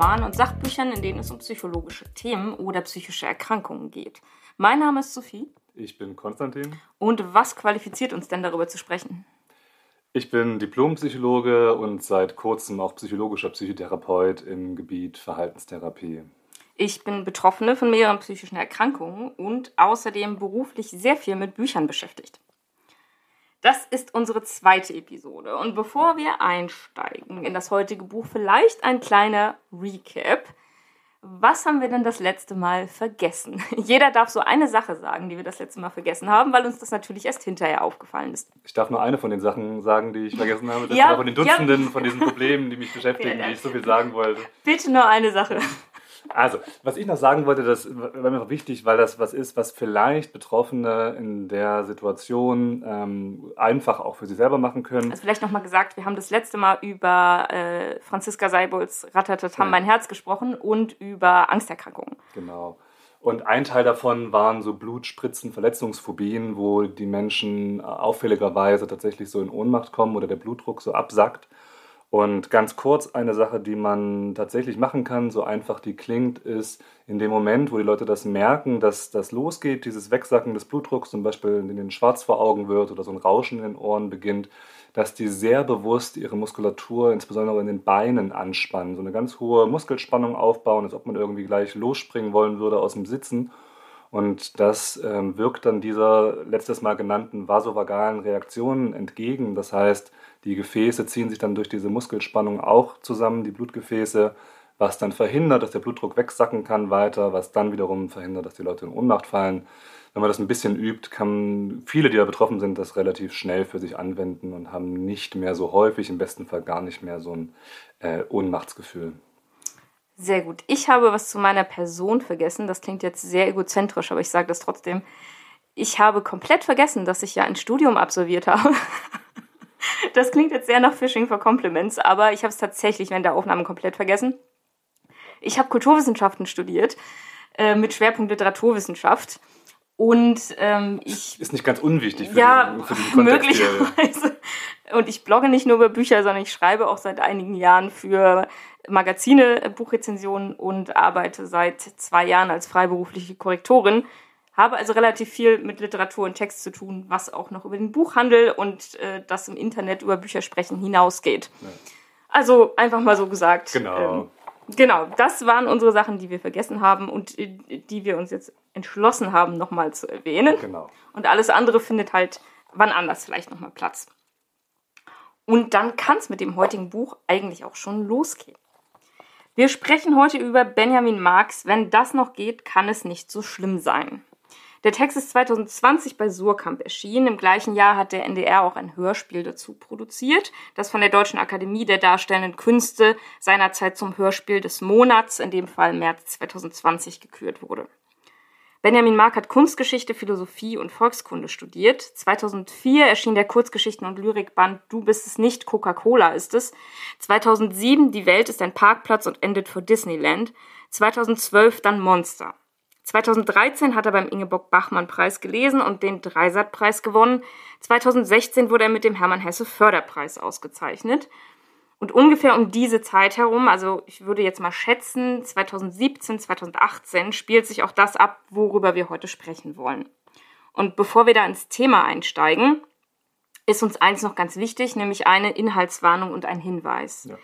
Romanen und Sachbüchern, in denen es um psychologische Themen oder psychische Erkrankungen geht. Mein Name ist Sophie. Ich bin Konstantin. Und was qualifiziert uns denn darüber zu sprechen? Ich bin Diplompsychologe und seit kurzem auch psychologischer Psychotherapeut im Gebiet Verhaltenstherapie. Ich bin Betroffene von mehreren psychischen Erkrankungen und außerdem beruflich sehr viel mit Büchern beschäftigt. Das ist unsere zweite Episode. Und bevor wir einsteigen in das heutige Buch, vielleicht ein kleiner Recap. Was haben wir denn das letzte Mal vergessen? Jeder darf so eine Sache sagen, die wir das letzte Mal vergessen haben, weil uns das natürlich erst hinterher aufgefallen ist. Ich darf nur eine von den Sachen sagen, die ich vergessen habe. Das ja, von den Dutzenden ja. von diesen Problemen, die mich beschäftigen, ja, die ich so viel sagen wollte. Bitte nur eine Sache. Also, was ich noch sagen wollte, das war mir wichtig, weil das was ist, was vielleicht Betroffene in der Situation ähm, einfach auch für sich selber machen können. Also vielleicht nochmal gesagt, wir haben das letzte Mal über äh, Franziska Seibols Ratatatam ja. mein Herz gesprochen und über Angsterkrankungen. Genau. Und ein Teil davon waren so Blutspritzen, Verletzungsphobien, wo die Menschen auffälligerweise tatsächlich so in Ohnmacht kommen oder der Blutdruck so absackt. Und ganz kurz eine Sache, die man tatsächlich machen kann, so einfach die klingt, ist in dem Moment, wo die Leute das merken, dass das losgeht, dieses Wegsacken des Blutdrucks, zum Beispiel in den schwarz vor Augen wird oder so ein Rauschen in den Ohren beginnt, dass die sehr bewusst ihre Muskulatur, insbesondere in den Beinen, anspannen, so eine ganz hohe Muskelspannung aufbauen, als ob man irgendwie gleich losspringen wollen würde aus dem Sitzen. Und das ähm, wirkt dann dieser letztes Mal genannten vasovagalen Reaktion entgegen. Das heißt, die Gefäße ziehen sich dann durch diese Muskelspannung auch zusammen, die Blutgefäße, was dann verhindert, dass der Blutdruck wegsacken kann weiter, was dann wiederum verhindert, dass die Leute in Ohnmacht fallen. Wenn man das ein bisschen übt, kann viele, die da betroffen sind, das relativ schnell für sich anwenden und haben nicht mehr so häufig, im besten Fall gar nicht mehr so ein äh, Ohnmachtsgefühl. Sehr gut. Ich habe was zu meiner Person vergessen. Das klingt jetzt sehr egozentrisch, aber ich sage das trotzdem. Ich habe komplett vergessen, dass ich ja ein Studium absolviert habe. Das klingt jetzt sehr nach Fishing for Compliments, aber ich habe es tatsächlich während der Aufnahme komplett vergessen. Ich habe Kulturwissenschaften studiert äh, mit Schwerpunkt Literaturwissenschaft. Und ähm, ich. Ist nicht ganz unwichtig für, ja, diesen, für diesen möglicherweise. Und ich blogge nicht nur über Bücher, sondern ich schreibe auch seit einigen Jahren für Magazine, Buchrezensionen und arbeite seit zwei Jahren als freiberufliche Korrektorin habe also relativ viel mit Literatur und Text zu tun, was auch noch über den Buchhandel und äh, das im Internet über Bücher sprechen hinausgeht. Ja. Also einfach mal so gesagt. Genau. Ähm, genau, das waren unsere Sachen, die wir vergessen haben und äh, die wir uns jetzt entschlossen haben, nochmal zu erwähnen. Genau. Und alles andere findet halt wann anders vielleicht nochmal Platz. Und dann kann es mit dem heutigen Buch eigentlich auch schon losgehen. Wir sprechen heute über Benjamin Marx. Wenn das noch geht, kann es nicht so schlimm sein. Der Text ist 2020 bei Surkamp erschienen. Im gleichen Jahr hat der NDR auch ein Hörspiel dazu produziert, das von der Deutschen Akademie der Darstellenden Künste seinerzeit zum Hörspiel des Monats, in dem Fall März 2020, gekürt wurde. Benjamin Mark hat Kunstgeschichte, Philosophie und Volkskunde studiert. 2004 erschien der Kurzgeschichten- und Lyrikband Du bist es nicht, Coca-Cola ist es. 2007 Die Welt ist ein Parkplatz und endet vor Disneyland. 2012 dann Monster. 2013 hat er beim Ingeborg-Bachmann-Preis gelesen und den Dreisat-Preis gewonnen. 2016 wurde er mit dem Hermann-Hesse-Förderpreis ausgezeichnet. Und ungefähr um diese Zeit herum, also ich würde jetzt mal schätzen, 2017, 2018, spielt sich auch das ab, worüber wir heute sprechen wollen. Und bevor wir da ins Thema einsteigen, ist uns eins noch ganz wichtig, nämlich eine Inhaltswarnung und ein Hinweis. Ja.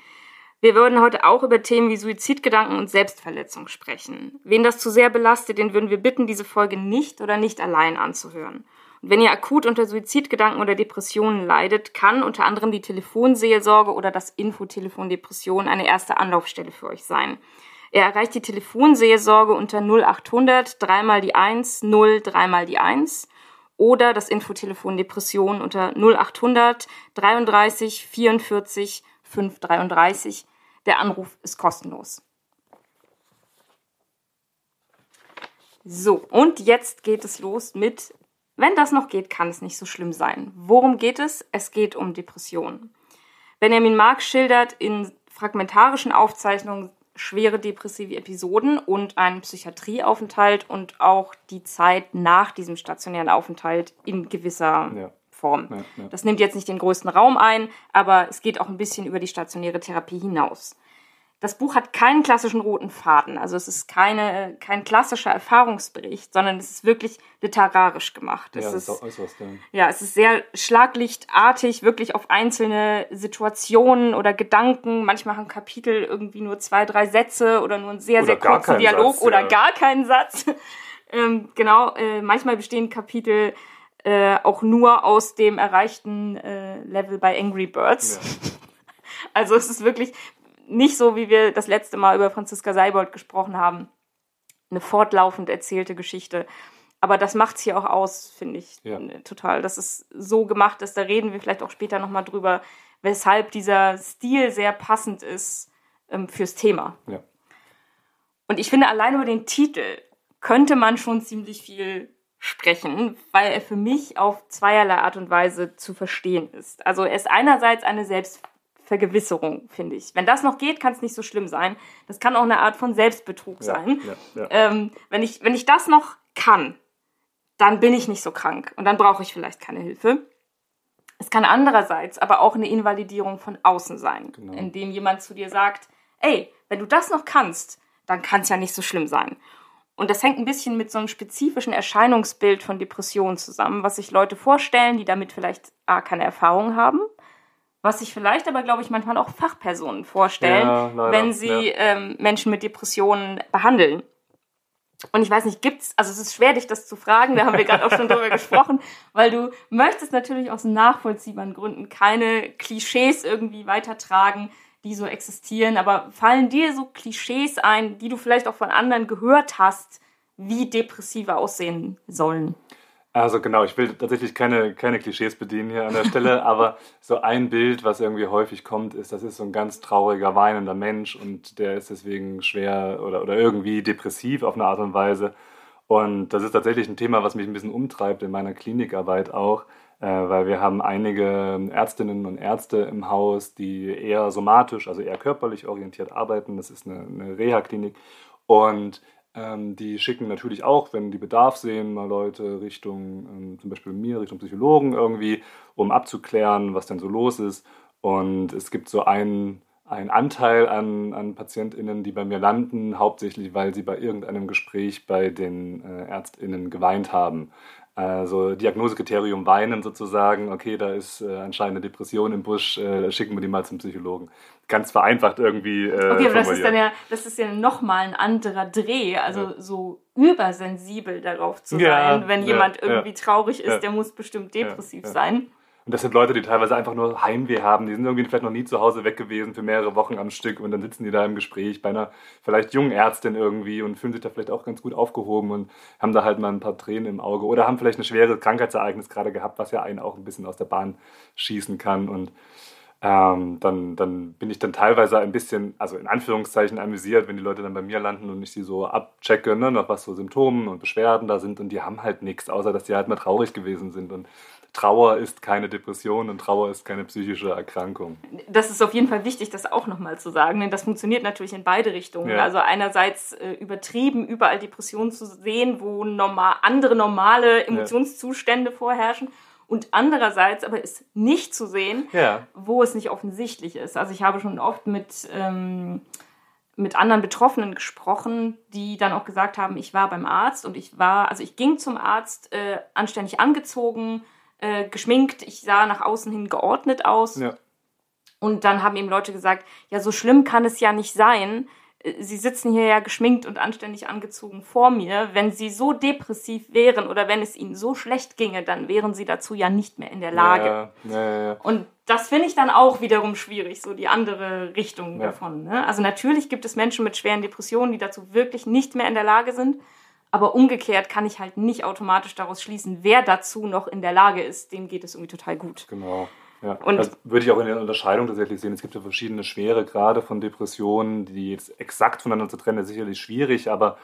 Wir würden heute auch über Themen wie Suizidgedanken und Selbstverletzung sprechen. Wen das zu sehr belastet, den würden wir bitten, diese Folge nicht oder nicht allein anzuhören. Und wenn ihr akut unter Suizidgedanken oder Depressionen leidet, kann unter anderem die Telefonseelsorge oder das Infotelefon Depression eine erste Anlaufstelle für euch sein. Er erreicht die Telefonseelsorge unter 0800 dreimal die 1 0 dreimal die 1 oder das Infotelefon Depression unter 0800 33 44 533. Der Anruf ist kostenlos. So, und jetzt geht es los mit, wenn das noch geht, kann es nicht so schlimm sein. Worum geht es? Es geht um Depressionen. Benjamin Marx schildert in fragmentarischen Aufzeichnungen schwere depressive Episoden und einen Psychiatrieaufenthalt und auch die Zeit nach diesem stationären Aufenthalt in gewisser ja. Form. Ja, ja. Das nimmt jetzt nicht den größten Raum ein, aber es geht auch ein bisschen über die stationäre Therapie hinaus. Das Buch hat keinen klassischen roten Faden, also es ist keine, kein klassischer Erfahrungsbericht, sondern es ist wirklich literarisch gemacht. Ja, es das ist, äußerst. Ja. ja, es ist sehr schlaglichtartig, wirklich auf einzelne Situationen oder Gedanken. Manchmal haben Kapitel irgendwie nur zwei, drei Sätze oder nur einen sehr, Oder sehr kurzen Dialog Satz, oder ja. gar keinen Satz. ähm, genau, äh, manchmal bestehen Kapitel äh, auch nur aus dem erreichten äh, Level bei Angry Birds. Ja. Also es ist wirklich nicht so, wie wir das letzte Mal über Franziska Seibold gesprochen haben. Eine fortlaufend erzählte Geschichte. Aber das macht es hier auch aus, finde ich Ja. äh, total. Dass es so gemacht ist, da reden wir vielleicht auch später nochmal drüber, weshalb dieser Stil sehr passend ist ähm, fürs Thema. Ja. Und ich finde, allein über den Titel könnte man schon ziemlich viel sprechen, weil er für mich auf zweierlei Art und Weise zu verstehen ist. Also er ist einerseits eine Selbstvergewisserung, finde ich. Wenn das noch geht, kann es nicht so schlimm sein. Das kann auch eine Art von Selbstbetrug sein. Ja, ja. Ähm, wenn, ich, wenn ich das noch kann, dann bin ich nicht so krank und dann brauche ich vielleicht keine Hilfe. Es kann andererseits aber auch eine Invalidierung von außen sein, Genau. indem jemand zu dir sagt, ey, wenn du das noch kannst, dann kann es ja nicht so schlimm sein. Und das hängt ein bisschen mit so einem spezifischen Erscheinungsbild von Depressionen zusammen, was sich Leute vorstellen, die damit vielleicht A, keine Erfahrung haben, was sich vielleicht aber, glaube ich, manchmal auch Fachpersonen vorstellen, Ja, leider, wenn sie ja. ähm, Menschen mit Depressionen behandeln. Und ich weiß nicht, gibt's, also es ist schwer, dich das zu fragen, da haben wir gerade auch schon drüber gesprochen, weil du möchtest natürlich aus nachvollziehbaren Gründen keine Klischees irgendwie weitertragen, die so existieren, aber fallen dir so Klischees ein, die du vielleicht auch von anderen gehört hast, wie Depressive aussehen sollen? Also genau, ich will tatsächlich keine, keine Klischees bedienen hier an der Stelle, aber so ein Bild, was irgendwie häufig kommt, ist, das ist so ein ganz trauriger, weinender Mensch und der ist deswegen schwer oder, oder irgendwie depressiv auf eine Art und Weise. Und das ist tatsächlich ein Thema, was mich ein bisschen umtreibt in meiner Klinikarbeit auch, weil wir haben einige Ärztinnen und Ärzte im Haus, die eher somatisch, also eher körperlich orientiert arbeiten. Das ist eine, eine Reha-Klinik. Und ähm, die schicken natürlich auch, wenn die Bedarf sehen, mal Leute Richtung, ähm, zum Beispiel mir, Richtung Psychologen irgendwie, um abzuklären, was denn so los ist. Und es gibt so einen, einen Anteil an, an PatientInnen, die bei mir landen, hauptsächlich, weil sie bei irgendeinem Gespräch bei den äh, ÄrztInnen geweint haben. Also Diagnosekriterium weinen sozusagen, okay, da ist äh, anscheinend eine Depression im Busch, äh, schicken wir die mal zum Psychologen. Ganz vereinfacht irgendwie. Äh, Okay, aber das ist dann ja, das ist ja nochmal ein anderer Dreh, also Ja. so übersensibel darauf zu Ja, sein, wenn ja, jemand irgendwie traurig ist, der muss bestimmt depressiv sein. Und das sind Leute, die teilweise einfach nur Heimweh haben. Die sind irgendwie vielleicht noch nie zu Hause weg gewesen für mehrere Wochen am Stück und dann sitzen die da im Gespräch bei einer vielleicht jungen Ärztin irgendwie und fühlen sich da vielleicht auch ganz gut aufgehoben und haben da halt mal ein paar Tränen im Auge oder haben vielleicht ein schweres Krankheitsereignis gerade gehabt, was ja einen auch ein bisschen aus der Bahn schießen kann. Und ähm, dann, dann bin ich dann teilweise ein bisschen, also in Anführungszeichen amüsiert, wenn die Leute dann bei mir landen und ich sie so abchecke, ne, nach was so Symptomen und Beschwerden da sind und die haben halt nichts, außer dass die halt mal traurig gewesen sind. Und Trauer ist keine Depression und Trauer ist keine psychische Erkrankung. Das ist auf jeden Fall wichtig, das auch nochmal zu sagen, denn das funktioniert natürlich in beide Richtungen. Ja. Also einerseits äh, übertrieben, überall Depressionen zu sehen, wo normal, andere normale Emotionszustände vorherrschen und andererseits aber es nicht zu sehen, Ja. wo es nicht offensichtlich ist. Also ich habe schon oft mit, ähm, mit anderen Betroffenen gesprochen, die dann auch gesagt haben, ich war beim Arzt und ich war, also ich ging zum Arzt äh, anständig angezogen, äh, geschminkt, ich sah nach außen hin geordnet aus. Ja. Und dann haben ihm Leute gesagt, ja, so schlimm kann es ja nicht sein. Äh, Sie sitzen hier ja geschminkt und anständig angezogen vor mir. Wenn Sie so depressiv wären oder wenn es Ihnen so schlecht ginge, dann wären Sie dazu ja nicht mehr in der Lage. Ja, ja, ja. Und das finde ich dann auch wiederum schwierig, so die andere Richtung davon. Ne? Also natürlich gibt es Menschen mit schweren Depressionen, die dazu wirklich nicht mehr in der Lage sind. Aber umgekehrt kann ich halt nicht automatisch daraus schließen, wer dazu noch in der Lage ist, dem geht es irgendwie total gut. Genau. Ja. Und- das würde ich auch in der Unterscheidung tatsächlich sehen. Es gibt ja verschiedene schwere Grade von Depressionen, die jetzt exakt voneinander zu trennen, ist sicherlich schwierig, aber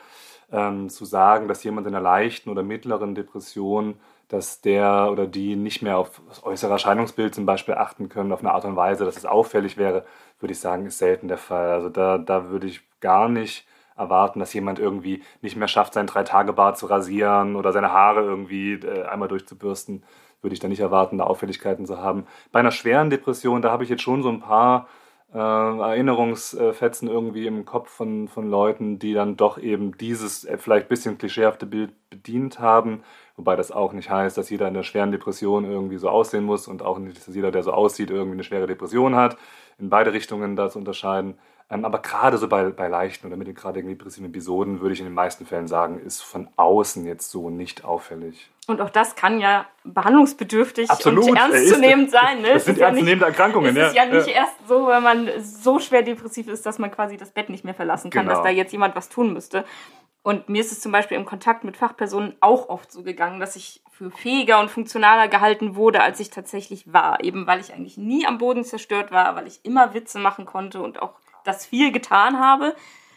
ähm, zu sagen, dass jemand in einer leichten oder mittleren Depression, dass der oder die nicht mehr auf das äußere Erscheinungsbild zum Beispiel achten können, auf eine Art und Weise, dass es auffällig wäre, würde ich sagen, ist selten der Fall. Also da, da würde ich gar nicht erwarten, dass jemand irgendwie nicht mehr schafft, seinen Drei-Tage-Bart zu rasieren oder seine Haare irgendwie äh, einmal durchzubürsten. Würde ich da nicht erwarten, da Auffälligkeiten zu haben. Bei einer schweren Depression, da habe ich jetzt schon so ein paar äh, Erinnerungsfetzen irgendwie im Kopf von, von Leuten, die dann doch eben dieses äh, vielleicht ein bisschen klischeehafte Bild bedient haben. Wobei das auch nicht heißt, dass jeder in der schweren Depression irgendwie so aussehen muss und auch nicht, dass jeder, der so aussieht, irgendwie eine schwere Depression hat. In beide Richtungen das unterscheiden. Ähm, aber gerade so bei, bei leichten oder mit den gerade depressiven Episoden würde ich in den meisten Fällen sagen, ist von außen jetzt so nicht auffällig. Und auch das kann ja behandlungsbedürftig Absolut. und ernstzunehmend sein. Ne? Das sind ernstzunehmende ja Erkrankungen. Es ist ja, ja nicht ja. erst so, wenn man so schwer depressiv ist, dass man quasi das Bett nicht mehr verlassen kann, genau. dass da jetzt jemand was tun müsste. Und mir ist es zum Beispiel im Kontakt mit Fachpersonen auch oft so gegangen, dass ich für fähiger und funktionaler gehalten wurde, als ich tatsächlich war. Eben weil ich eigentlich nie am Boden zerstört war, weil ich immer Witze machen konnte und auch das viel getan habe.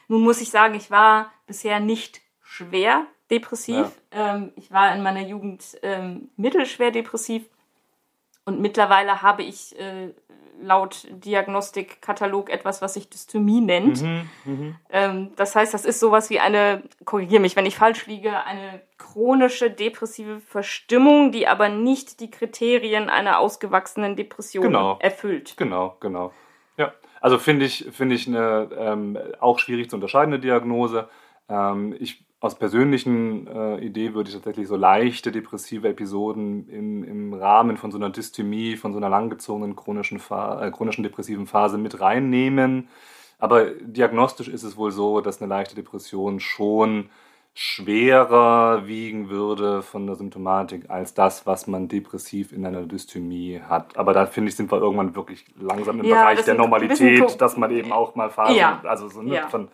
Nun muss ich sagen, ich war bisher nicht schwer depressiv. Ja. Ähm, ich war in meiner Jugend ähm, mittelschwer depressiv und mittlerweile habe ich äh, laut Diagnostikkatalog etwas, was sich Dysthymie nennt. Mhm, mh. ähm, das heißt, das ist sowas wie eine, korrigiere mich, wenn ich falsch liege, eine chronische depressive Verstimmung, die aber nicht die Kriterien einer ausgewachsenen Depression genau. erfüllt. Genau, genau. Ja, also finde ich, finde ich eine ähm, auch schwierig zu unterscheidende Diagnose. Ähm, ich aus persönlichen äh, Idee würde ich tatsächlich so leichte depressive Episoden in, im Rahmen von so einer Dysthymie, von so einer langgezogenen chronischen, äh, chronischen depressiven Phase mit reinnehmen. Aber diagnostisch ist es wohl so, dass eine leichte Depression schon schwerer wiegen würde von der Symptomatik als das, was man depressiv in einer Dysthymie hat. Aber da finde ich, sind wir irgendwann wirklich langsam im ja, Bereich der Normalität, dass man eben auch mal Phasen, ja. also so ne, ja. von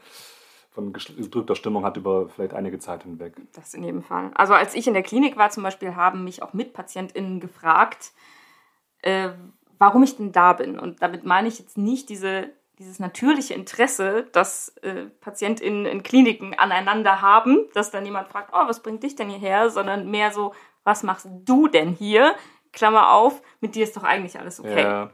von gedrückter Stimmung hat über vielleicht einige Zeit hinweg. Das in jedem Fall. Also als ich in der Klinik war zum Beispiel, haben mich auch MitpatientInnen gefragt, äh, warum ich denn da bin. Und damit meine ich jetzt nicht diese, dieses natürliche Interesse, das äh, PatientInnen in Kliniken aneinander haben, dass dann jemand fragt, oh, was bringt dich denn hierher, sondern mehr so, was machst du denn hier? Klammer auf, mit dir ist doch eigentlich alles okay. Ja.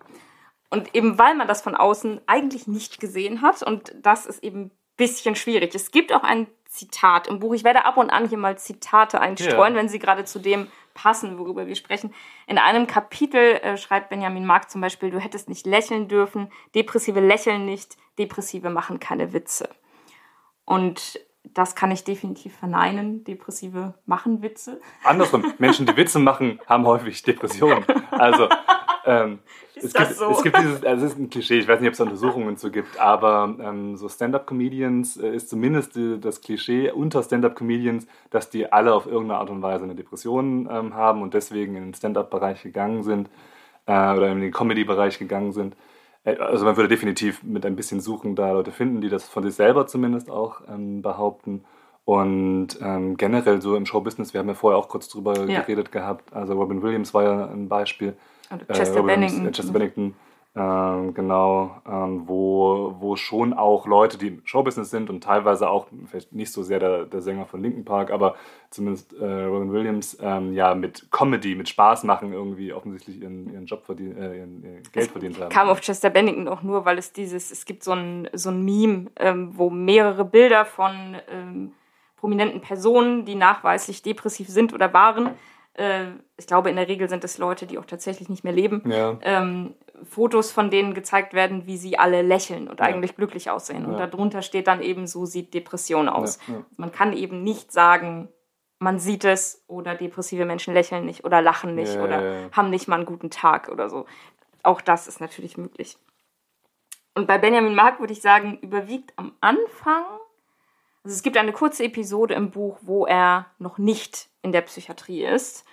Und eben weil man das von außen eigentlich nicht gesehen hat und das ist eben bisschen schwierig. Es gibt auch ein Zitat im Buch. Ich werde ab und an hier mal Zitate einstreuen, ja. wenn sie gerade zu dem passen, worüber wir sprechen. In einem Kapitel äh, schreibt Benjamin Mark zum Beispiel, du hättest nicht lächeln dürfen, Depressive lächeln nicht, Depressive machen keine Witze. Und das kann ich definitiv verneinen. Depressive machen Witze. Andersrum, Menschen, die Witze machen, haben häufig Depressionen. Also ähm, ist es, das gibt, so? es gibt dieses, also es ist ein Klischee, ich weiß nicht, ob es Untersuchungen zu gibt, aber ähm, so Stand-up-Comedians äh, ist zumindest die, das Klischee unter Stand-up-Comedians, dass die alle auf irgendeine Art und Weise eine Depression ähm, haben und deswegen in den Stand-up-Bereich gegangen sind äh, oder in den Comedy-Bereich gegangen sind. Äh, also man würde definitiv mit ein bisschen Suchen da Leute finden, die das von sich selber zumindest auch ähm, behaupten. Und ähm, generell so im Showbusiness, wir haben ja vorher auch kurz drüber ja. geredet gehabt. Also Robin Williams war ja ein Beispiel und Chester äh, Bennington. Chester Bennington, äh, genau, ähm, wo, wo schon auch Leute, die im Showbusiness sind und teilweise auch, vielleicht nicht so sehr der, der Sänger von Linkin Park, aber zumindest äh, Robin Williams, ähm, ja, mit Comedy, mit Spaß machen irgendwie offensichtlich ihren, ihren Job verdient, äh, ihren, ihren Geld verdient haben. kam auf Chester Bennington auch nur, weil es dieses, es gibt so ein, so ein Meme, ähm, wo mehrere Bilder von ähm, prominenten Personen, die nachweislich depressiv sind oder waren, äh, ich glaube, in der Regel sind es Leute, die auch tatsächlich nicht mehr leben, ja. ähm, Fotos von denen gezeigt werden, wie sie alle lächeln und ja. eigentlich glücklich aussehen. Und darunter steht dann eben, so sieht Depression aus. Man kann eben nicht sagen, man sieht es oder depressive Menschen lächeln nicht oder lachen nicht oder haben nicht mal einen guten Tag oder so. Auch das ist natürlich möglich. Und bei Benjamin Mark würde ich sagen, überwiegt am Anfang also es gibt eine kurze Episode im Buch, wo er noch nicht in der Psychiatrie ist.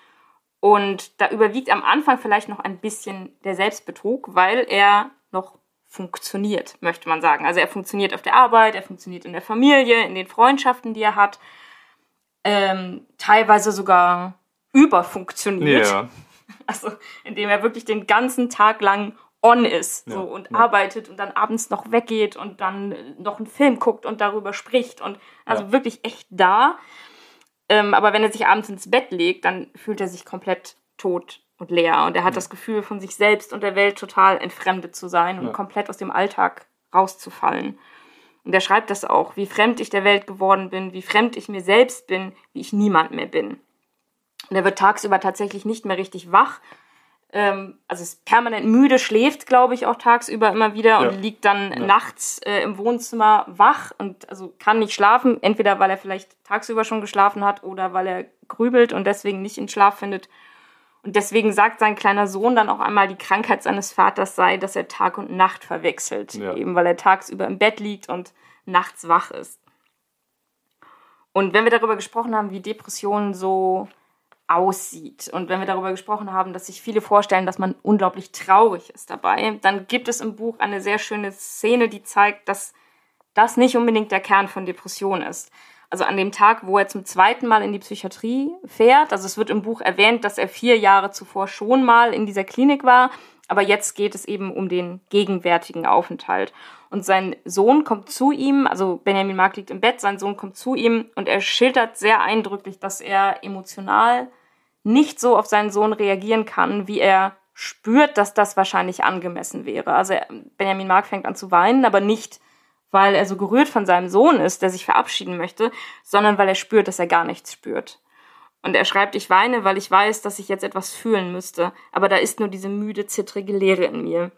Und da überwiegt am Anfang vielleicht noch ein bisschen der Selbstbetrug, weil er noch funktioniert, möchte man sagen. Also er funktioniert auf der Arbeit, er funktioniert in der Familie, in den Freundschaften, die er hat. Ähm, teilweise sogar überfunktioniert. Ja. Also indem er wirklich den ganzen Tag lang on ist so, und ja. arbeitet und dann abends noch weggeht und dann noch einen Film guckt und darüber spricht und also ja. wirklich echt da. Ähm, aber wenn er sich abends ins Bett legt, dann fühlt er sich komplett tot und leer und er hat mhm. das Gefühl, von sich selbst und der Welt total entfremdet zu sein und komplett aus dem Alltag rauszufallen. Und er schreibt das auch, wie fremd ich der Welt geworden bin, wie fremd ich mir selbst bin, wie ich niemand mehr bin. Und er wird tagsüber tatsächlich nicht mehr richtig wach. Ähm, also ist permanent müde, schläft, glaube ich, auch tagsüber immer wieder und Ja. liegt dann Ja. nachts äh, im Wohnzimmer wach und also kann nicht schlafen. Entweder weil er vielleicht tagsüber schon geschlafen hat oder weil er grübelt und deswegen nicht in Schlaf findet. Und deswegen sagt sein kleiner Sohn dann auch einmal, die Krankheit seines Vaters sei, dass er Tag und Nacht verwechselt. Ja. Eben weil er tagsüber im Bett liegt und nachts wach ist. Und wenn wir darüber gesprochen haben, wie Depression so aussieht und wenn wir darüber gesprochen haben, dass sich viele vorstellen, dass man unglaublich traurig ist dabei, dann gibt es im Buch eine sehr schöne Szene, die zeigt, dass das nicht unbedingt der Kern von Depression ist. Also an dem Tag, wo er zum zweiten Mal in die Psychiatrie fährt, also es wird im Buch erwähnt, dass er vier Jahre zuvor schon mal in dieser Klinik war, aber jetzt geht es eben um den gegenwärtigen Aufenthalt. Und sein Sohn kommt zu ihm, also Benjamin Mark liegt im Bett, sein Sohn kommt zu ihm und er schildert sehr eindrücklich, dass er emotional nicht so auf seinen Sohn reagieren kann, wie er spürt, dass das wahrscheinlich angemessen wäre. Also Benjamin Mark fängt an zu weinen, aber nicht, weil er so gerührt von seinem Sohn ist, der sich verabschieden möchte, sondern weil er spürt, dass er gar nichts spürt. Und er schreibt, ich weine, weil ich weiß, dass ich jetzt etwas fühlen müsste, aber da ist nur diese müde, zittrige Leere in mir.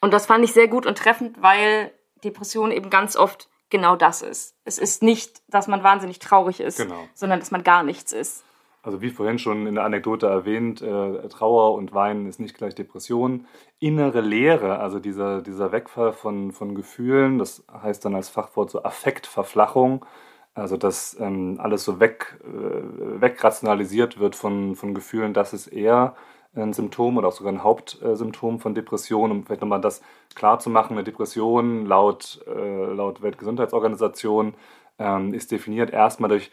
Und das fand ich sehr gut und treffend, weil Depression eben ganz oft genau das ist. Es ist nicht, dass man wahnsinnig traurig ist, Genau. sondern dass man gar nichts ist. Also wie vorhin schon in der Anekdote erwähnt, äh, Trauer und Weinen ist nicht gleich Depression. Innere Leere, also dieser, dieser Wegfall von, von Gefühlen, das heißt dann als Fachwort so Affektverflachung, also dass ähm, alles so weg, äh, wegrationalisiert wird von, von Gefühlen, das ist eher ein Symptom oder auch sogar ein Hauptsymptom von Depression, um vielleicht nochmal das klar zu machen. Eine Depression laut, äh, laut Weltgesundheitsorganisation ähm, ist definiert erstmal durch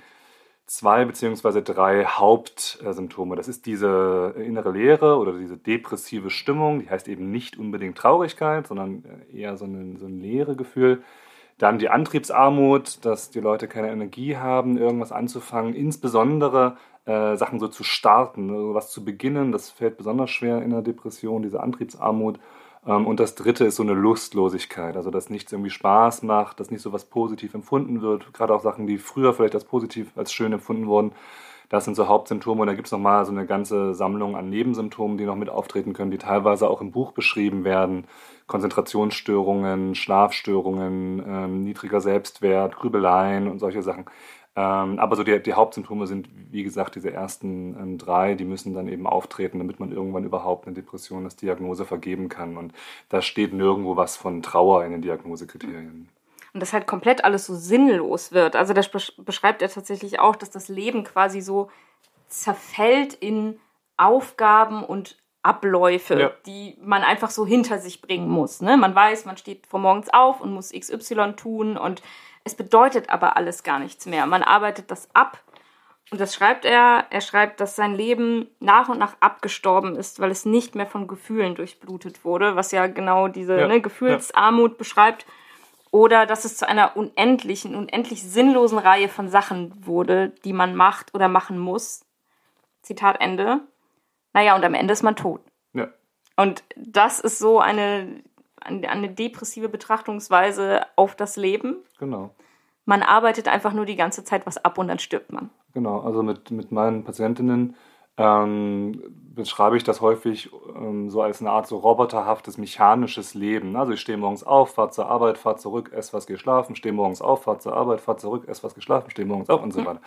zwei beziehungsweise drei Hauptsymptome. Das ist diese innere Leere oder diese depressive Stimmung, die heißt eben nicht unbedingt Traurigkeit, sondern eher so ein, so ein leere Gefühl. Dann die Antriebsarmut, dass die Leute keine Energie haben, irgendwas anzufangen, insbesondere äh, Sachen so zu starten, also was zu beginnen, das fällt besonders schwer in der Depression, diese Antriebsarmut. Ähm, und das dritte ist so eine Lustlosigkeit, also dass nichts irgendwie Spaß macht, dass nicht so was positiv empfunden wird, gerade auch Sachen, die früher vielleicht als positiv, als schön empfunden wurden. Das sind so Hauptsymptome und da gibt es nochmal so eine ganze Sammlung an Nebensymptomen, die noch mit auftreten können, die teilweise auch im Buch beschrieben werden. Konzentrationsstörungen, Schlafstörungen, ähm, niedriger Selbstwert, Grübeleien und solche Sachen. Ähm, aber so die, die Hauptsymptome sind, wie gesagt, diese ersten ähm, drei, die müssen dann eben auftreten, damit man irgendwann überhaupt eine Depression als Diagnose vergeben kann. Und da steht nirgendwo was von Trauer in den Diagnosekriterien. Und das halt komplett alles so sinnlos wird. Also das besch- beschreibt er tatsächlich auch, dass das Leben quasi so zerfällt in Aufgaben und Abläufe, Ja. die man einfach so hinter sich bringen muss. Ne? Man weiß, man steht vor morgens auf und muss XY tun und es bedeutet aber alles gar nichts mehr. Man arbeitet das ab und das schreibt er. Er schreibt, dass sein Leben nach und nach abgestorben ist, weil es nicht mehr von Gefühlen durchblutet wurde, was ja genau diese Ja, ne, Gefühlsarmut beschreibt. Oder dass es zu einer unendlichen, unendlich sinnlosen Reihe von Sachen wurde, die man macht oder machen muss. Zitat Ende. Naja, und am Ende ist man tot. Ja, Und das ist so eine, eine, eine depressive Betrachtungsweise auf das Leben. genau. Man arbeitet einfach nur die ganze Zeit was ab und dann stirbt man. Genau, also mit, mit meinen Patientinnen ähm, beschreibe ich das häufig ähm, so als eine Art so roboterhaftes, mechanisches Leben. Also ich stehe morgens auf, fahre zur Arbeit, fahre zurück, esse was, gehe schlafen, stehe morgens auf, fahre zur Arbeit, fahre zurück, esse was, gehe schlafen, stehe morgens auf und so weiter.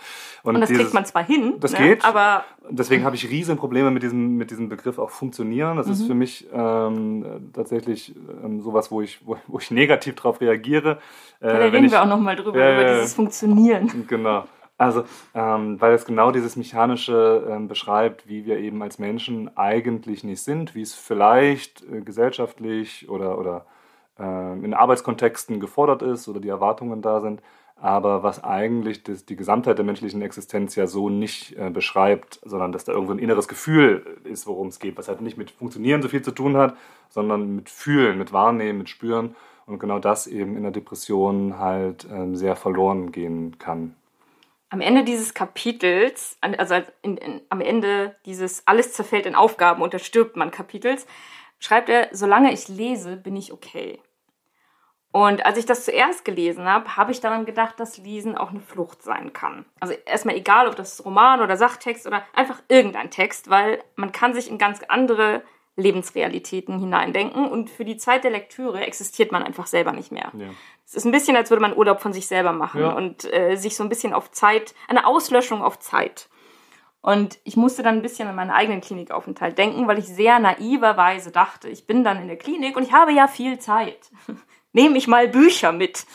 Und das dieses- kriegt man zwar hin, Das ne? geht. aber Deswegen habe ich riesen Probleme mit diesem, mit diesem Begriff auch funktionieren. Das Mhm. ist für mich ähm, tatsächlich ähm, sowas, wo ich, wo, wo ich negativ darauf reagiere. Äh, da reden ich, wir auch nochmal drüber, Ja, über dieses Funktionieren. Genau. Also, ähm, weil es genau dieses Mechanische ähm, beschreibt, wie wir eben als Menschen eigentlich nicht sind, wie es vielleicht äh, gesellschaftlich oder, oder ähm, in Arbeitskontexten gefordert ist oder die Erwartungen da sind, aber was eigentlich das, die Gesamtheit der menschlichen Existenz ja so nicht äh, beschreibt, sondern dass da irgendwo ein inneres Gefühl ist, worum es geht, was halt nicht mit Funktionieren so viel zu tun hat, sondern mit Fühlen, mit Wahrnehmen, mit Spüren und genau das eben in der Depression halt ähm, sehr verloren gehen kann. Am Ende dieses Kapitels, also in, in, am Ende dieses Alles zerfällt in Aufgaben und da stirbt man Kapitels, schreibt er, solange ich lese, bin ich okay. Und als ich das zuerst gelesen habe, habe ich daran gedacht, dass Lesen auch eine Flucht sein kann. Also erstmal egal, ob das Roman oder Sachtext oder einfach irgendein Text, weil man kann sich in ganz andere Lebensrealitäten hineindenken und für die Zeit der Lektüre existiert man einfach selber nicht mehr. Ja. Es ist ein bisschen, als würde man Urlaub von sich selber machen ja. und äh, sich so ein bisschen auf Zeit, eine Auslöschung auf Zeit. Und ich musste dann ein bisschen an meinen eigenen Klinikaufenthalt denken, weil ich sehr naiverweise dachte, ich bin dann in der Klinik und ich habe ja viel Zeit. Nehme ich mal Bücher mit.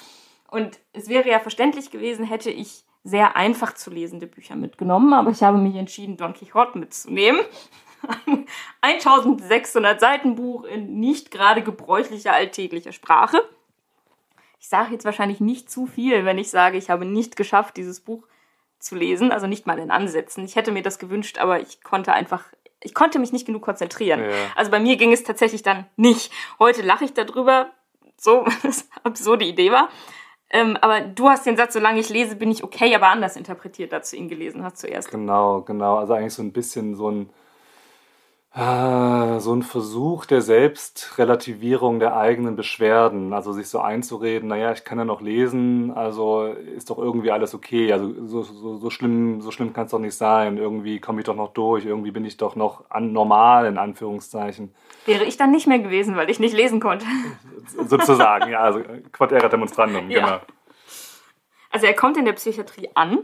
Und es wäre ja verständlich gewesen, hätte ich sehr einfach zu lesende Bücher mitgenommen, aber ich habe mich entschieden, Don Quixote mitzunehmen. Ein 1600 Seiten Buch in nicht gerade gebräuchlicher alltäglicher Sprache. Ich sage jetzt wahrscheinlich nicht zu viel, wenn ich sage, ich habe nicht geschafft, dieses Buch zu lesen, also nicht mal in Ansätzen. Ich hätte mir das gewünscht, aber ich konnte einfach, ich konnte mich nicht genug konzentrieren. Ja. Also bei mir ging es tatsächlich dann nicht. Heute lache ich darüber, so was absurde Idee war. Ähm, aber du hast den Satz, solange ich lese, bin ich okay, aber anders interpretiert, als du ihn gelesen hast zuerst. Genau, genau. Also eigentlich so ein bisschen so ein Ah, so ein Versuch der Selbstrelativierung der eigenen Beschwerden, also sich so einzureden, naja, ich kann ja noch lesen, also ist doch irgendwie alles okay, also so, so, so schlimm, so schlimm kann es doch nicht sein, irgendwie komme ich doch noch durch, irgendwie bin ich doch noch an, normal, in Anführungszeichen. Wäre ich dann nicht mehr gewesen, weil ich nicht lesen konnte. Sozusagen, ja, also quod erat demonstrandum, ja. genau. Also er kommt in der Psychiatrie an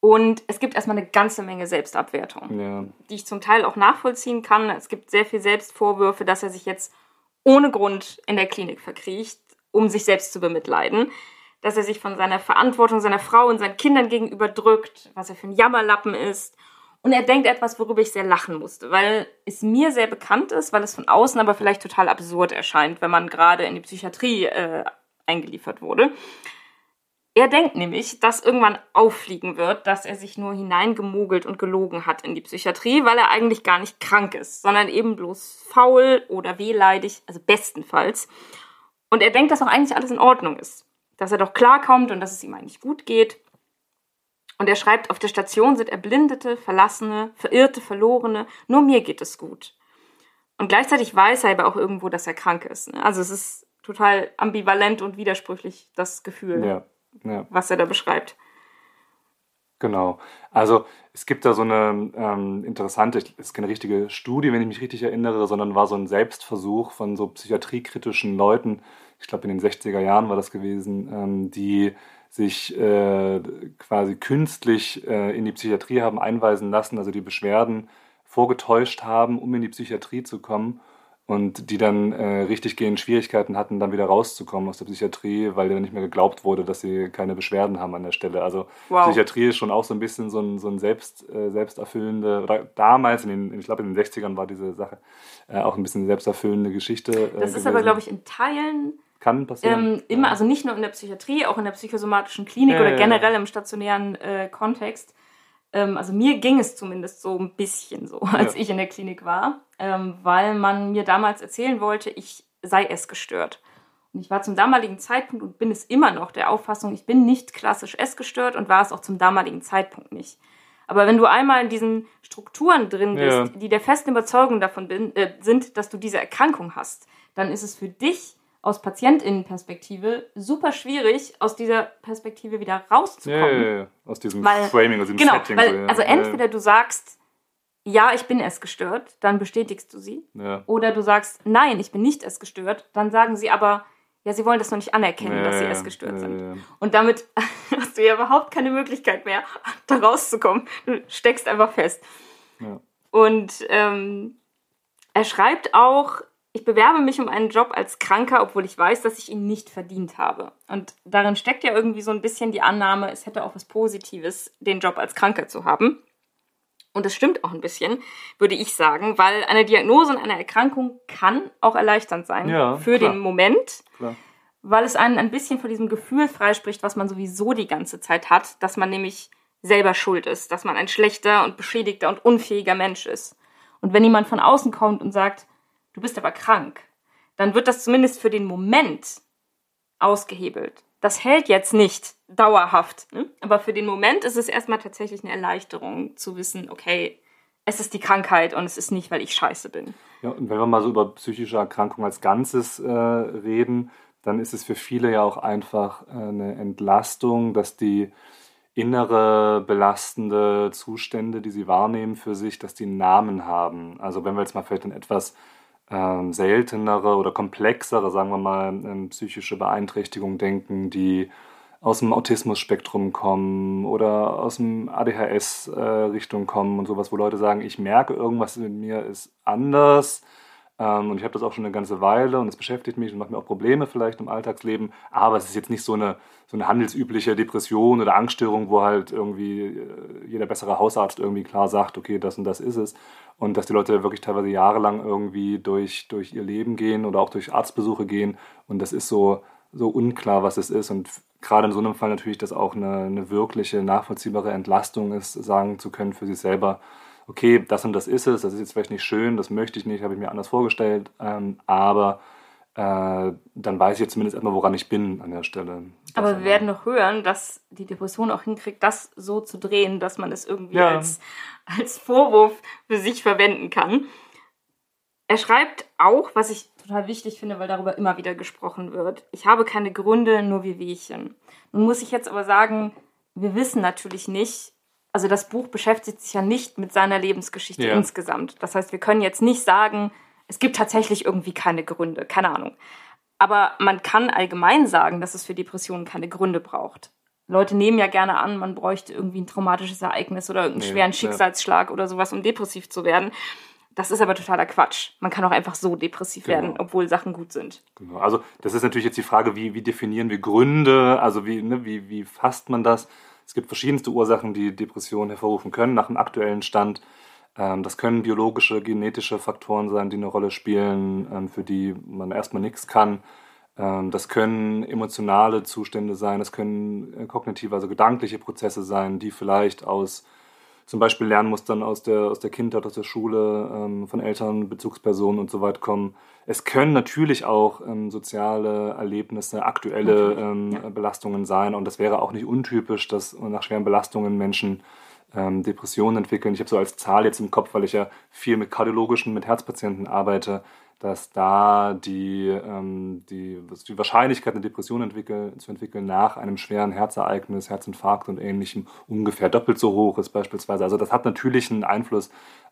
und es gibt erstmal eine ganze Menge Selbstabwertung, ja. die ich zum Teil auch nachvollziehen kann. Es gibt sehr viel Selbstvorwürfe, dass er sich jetzt ohne Grund in der Klinik verkriecht, um sich selbst zu bemitleiden. Dass er sich von seiner Verantwortung seiner Frau und seinen Kindern gegenüber drückt, was er für ein Jammerlappen ist. Und er denkt etwas, worüber ich sehr lachen musste, weil es mir sehr bekannt ist, weil es von außen aber vielleicht total absurd erscheint, wenn man gerade in die Psychiatrie äh, eingeliefert wurde. Er denkt nämlich, dass irgendwann auffliegen wird, dass er sich nur hineingemogelt und gelogen hat in die Psychiatrie, weil er eigentlich gar nicht krank ist, sondern eben bloß faul oder wehleidig, also bestenfalls. Und er denkt, dass auch eigentlich alles in Ordnung ist, dass er doch klarkommt und dass es ihm eigentlich gut geht. Und er schreibt, auf der Station sind Erblindete, Verlassene, Verirrte, Verlorene, nur mir geht es gut. Und gleichzeitig weiß er aber auch irgendwo, dass er krank ist. Ne? Also es ist total ambivalent und widersprüchlich, das Gefühl. Ja ja. was er da beschreibt. Genau. Also es gibt da so eine ähm, interessante, es ist keine richtige Studie, wenn ich mich richtig erinnere, sondern war so ein Selbstversuch von so psychiatriekritischen Leuten, ich glaube in den 60er Jahren war das gewesen, ähm, die sich äh, quasi künstlich äh, in die Psychiatrie haben einweisen lassen, also die Beschwerden vorgetäuscht haben, um in die Psychiatrie zu kommen und die dann äh, richtig gehend Schwierigkeiten hatten, dann wieder rauszukommen aus der Psychiatrie, weil dann nicht mehr geglaubt wurde, dass sie keine Beschwerden haben an der Stelle. Also wow. Psychiatrie ist schon auch so ein bisschen so ein, so ein selbst, äh, selbsterfüllende, oder damals, in den, ich glaube in den 60ern war diese Sache äh, auch ein bisschen selbsterfüllende Geschichte. Äh, das ist aber, glaube ich, in Teilen kann passieren. Ähm, immer, also nicht nur in der Psychiatrie, auch in der psychosomatischen Klinik ja, oder generell im stationären äh, Kontext also mir ging es zumindest so ein bisschen so, als ja. ich in der Klinik war, ähm, weil man mir damals erzählen wollte, ich sei essgestört. Und ich war zum damaligen Zeitpunkt und bin es immer noch der Auffassung, ich bin nicht klassisch essgestört und war es auch zum damaligen Zeitpunkt nicht. Aber wenn du einmal in diesen Strukturen drin bist, ja. die der festen Überzeugung davon bin, äh, sind, dass du diese Erkrankung hast, dann ist es für dich aus Patientinnenperspektive super schwierig, aus dieser Perspektive wieder rauszukommen. Ja, ja, ja. Aus diesem weil, Framing, aus diesem genau, Setting. Weil, so, also entweder du sagst, ja, ich bin es gestört, dann bestätigst du sie. Oder du sagst, nein, ich bin nicht es gestört, dann sagen sie aber, ja, sie wollen das noch nicht anerkennen, dass sie es gestört sind. Und damit hast du ja überhaupt keine Möglichkeit mehr, da rauszukommen. Du steckst einfach fest. Und ähm, er schreibt auch, ich bewerbe mich um einen Job als Kranker, obwohl ich weiß, dass ich ihn nicht verdient habe. Und darin steckt ja irgendwie so ein bisschen die Annahme, es hätte auch was Positives, den Job als Kranker zu haben. Und das stimmt auch ein bisschen, würde ich sagen, weil eine Diagnose und eine Erkrankung kann auch erleichternd sein ja, für klar. den Moment, klar. weil es einen ein bisschen von diesem Gefühl freispricht, was man sowieso die ganze Zeit hat, dass man nämlich selber schuld ist, dass man ein schlechter und beschädigter und unfähiger Mensch ist. Und wenn jemand von außen kommt und sagt, du bist aber krank, dann wird das zumindest für den Moment ausgehebelt. Das hält jetzt nicht dauerhaft, ne? aber für den Moment ist es erstmal tatsächlich eine Erleichterung zu wissen, okay, es ist die Krankheit und es ist nicht, weil ich scheiße bin. Ja, und wenn wir mal so über psychische Erkrankungen als Ganzes äh, reden, dann ist es für viele ja auch einfach äh, eine Entlastung, dass die innere belastende Zustände, die sie wahrnehmen für sich, dass die einen Namen haben. Also wenn wir jetzt mal vielleicht an etwas ähm, seltenere oder komplexere, sagen wir mal, ähm, psychische Beeinträchtigungen denken, die aus dem Autismus-Spektrum kommen oder aus dem ADHS-Richtung äh, kommen und sowas, wo Leute sagen, ich merke, irgendwas in mir ist anders ähm, und ich habe das auch schon eine ganze Weile und es beschäftigt mich und macht mir auch Probleme vielleicht im Alltagsleben, aber es ist jetzt nicht so eine, so eine handelsübliche Depression oder Angststörung, wo halt irgendwie äh, jeder bessere Hausarzt irgendwie klar sagt, okay, das und das ist es. Und dass die Leute wirklich teilweise jahrelang irgendwie durch, durch ihr Leben gehen oder auch durch Arztbesuche gehen und das ist so, so unklar, was es ist. Und gerade in so einem Fall natürlich, dass auch eine, eine wirkliche, nachvollziehbare Entlastung ist, sagen zu können für sich selber, okay, das und das ist es, das ist jetzt vielleicht nicht schön, das möchte ich nicht, habe ich mir anders vorgestellt, ähm, aber dann weiß ich jetzt zumindest erstmal, woran ich bin an der Stelle. Aber wir werden noch hören, dass die Depression auch hinkriegt, das so zu drehen, dass man es irgendwie ja. als, als Vorwurf für sich verwenden kann. Er schreibt auch, was ich total wichtig finde, weil darüber immer wieder gesprochen wird. Ich habe keine Gründe, nur wie Wehchen. Nun muss ich jetzt aber sagen, wir wissen natürlich nicht, also das Buch beschäftigt sich ja nicht mit seiner Lebensgeschichte ja. insgesamt. Das heißt, wir können jetzt nicht sagen, es gibt tatsächlich irgendwie keine Gründe, keine Ahnung. Aber man kann allgemein sagen, dass es für Depressionen keine Gründe braucht. Leute nehmen ja gerne an, man bräuchte irgendwie ein traumatisches Ereignis oder irgendeinen nee, schweren Schicksalsschlag ja. oder sowas, um depressiv zu werden. Das ist aber totaler Quatsch. Man kann auch einfach so depressiv genau. werden, obwohl Sachen gut sind. Genau. Also das ist natürlich jetzt die Frage, wie, wie definieren wir Gründe? Also wie, ne, wie, wie fasst man das? Es gibt verschiedenste Ursachen, die Depressionen hervorrufen können nach dem aktuellen Stand. Ähm, das können biologische, genetische Faktoren sein, die eine Rolle spielen, ähm, für die man erstmal nichts kann. Ähm, das können emotionale Zustände sein, das können äh, kognitive, also gedankliche Prozesse sein, die vielleicht aus zum Beispiel Lernmustern aus der, aus der Kindheit, aus der Schule, von Eltern, Bezugspersonen und so weiter kommen. Es können natürlich auch soziale Erlebnisse, aktuelle ja. Belastungen sein. Und das wäre auch nicht untypisch, dass nach schweren Belastungen Menschen ähm, Depressionen entwickeln. Ich habe so als Zahl jetzt im Kopf, weil ich ja viel mit kardiologischen, mit Herzpatienten arbeite, dass da die, ähm, die, die Wahrscheinlichkeit, eine Depression entwickeln, zu entwickeln nach einem schweren Herzereignis, Herzinfarkt und ähnlichem ungefähr doppelt so hoch ist beispielsweise. Also das hat natürlich einen Einfluss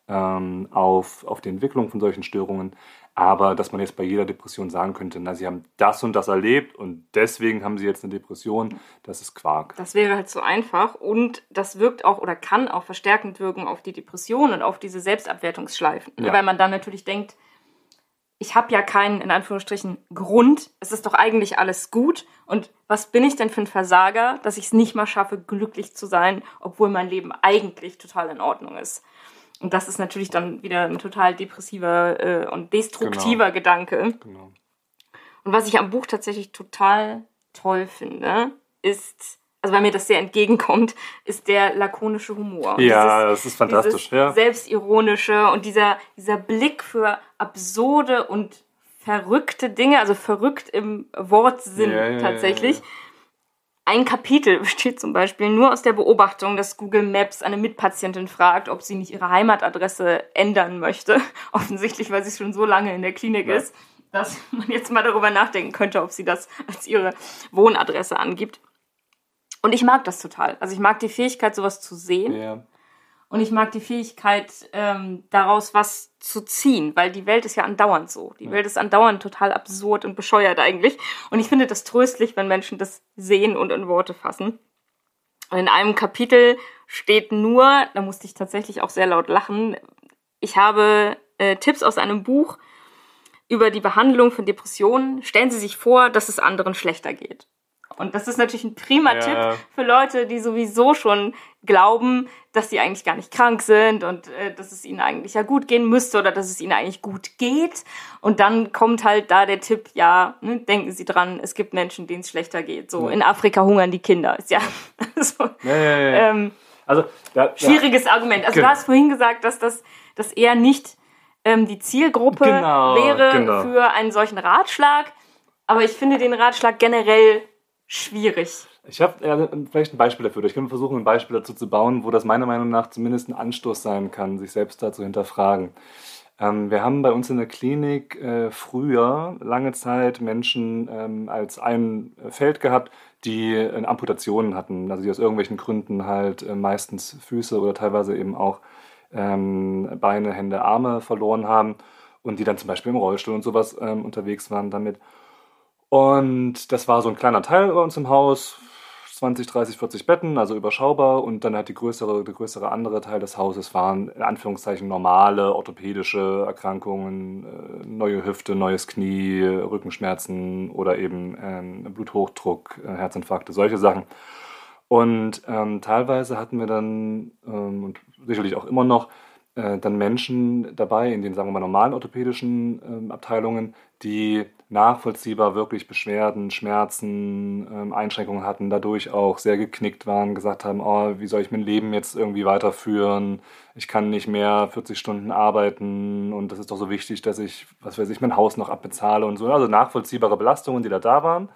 ähm, auf, auf die Entwicklung von solchen Störungen. Aber dass man jetzt bei jeder Depression sagen könnte, na, sie haben das und das erlebt und deswegen haben sie jetzt eine Depression, das ist Quark. Das wäre halt so einfach und das wirkt auch oder kann auch verstärkend wirken auf die Depression und auf diese Selbstabwertungsschleifen. Ja. Weil man dann natürlich denkt, ich habe ja keinen, in Anführungsstrichen, Grund. Es ist doch eigentlich alles gut. Und was bin ich denn für ein Versager, dass ich es nicht mal schaffe, glücklich zu sein, obwohl mein Leben eigentlich total in Ordnung ist? Und das ist natürlich dann wieder ein total depressiver äh, und destruktiver genau. Gedanke. Genau. Und was ich am Buch tatsächlich total toll finde, ist, also weil mir das sehr entgegenkommt, ist der lakonische Humor. Ja, dieses, das ist fantastisch. Ja. Selbstironische und dieser, dieser Blick für absurde und verrückte Dinge, also verrückt im Wortsinn ja, ja, tatsächlich. Ein Kapitel besteht zum Beispiel nur aus der Beobachtung, dass Google Maps eine Mitpatientin fragt, ob sie nicht ihre Heimatadresse ändern möchte. Offensichtlich, weil sie schon so lange in der Klinik ist, dass man jetzt mal darüber nachdenken könnte, ob sie das als ihre Wohnadresse angibt. Und ich mag das total. Also ich mag die Fähigkeit, sowas zu sehen. Ja. Und ich mag die Fähigkeit, ähm, daraus was zu ziehen, weil die Welt ist ja andauernd so. Die ja. Welt ist andauernd total absurd und bescheuert eigentlich. Und ich finde das tröstlich, wenn Menschen das sehen und in Worte fassen. Und in einem Kapitel steht nur, da musste ich tatsächlich auch sehr laut lachen, ich habe äh, Tipps aus einem Buch über die Behandlung von Depressionen. Stellen Sie sich vor, dass es anderen schlechter geht. Und das ist natürlich ein prima ja. Tipp für Leute, die sowieso schon glauben, dass sie eigentlich gar nicht krank sind und äh, dass es ihnen eigentlich ja gut gehen müsste oder dass es ihnen eigentlich gut geht. Und dann kommt halt da der Tipp, ja, ne, denken Sie dran, es gibt Menschen, denen es schlechter geht. So ja. in Afrika hungern die Kinder. Ist ja, so, ja, ähm, also schwieriges Argument. Also du hast vorhin gesagt, dass das dass eher nicht ähm, die Zielgruppe genau, wäre genau. für einen solchen Ratschlag. Aber ich finde den Ratschlag generell schwierig. Ich habe ja, vielleicht ein Beispiel dafür. Ich kann versuchen, ein Beispiel dazu zu bauen, wo das meiner Meinung nach zumindest ein Anstoß sein kann, sich selbst da zu hinterfragen. Ähm, wir haben bei uns in der Klinik äh, früher lange Zeit Menschen ähm, als ein Feld gehabt, die äh, Amputationen hatten, also die aus irgendwelchen Gründen halt äh, meistens Füße oder teilweise eben auch ähm, Beine, Hände, Arme verloren haben und die dann zum Beispiel im Rollstuhl und sowas ähm, unterwegs waren damit. Und das war so ein kleiner Teil bei uns im Haus, 20, 30, 40 Betten, also überschaubar. Und dann hat die größere, der größere andere Teil des Hauses waren in Anführungszeichen normale orthopädische Erkrankungen, äh, neue Hüfte, neues Knie, Rückenschmerzen oder eben ähm, Bluthochdruck, äh, Herzinfarkte, solche Sachen. Und ähm, teilweise hatten wir dann, ähm, und sicherlich auch immer noch, äh, dann Menschen dabei in den, sagen wir mal, normalen orthopädischen ähm, Abteilungen, die nachvollziehbar wirklich Beschwerden, Schmerzen, ähm, Einschränkungen hatten, dadurch auch sehr geknickt waren, gesagt haben, oh, wie soll ich mein Leben jetzt irgendwie weiterführen? Ich kann nicht mehr 40 Stunden arbeiten und das ist doch so wichtig, dass ich, was weiß ich, mein Haus noch abbezahle und so. Also nachvollziehbare Belastungen, die da da waren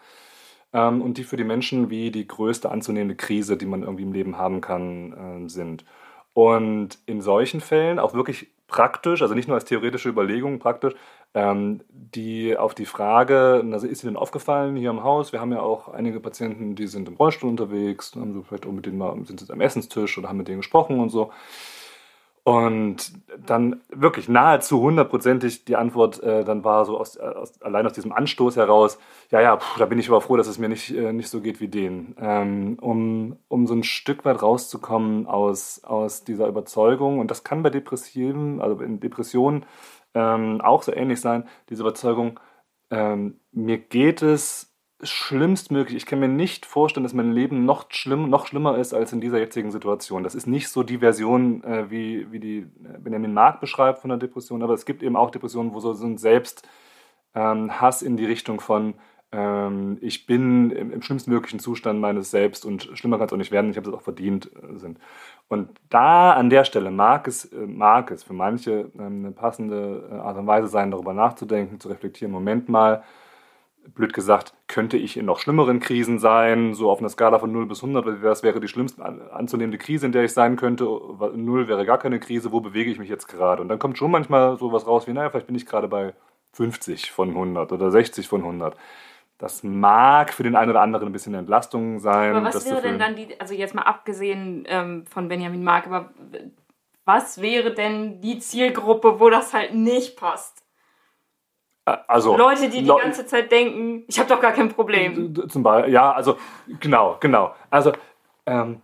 ähm, und die für die Menschen wie die größte anzunehmende Krise, die man irgendwie im Leben haben kann, äh, sind. Und in solchen Fällen auch wirklich praktisch, also nicht nur als theoretische Überlegung, praktisch, ähm, die auf die Frage, also ist Ihnen aufgefallen hier im Haus, wir haben ja auch einige Patienten, die sind im Rollstuhl unterwegs, haben sie vielleicht auch mit denen mal, sind sie am Essenstisch oder haben mit denen gesprochen und so. Und dann wirklich nahezu hundertprozentig die Antwort äh, dann war so aus, aus, allein aus diesem Anstoß heraus, ja, ja, puh, da bin ich aber froh, dass es mir nicht, äh, nicht so geht wie denen. Ähm, um, um so ein Stück weit rauszukommen aus, aus dieser Überzeugung, und das kann bei Depressiven, also in Depressionen ähm, auch so ähnlich sein, diese Überzeugung, ähm, mir geht es schlimmstmöglich. Ich kann mir nicht vorstellen, dass mein Leben noch, schlimm, noch schlimmer ist als in dieser jetzigen Situation. Das ist nicht so die Version, äh, wie, wie die äh, Benjamin Mark beschreibt von der Depression, aber es gibt eben auch Depressionen, wo so ein Selbst ähm, in die Richtung von ähm, ich bin im, im schlimmstmöglichen Zustand meines Selbst und schlimmer kann es auch nicht werden, ich habe es auch verdient äh, sind. Und da an der Stelle mag es, äh, mag es für manche ähm, eine passende Art und Weise sein, darüber nachzudenken, zu reflektieren, Moment mal, blöd gesagt, könnte ich in noch schlimmeren Krisen sein, so auf einer Skala von 0 bis 100, was wäre die schlimmste anzunehmende Krise, in der ich sein könnte, 0 wäre gar keine Krise, wo bewege ich mich jetzt gerade? Und dann kommt schon manchmal sowas raus wie, naja, vielleicht bin ich gerade bei 50 von 100 oder 60 von 100. Das mag für den einen oder anderen ein bisschen Entlastung sein. Aber was wäre denn dann die, also jetzt mal abgesehen ähm, von Benjamin Mark, aber was wäre denn die Zielgruppe, wo das halt nicht passt? Also, Leute, die die ganze Zeit denken, ich habe doch gar kein Problem. Zum Beispiel, ja, also genau, genau. Also ähm,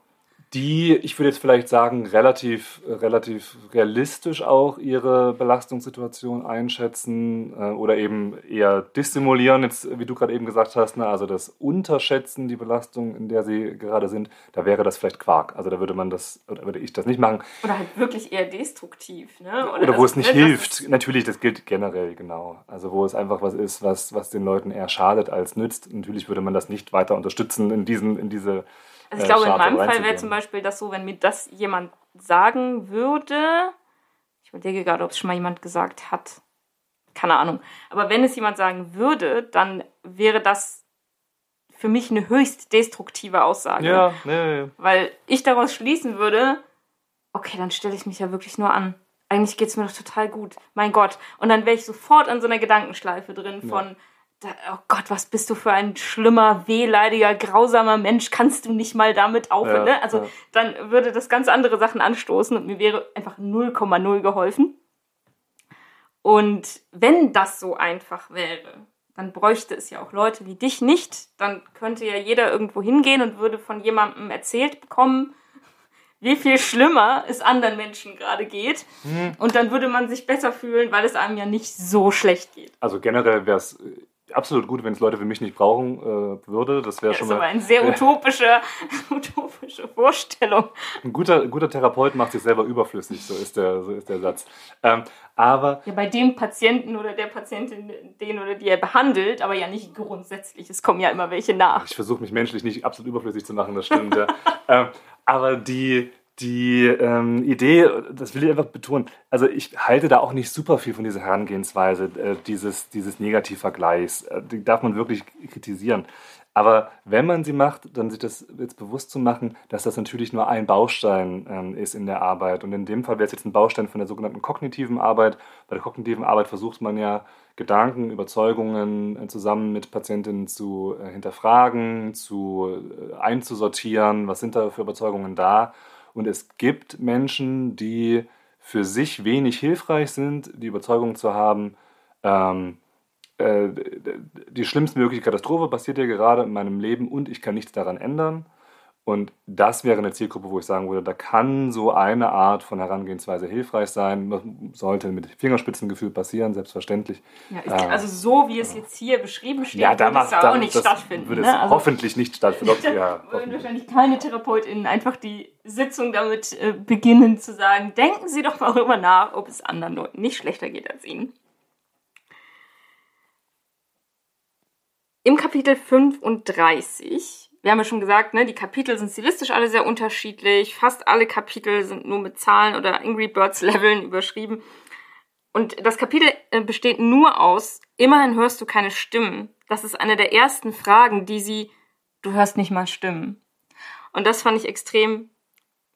die, ich würde jetzt vielleicht sagen, relativ, relativ realistisch auch ihre Belastungssituation einschätzen äh, oder eben eher dissimulieren, jetzt, wie du gerade eben gesagt hast, ne? also das Unterschätzen, die Belastung, in der sie gerade sind, da wäre das vielleicht Quark. Also da würde man das, oder würde ich das nicht machen. Oder halt wirklich eher destruktiv, ne? Oder, oder wo es nicht hilft. Natürlich, das gilt generell, genau. Also wo es einfach was ist, was, was den Leuten eher schadet als nützt. Natürlich würde man das nicht weiter unterstützen in, diesen, in diese also ich äh, glaube, in meinem Fall wäre zum Beispiel das so, wenn mir das jemand sagen würde, ich überlege gerade, ob es schon mal jemand gesagt hat, keine Ahnung, aber wenn es jemand sagen würde, dann wäre das für mich eine höchst destruktive Aussage. Ja, nee, nee. Weil ich daraus schließen würde, okay, dann stelle ich mich ja wirklich nur an. Eigentlich geht es mir doch total gut. Mein Gott. Und dann wäre ich sofort in so einer Gedankenschleife drin von, ja oh Gott, was bist du für ein schlimmer, wehleidiger, grausamer Mensch, kannst du nicht mal damit aufhören, ne? Also ja. dann würde das ganz andere Sachen anstoßen und mir wäre einfach 0,0 geholfen. Und wenn das so einfach wäre, dann bräuchte es ja auch Leute wie dich nicht. Dann könnte ja jeder irgendwo hingehen und würde von jemandem erzählt bekommen, wie viel schlimmer es anderen Menschen gerade geht. Mhm. Und dann würde man sich besser fühlen, weil es einem ja nicht so schlecht geht. Also generell wäre es absolut gut, wenn es Leute wie mich nicht brauchen äh, würde. Das wäre schon mal. Das ist aber eine sehr utopische, utopische Vorstellung. Ein guter, guter Therapeut macht sich selber überflüssig, so ist der, so ist der Satz. Ähm, aber. Ja, bei dem Patienten oder der Patientin, den oder die er behandelt, aber ja nicht grundsätzlich. Es kommen ja immer welche nach. Ich versuche mich menschlich nicht absolut überflüssig zu machen, das stimmt. ja. ähm, aber die die ähm, Idee, das will ich einfach betonen, also ich halte da auch nicht super viel von dieser Herangehensweise, äh, dieses, dieses Negativvergleichs. Äh, die darf man wirklich kritisieren. Aber wenn man sie macht, dann sich das jetzt bewusst zu machen, dass das natürlich nur ein Baustein ähm, ist in der Arbeit. Und in dem Fall wäre es jetzt ein Baustein von der sogenannten kognitiven Arbeit. Bei der kognitiven Arbeit versucht man ja, Gedanken, Überzeugungen äh, zusammen mit Patientinnen zu äh, hinterfragen, zu äh, einzusortieren. Was sind da für Überzeugungen da? Und es gibt Menschen, die für sich wenig hilfreich sind, die Überzeugung zu haben, ähm, äh, die schlimmstmögliche Katastrophe passiert ja gerade in meinem Leben und ich kann nichts daran ändern. Und das wäre eine Zielgruppe, wo ich sagen würde, da kann so eine Art von Herangehensweise hilfreich sein. Das sollte mit Fingerspitzengefühl passieren, selbstverständlich. Ja, ich, äh, also so wie es jetzt hier beschrieben steht, ja, da würde es auch nicht stattfinden. Würde es ne? also, hoffentlich nicht stattfinden. ja, würden wahrscheinlich keine TherapeutInnen einfach die Sitzung damit äh, beginnen zu sagen, denken Sie doch mal darüber nach, ob es anderen Leuten nicht schlechter geht als Ihnen. Im Kapitel 35, wir haben ja schon gesagt, ne, die Kapitel sind stilistisch alle sehr unterschiedlich. Fast alle Kapitel sind nur mit Zahlen oder Angry Birds Leveln überschrieben. Und das Kapitel äh, besteht nur aus, immerhin hörst du keine Stimmen. Das ist eine der ersten Fragen, die sie, du hörst nicht mal Stimmen. Und das fand ich extrem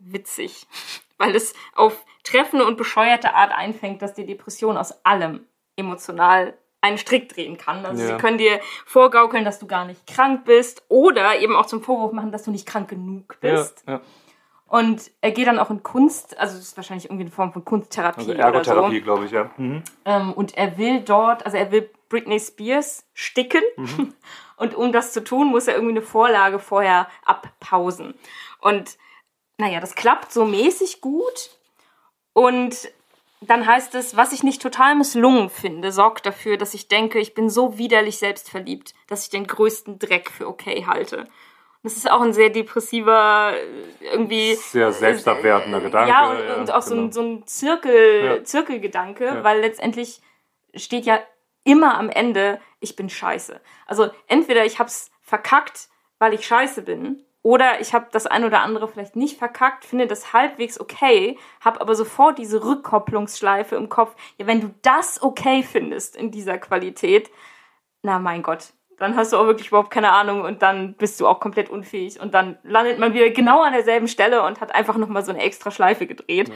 witzig, weil es auf treffende und bescheuerte Art einfängt, dass die Depression aus allem emotional einen Strick drehen kann. Also Ja. sie können dir vorgaukeln, dass du gar nicht krank bist oder eben auch zum Vorwurf machen, dass du nicht krank genug ja, bist. ja. Und er geht dann auch in Kunst, also das ist wahrscheinlich irgendwie eine Form von Kunsttherapie Also oder Ergotherapie, so. glaube ich, ja. Mhm. Ähm, und er will dort, also er will Britney Spears sticken. Mhm. Und um das zu tun, muss er irgendwie eine Vorlage vorher abpausen. Und naja, das klappt so mäßig gut. Und dann heißt es, was ich nicht total misslungen finde, sorgt dafür, dass ich denke, ich bin so widerlich selbstverliebt, dass ich den größten Dreck für okay halte. Das ist auch ein sehr depressiver, äh, irgendwie. Sehr selbstabwertender Gedanke. Ja, und, und auch so genau. ein, so ein Zirkel, Ja. Zirkelgedanke, Ja. weil letztendlich steht ja immer am Ende, ich bin scheiße. Also entweder ich hab's verkackt, weil ich scheiße bin, oder ich habe das ein oder andere vielleicht nicht verkackt, finde das halbwegs okay, habe aber sofort diese Rückkopplungsschleife im Kopf. Ja, wenn du das okay findest in dieser Qualität, na mein Gott, dann hast du auch wirklich überhaupt keine Ahnung und dann bist du auch komplett unfähig und dann landet man wieder genau an derselben Stelle und hat einfach nochmal so eine extra Schleife gedreht.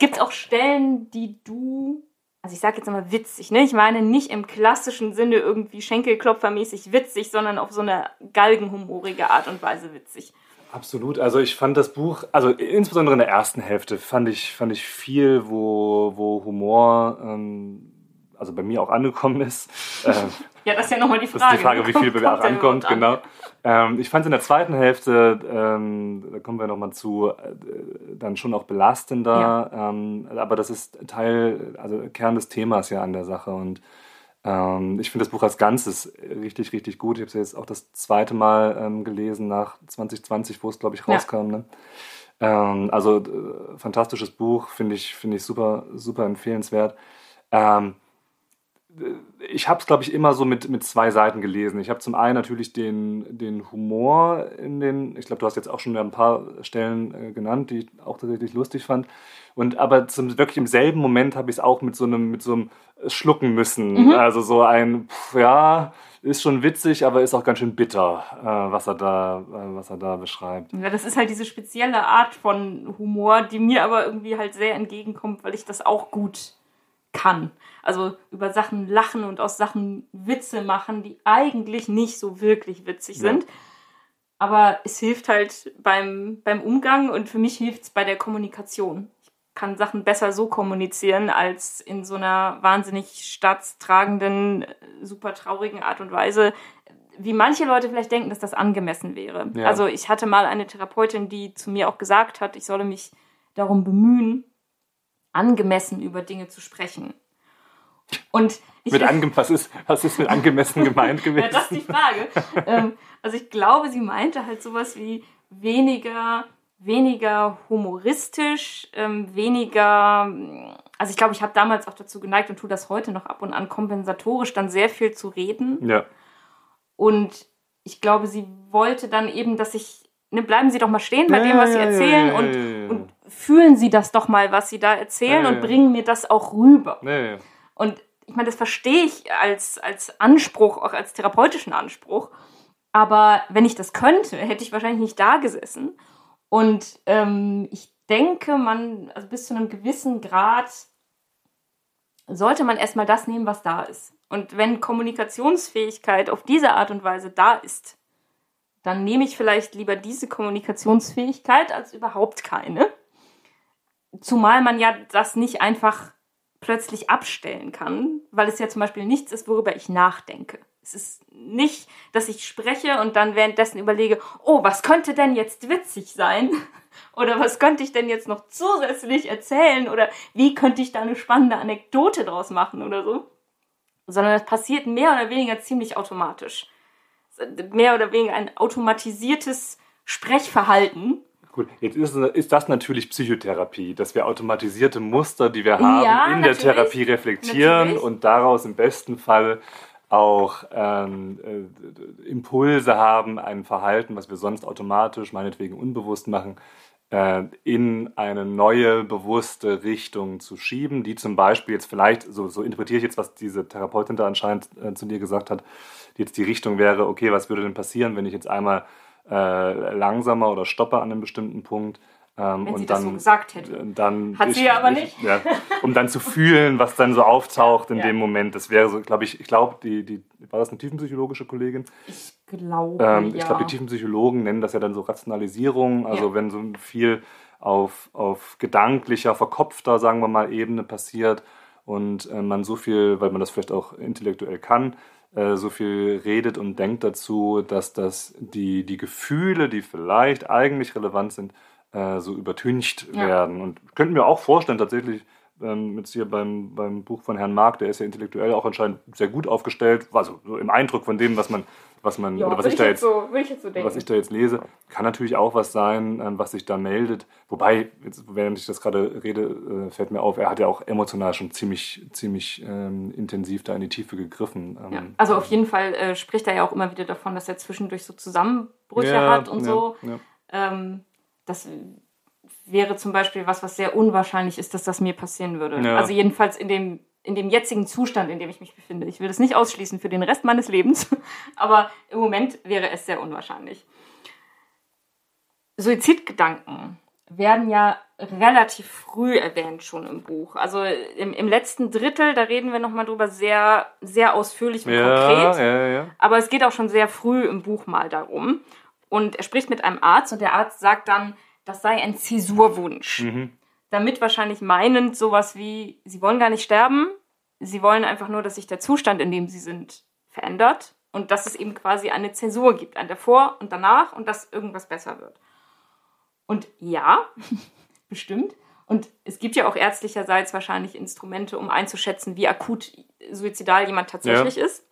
Gibt es auch Stellen, die du, also ich sage jetzt mal witzig, ne? Ich meine nicht im klassischen Sinne irgendwie Schenkelklopfermäßig witzig, sondern auf so eine galgenhumorige Art und Weise witzig. Absolut. Also ich fand das Buch, also insbesondere in der ersten Hälfte, fand ich, fand ich viel, wo, wo Humor, ähm, also bei mir auch angekommen ist. Ähm, Ja, das ist ja nochmal die Das Frage. ist die Frage, wie viel Kommt Bewerb der ankommt, an? genau. Ähm, ich fand es in der zweiten Hälfte, ähm, da kommen wir nochmal zu, äh, dann schon auch belastender. Ähm, aber das ist Teil, also Kern des Themas ja an der Sache. Und ähm, ich finde das Buch als Ganzes richtig, richtig gut. Ich habe es jetzt auch das zweite Mal ähm, gelesen nach 2020, wo es, glaube ich, Ja. rauskam. Ne? Ähm, also äh, fantastisches Buch, finde ich, finde ich super, super empfehlenswert. Ähm, ich habe es, glaube ich, immer so mit, mit zwei Seiten gelesen. Ich habe zum einen natürlich den, den Humor in den, ich glaube, du hast jetzt auch schon ein paar Stellen äh, genannt, die ich auch tatsächlich lustig fand. Und aber zum, wirklich im selben Moment habe ich es auch mit so einem, mit so einem Schlucken müssen. Also so ein, pff, ja, ist schon witzig, aber ist auch ganz schön bitter, äh, was er da, äh, was er da beschreibt. Ja, das ist halt diese spezielle Art von Humor, die mir aber irgendwie halt sehr entgegenkommt, weil ich das auch gut kann. Also über Sachen lachen und aus Sachen Witze machen, die eigentlich nicht so wirklich witzig Ja. sind. Aber es hilft halt beim, beim Umgang und für mich hilft es bei der Kommunikation. Ich kann Sachen besser so kommunizieren, als in so einer wahnsinnig staatstragenden, super traurigen Art und Weise, wie manche Leute vielleicht denken, dass das angemessen wäre. Ja. Also ich hatte mal eine Therapeutin, die zu mir auch gesagt hat, ich solle mich darum bemühen, angemessen über Dinge zu sprechen. Und ich, Mit ange was, ist, was ist mit angemessen gemeint ja, gewesen? das ist die Frage. ähm, also ich glaube, sie meinte halt sowas wie weniger, weniger humoristisch, ähm, weniger. Also ich glaube, ich habe damals auch dazu geneigt und tue das heute noch ab und an kompensatorisch dann sehr viel zu reden. ja. Und ich glaube, sie wollte dann eben, dass ich ne, bleiben Sie doch mal stehen bei Ja, dem, was Sie ja, ja, erzählen ja, ja, und, ja, ja. und fühlen Sie das doch mal, was Sie da erzählen Ja, und bringen mir das auch rüber. Und ich meine, das verstehe ich als, als Anspruch, auch als therapeutischen Anspruch. Aber wenn ich das könnte, hätte ich wahrscheinlich nicht da gesessen. Und ähm, ich denke, man, also bis zu einem gewissen Grad sollte man erstmal das nehmen, was da ist. Und wenn Kommunikationsfähigkeit auf diese Art und Weise da ist, dann nehme ich vielleicht lieber diese Kommunikationsfähigkeit als überhaupt keine. Zumal man ja das nicht einfach plötzlich abstellen kann, weil es ja zum Beispiel nichts ist, worüber ich nachdenke. Es ist nicht, dass ich spreche und dann währenddessen überlege, oh, was könnte denn jetzt witzig sein? Oder was könnte ich denn jetzt noch zusätzlich erzählen? Oder wie könnte ich da eine spannende Anekdote draus machen oder so? Sondern das passiert mehr oder weniger ziemlich automatisch. Mehr oder weniger ein automatisiertes Sprechverhalten, Gut, jetzt ist, ist das natürlich Psychotherapie, dass wir automatisierte Muster, die wir haben, Ja, in der. Therapie reflektieren Natürlich. und daraus im besten Fall auch ähm, äh, Impulse haben, ein Verhalten, was wir sonst automatisch, meinetwegen unbewusst machen, äh, in eine neue, bewusste Richtung zu schieben, die zum Beispiel jetzt vielleicht, so, so interpretiere ich jetzt, was diese Therapeutin da anscheinend äh, zu dir gesagt hat, die jetzt die Richtung wäre, okay, was würde denn passieren, wenn ich jetzt einmal äh, langsamer oder stoppe an einem bestimmten Punkt. Ähm, wenn und sie dann, das so gesagt hätte. äh, dann Hat sie ja aber nicht. Ja, um dann zu fühlen, was dann so auftaucht in Ja. dem Moment. Das wäre so, glaube ich, ich glaube, die, die, war das eine tiefenpsychologische Kollegin? Ich glaube, Ähm, ja. Ich glaube, die Tiefenpsychologen nennen das ja dann so Rationalisierung. Also Ja. wenn so viel auf, auf gedanklicher, verkopfter, sagen wir mal, Ebene passiert und äh, man so viel, weil man das vielleicht auch intellektuell kann, äh, so viel redet und denkt dazu, dass das die, die Gefühle, die vielleicht eigentlich relevant sind, äh, so übertüncht Ja. werden. Und könnten wir auch vorstellen, tatsächlich, ähm, jetzt hier beim, beim Buch von Herrn Mark, der ist ja intellektuell auch anscheinend sehr gut aufgestellt, also so im Eindruck von dem, was man, was man, ja, oder was ich da jetzt so, ich jetzt so denken. was ich da jetzt lese, kann natürlich auch was sein, ähm, was sich da meldet. Wobei, jetzt, während ich das gerade rede, äh, fällt mir auf, er hat ja auch emotional schon ziemlich, ziemlich ähm, intensiv da in die Tiefe gegriffen. Ähm, ja. Also auf jeden Fall äh, spricht er ja auch immer wieder davon, dass er zwischendurch so Zusammenbrüche ja, hat und so. Ähm, das wäre zum Beispiel was, was sehr unwahrscheinlich ist, dass das mir passieren würde. Also jedenfalls in dem, in dem jetzigen Zustand, in dem ich mich befinde. Ich will das nicht ausschließen für den Rest meines Lebens, aber im Moment wäre es sehr unwahrscheinlich. Suizidgedanken werden ja relativ früh erwähnt schon im Buch. Also im, im letzten Drittel, da reden wir nochmal drüber sehr, sehr ausführlich und Ja, konkret. ja, ja. Aber es geht auch schon sehr früh im Buch mal darum. Und er spricht mit einem Arzt und der Arzt sagt dann, das sei ein Zäsurwunsch. Mhm. Damit wahrscheinlich meinend sowas wie, sie wollen gar nicht sterben, sie wollen einfach nur, dass sich der Zustand, in dem sie sind, verändert und dass es eben quasi eine Zäsur gibt, ein davor und danach und dass irgendwas besser wird. Und ja, bestimmt. Und es gibt ja auch ärztlicherseits wahrscheinlich Instrumente, um einzuschätzen, wie akut suizidal jemand tatsächlich ist.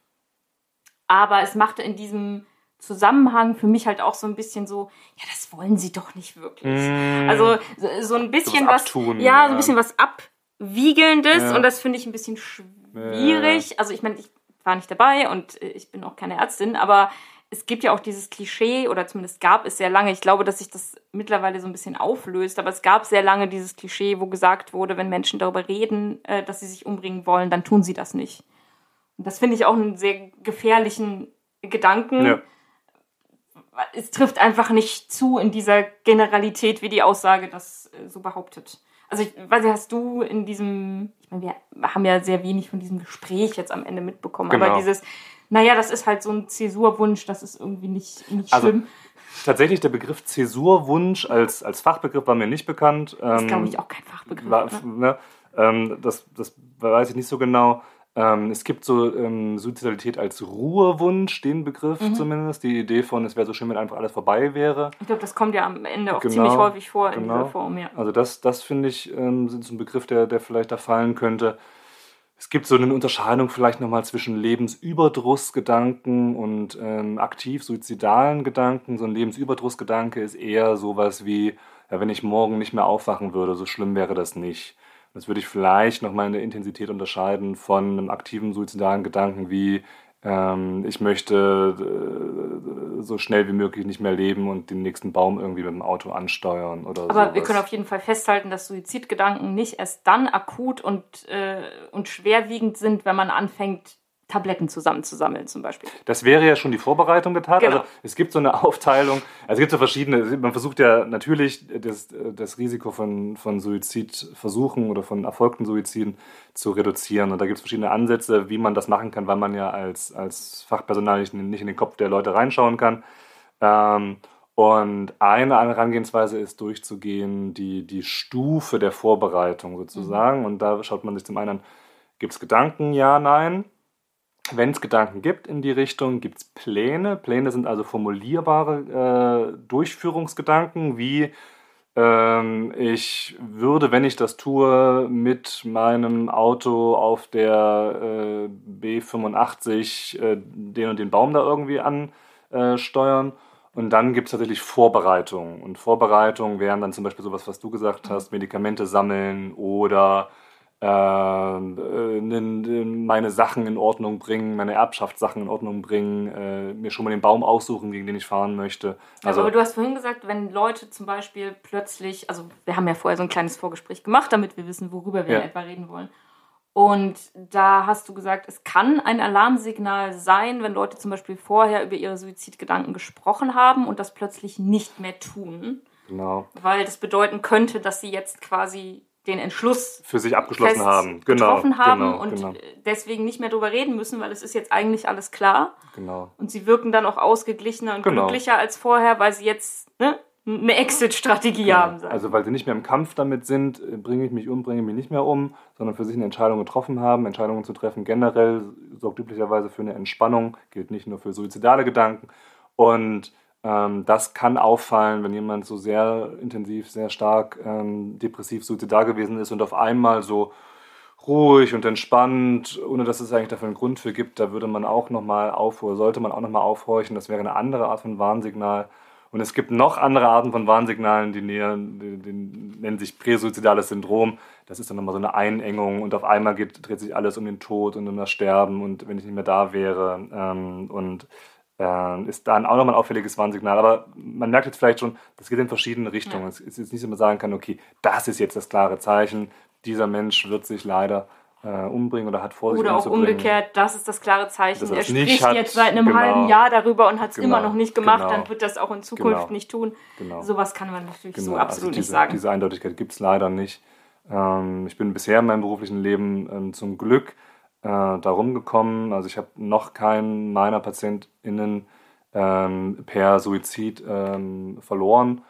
Aber es machte in diesem Zusammenhang für mich halt auch so ein bisschen so, ja, das wollen sie doch nicht wirklich. Mm. Also so, so ein bisschen was was, abtun, ja, so ja. ein bisschen was abwiegelndes Ja. und das finde ich ein bisschen schwierig. Also ich meine, ich war nicht dabei und äh, ich bin auch keine Ärztin, aber es gibt ja auch dieses Klischee, oder zumindest gab es sehr lange, ich glaube, dass sich das mittlerweile so ein bisschen auflöst, aber es gab sehr lange dieses Klischee, wo gesagt wurde, wenn Menschen darüber reden, äh, dass sie sich umbringen wollen, dann tun sie das nicht. Und das finde ich auch einen sehr gefährlichen Gedanken. Ja. Es trifft einfach nicht zu in dieser Generalität, wie die Aussage das äh, so behauptet. Also ich weiß nicht, hast du in diesem, ich meine, wir haben ja sehr wenig von diesem Gespräch jetzt am Ende mitbekommen, aber Genau. dieses, naja, das ist halt so ein Zäsurwunsch, das ist irgendwie nicht, nicht Also, schlimm. Tatsächlich der Begriff Zäsurwunsch als, als Fachbegriff war mir nicht bekannt. Das ist, Ähm, glaube ich, auch kein Fachbegriff. war, ne? ne, ähm, das, das weiß ich nicht so genau. Ähm, es gibt so ähm, Suizidalität als Ruhewunsch, den Begriff Mhm. zumindest. Die Idee von, es wäre so schön, wenn einfach alles vorbei wäre. Ich glaube, das kommt ja am Ende auch Genau, ziemlich häufig vor in genau. dieser Form, ja. Also das, das finde ich, ähm, so ein Begriff, der, der vielleicht da fallen könnte. Es gibt so eine Unterscheidung vielleicht nochmal zwischen Lebensüberdrussgedanken und ähm, aktiv suizidalen Gedanken. So ein Lebensüberdrussgedanke ist eher sowas wie, ja, wenn ich morgen nicht mehr aufwachen würde, so schlimm wäre das nicht. Das würde ich vielleicht nochmal in der Intensität unterscheiden von einem aktiven suizidalen Gedanken wie, ähm, ich möchte äh, so schnell wie möglich nicht mehr leben und den nächsten Baum irgendwie mit dem Auto ansteuern oder so. Aber sowas. wir können auf jeden Fall festhalten, dass Suizidgedanken nicht erst dann akut und, äh, und schwerwiegend sind, wenn man anfängt, Tabletten zusammenzusammeln zum Beispiel. Das wäre ja schon die Vorbereitung der Tat. Genau. Also es gibt so eine Aufteilung, also es gibt so verschiedene, man versucht ja natürlich das, das Risiko von, von Suizidversuchen oder von erfolgten Suiziden zu reduzieren. Und da gibt es verschiedene Ansätze, wie man das machen kann, weil man ja als, als Fachpersonal nicht, nicht in den Kopf der Leute reinschauen kann. Ähm, und eine Herangehensweise ist durchzugehen, die, die Stufe der Vorbereitung sozusagen. Und da schaut man sich zum einen an, gibt es Gedanken, ja, nein. Wenn es Gedanken gibt in die Richtung, gibt es Pläne. Pläne sind also formulierbare äh, Durchführungsgedanken, wie ähm, ich würde, wenn ich das tue, mit meinem Auto auf der äh, B85 äh, den und den Baum da irgendwie ansteuern. Und dann gibt es tatsächlich Vorbereitungen. Und Vorbereitungen wären dann zum Beispiel sowas, was du gesagt hast, Medikamente sammeln oder äh, meine Sachen in Ordnung bringen, meine Erbschaftssachen in Ordnung bringen, äh, mir schon mal den Baum aussuchen, gegen den ich fahren möchte. Also, aber du hast vorhin gesagt, wenn Leute zum Beispiel plötzlich, also wir haben ja vorher so ein kleines Vorgespräch gemacht, damit wir wissen, worüber wir Ja. in etwa reden wollen. Und da hast du gesagt, es kann ein Alarmsignal sein, wenn Leute zum Beispiel vorher über ihre Suizidgedanken gesprochen haben und das plötzlich nicht mehr tun, genau. weil das bedeuten könnte, dass sie jetzt quasi den Entschluss Für sich abgeschlossen haben. Genau, getroffen haben genau, und genau, deswegen nicht mehr drüber reden müssen, weil es ist jetzt eigentlich alles klar. genau. Und sie wirken dann auch ausgeglichener und Genau. glücklicher als vorher, weil sie jetzt ne, eine Exit-Strategie haben. Sagen. Also weil sie nicht mehr im Kampf damit sind, äh, bringe ich mich um, bringe ich mich nicht mehr um, sondern für sich eine Entscheidung getroffen haben. Entscheidungen zu treffen generell sorgt üblicherweise für eine Entspannung, gilt nicht nur für suizidale Gedanken. Und das kann auffallen, wenn jemand so sehr intensiv, sehr stark ähm, depressiv, suizidal gewesen ist und auf einmal so ruhig und entspannt, ohne dass es eigentlich dafür einen Grund für gibt, da würde man auch nochmal aufhorchen, sollte man auch nochmal aufhorchen. Das wäre eine andere Art von Warnsignal. Und es gibt noch andere Arten von Warnsignalen, die, nähern, die, die nennen sich präsuizidales Syndrom. Das ist dann nochmal so eine Einengung und auf einmal geht, dreht sich alles um den Tod und um das Sterben und wenn ich nicht mehr da wäre. Ähm, und ist dann auch nochmal ein auffälliges Warnsignal. Aber man merkt jetzt vielleicht schon, das geht in verschiedene Richtungen. Ja. Es ist jetzt nicht, dass man sagen kann, okay, das ist jetzt das klare Zeichen, dieser Mensch wird sich leider äh, umbringen oder hat vor, sich Oder auch umgekehrt, das ist das klare Zeichen. Er nicht spricht hat, jetzt seit einem genau. halben Jahr darüber und hat es Genau, immer noch nicht gemacht, genau. dann wird das auch in Zukunft Genau. nicht tun. Genau. Sowas kann man natürlich so Genau, absolut also nicht diese, sagen. Diese Eindeutigkeit gibt es leider nicht. Ähm, ich bin bisher in meinem beruflichen Leben ähm, zum Glück äh, darum gekommen. Also ich habe noch keinen meiner PatientInnen ähm, per Suizid ähm, verloren.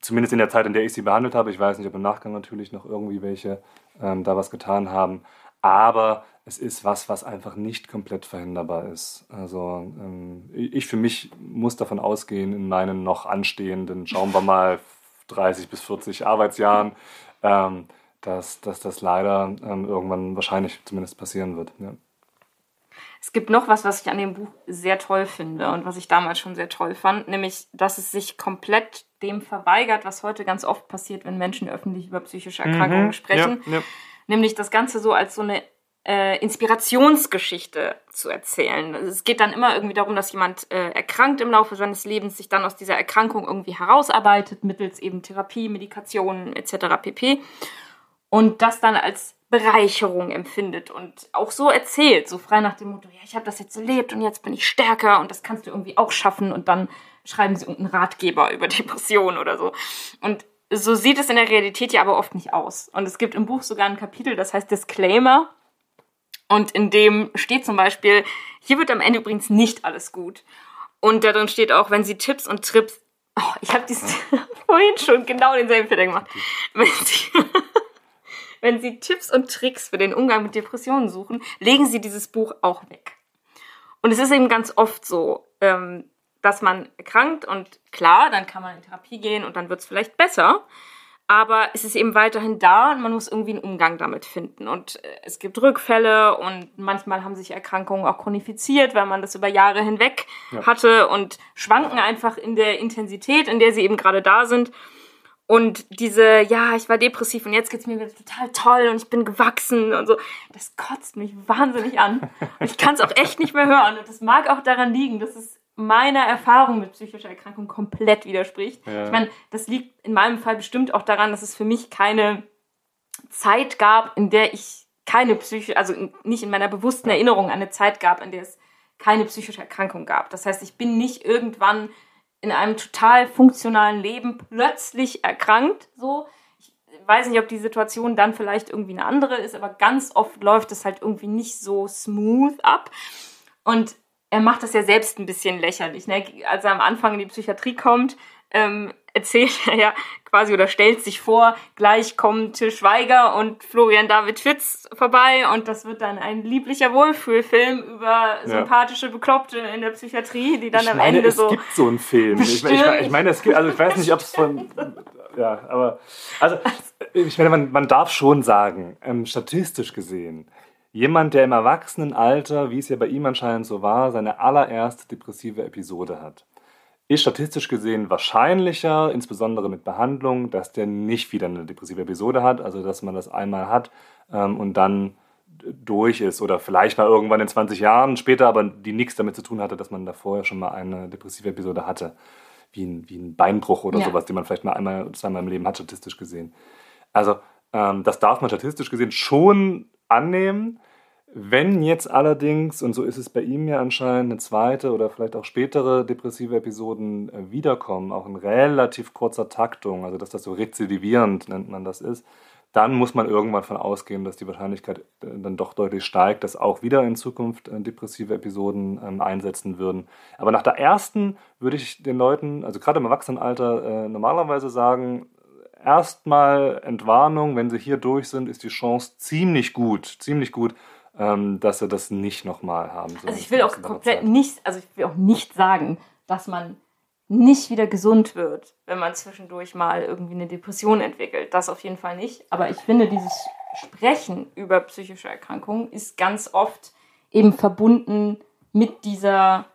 Zumindest in der Zeit, in der ich sie behandelt habe. Ich weiß nicht, ob im Nachgang natürlich noch irgendwie welche ähm, da was getan haben. Aber es ist was, was einfach nicht komplett verhinderbar ist. Also ähm, ich für mich muss davon ausgehen, in meinen noch anstehenden, schauen wir mal, 30 bis 40 Arbeitsjahren, ähm, dass, dass das leider ähm, irgendwann wahrscheinlich zumindest passieren wird. Ja. Es gibt noch was, was ich an dem Buch sehr toll finde und was ich damals schon sehr toll fand, nämlich, dass es sich komplett dem verweigert, was heute ganz oft passiert, wenn Menschen öffentlich über psychische Erkrankungen sprechen. Ja, ja. nämlich das Ganze so als so eine äh, Inspirationsgeschichte zu erzählen. Es geht dann immer irgendwie darum, dass jemand äh, erkrankt im Laufe seines Lebens, sich dann aus dieser Erkrankung irgendwie herausarbeitet, mittels eben Therapie, Medikationen etc. pp. Und das dann als Bereicherung empfindet und auch so erzählt, so frei nach dem Motto, ja, ich habe das jetzt erlebt und jetzt bin ich stärker und das kannst du irgendwie auch schaffen und dann schreiben sie irgendeinen Ratgeber über Depressionen oder so. Und so sieht es in der Realität ja aber oft nicht aus. Und es gibt im Buch sogar ein Kapitel, das heißt Disclaimer. Und in dem steht zum Beispiel, hier wird am Ende übrigens nicht alles gut. Und da drin steht auch, wenn Sie Tipps und Trips, oh, ich habe dies vorhin schon genau denselben Fehler gemacht. Wenn Sie, wenn Sie Tipps und Tricks für den Umgang mit Depressionen suchen, legen Sie dieses Buch auch weg. Und es ist eben ganz oft so, ähm, dass man erkrankt und klar, dann kann man in Therapie gehen und dann wird es vielleicht besser. Aber es ist eben weiterhin da und man muss irgendwie einen Umgang damit finden. Und äh, es gibt Rückfälle und manchmal haben sich Erkrankungen auch chronifiziert, weil man das über Jahre hinweg hatte und schwanken einfach in der Intensität, in der sie eben gerade da sind. Und diese, ja, ich war depressiv und jetzt geht's mir wieder total toll und ich bin gewachsen und so, das kotzt mich wahnsinnig an. Und ich kann es auch echt nicht mehr hören. Und das mag auch daran liegen, dass es meiner Erfahrung mit psychischer Erkrankung komplett widerspricht. Ja. Ich meine, das liegt in meinem Fall bestimmt auch daran, dass es für mich keine Zeit gab, in der ich keine psychische, also nicht in meiner bewussten Erinnerung eine Zeit gab, in der es keine psychische Erkrankung gab. Das heißt, ich bin nicht irgendwann in einem total funktionalen Leben plötzlich erkrankt, so. Ich weiß nicht, ob die Situation dann vielleicht irgendwie eine andere ist, aber ganz oft läuft es halt irgendwie nicht so smooth ab. Und er macht das ja selbst ein bisschen lächerlich. Ne? Als er am Anfang in die Psychiatrie kommt, ähm, erzählt er ja quasi oder stellt sich vor, gleich kommen Til Schweiger und Florian David Fitz vorbei und das wird dann ein lieblicher Wohlfühlfilm über sympathische Bekloppte in der Psychiatrie, die dann ich am meine, Ende es so. gibt so einen Film. Ich, ich, ich meine, es gibt, also ich weiß nicht, ob es von. Ja, aber. Also, ich meine, man, man darf schon sagen, ähm, statistisch gesehen, jemand, der im Erwachsenenalter, wie es ja bei ihm anscheinend so war, seine allererste depressive Episode hat, ist statistisch gesehen wahrscheinlicher, insbesondere mit Behandlung, dass der nicht wieder eine depressive Episode hat, also dass man das einmal hat ähm, und dann durch ist oder vielleicht mal irgendwann in 20 Jahren später, aber die nichts damit zu tun hatte, dass man da vorher schon mal eine depressive Episode hatte, wie ein, wie ein Beinbruch oder Ja. sowas, den man vielleicht mal einmal zweimal im Leben hat, statistisch gesehen. Also ähm, das darf man statistisch gesehen schon annehmen. Wenn jetzt allerdings, und so ist es bei ihm ja anscheinend, eine zweite oder vielleicht auch spätere depressive Episoden äh, wiederkommen, auch in relativ kurzer Taktung, also dass das so rezidivierend nennt man das ist, dann muss man irgendwann von ausgehen, dass die Wahrscheinlichkeit äh, dann doch deutlich steigt, dass auch wieder in Zukunft äh, depressive Episoden ähm, einsetzen würden. Aber nach der ersten würde ich den Leuten, also gerade im Erwachsenenalter, normalerweise sagen, erstmal Entwarnung, wenn sie hier durch sind, ist die Chance ziemlich gut, ziemlich gut, dass sie das nicht nochmal haben. so Also ich will auch komplett nicht, also ich will auch nicht sagen, dass man nicht wieder gesund wird, wenn man zwischendurch mal irgendwie eine Depression entwickelt. Das auf jeden Fall nicht. Aber ich finde, dieses Sprechen über psychische Erkrankungen ist ganz oft eben verbunden mit dieser,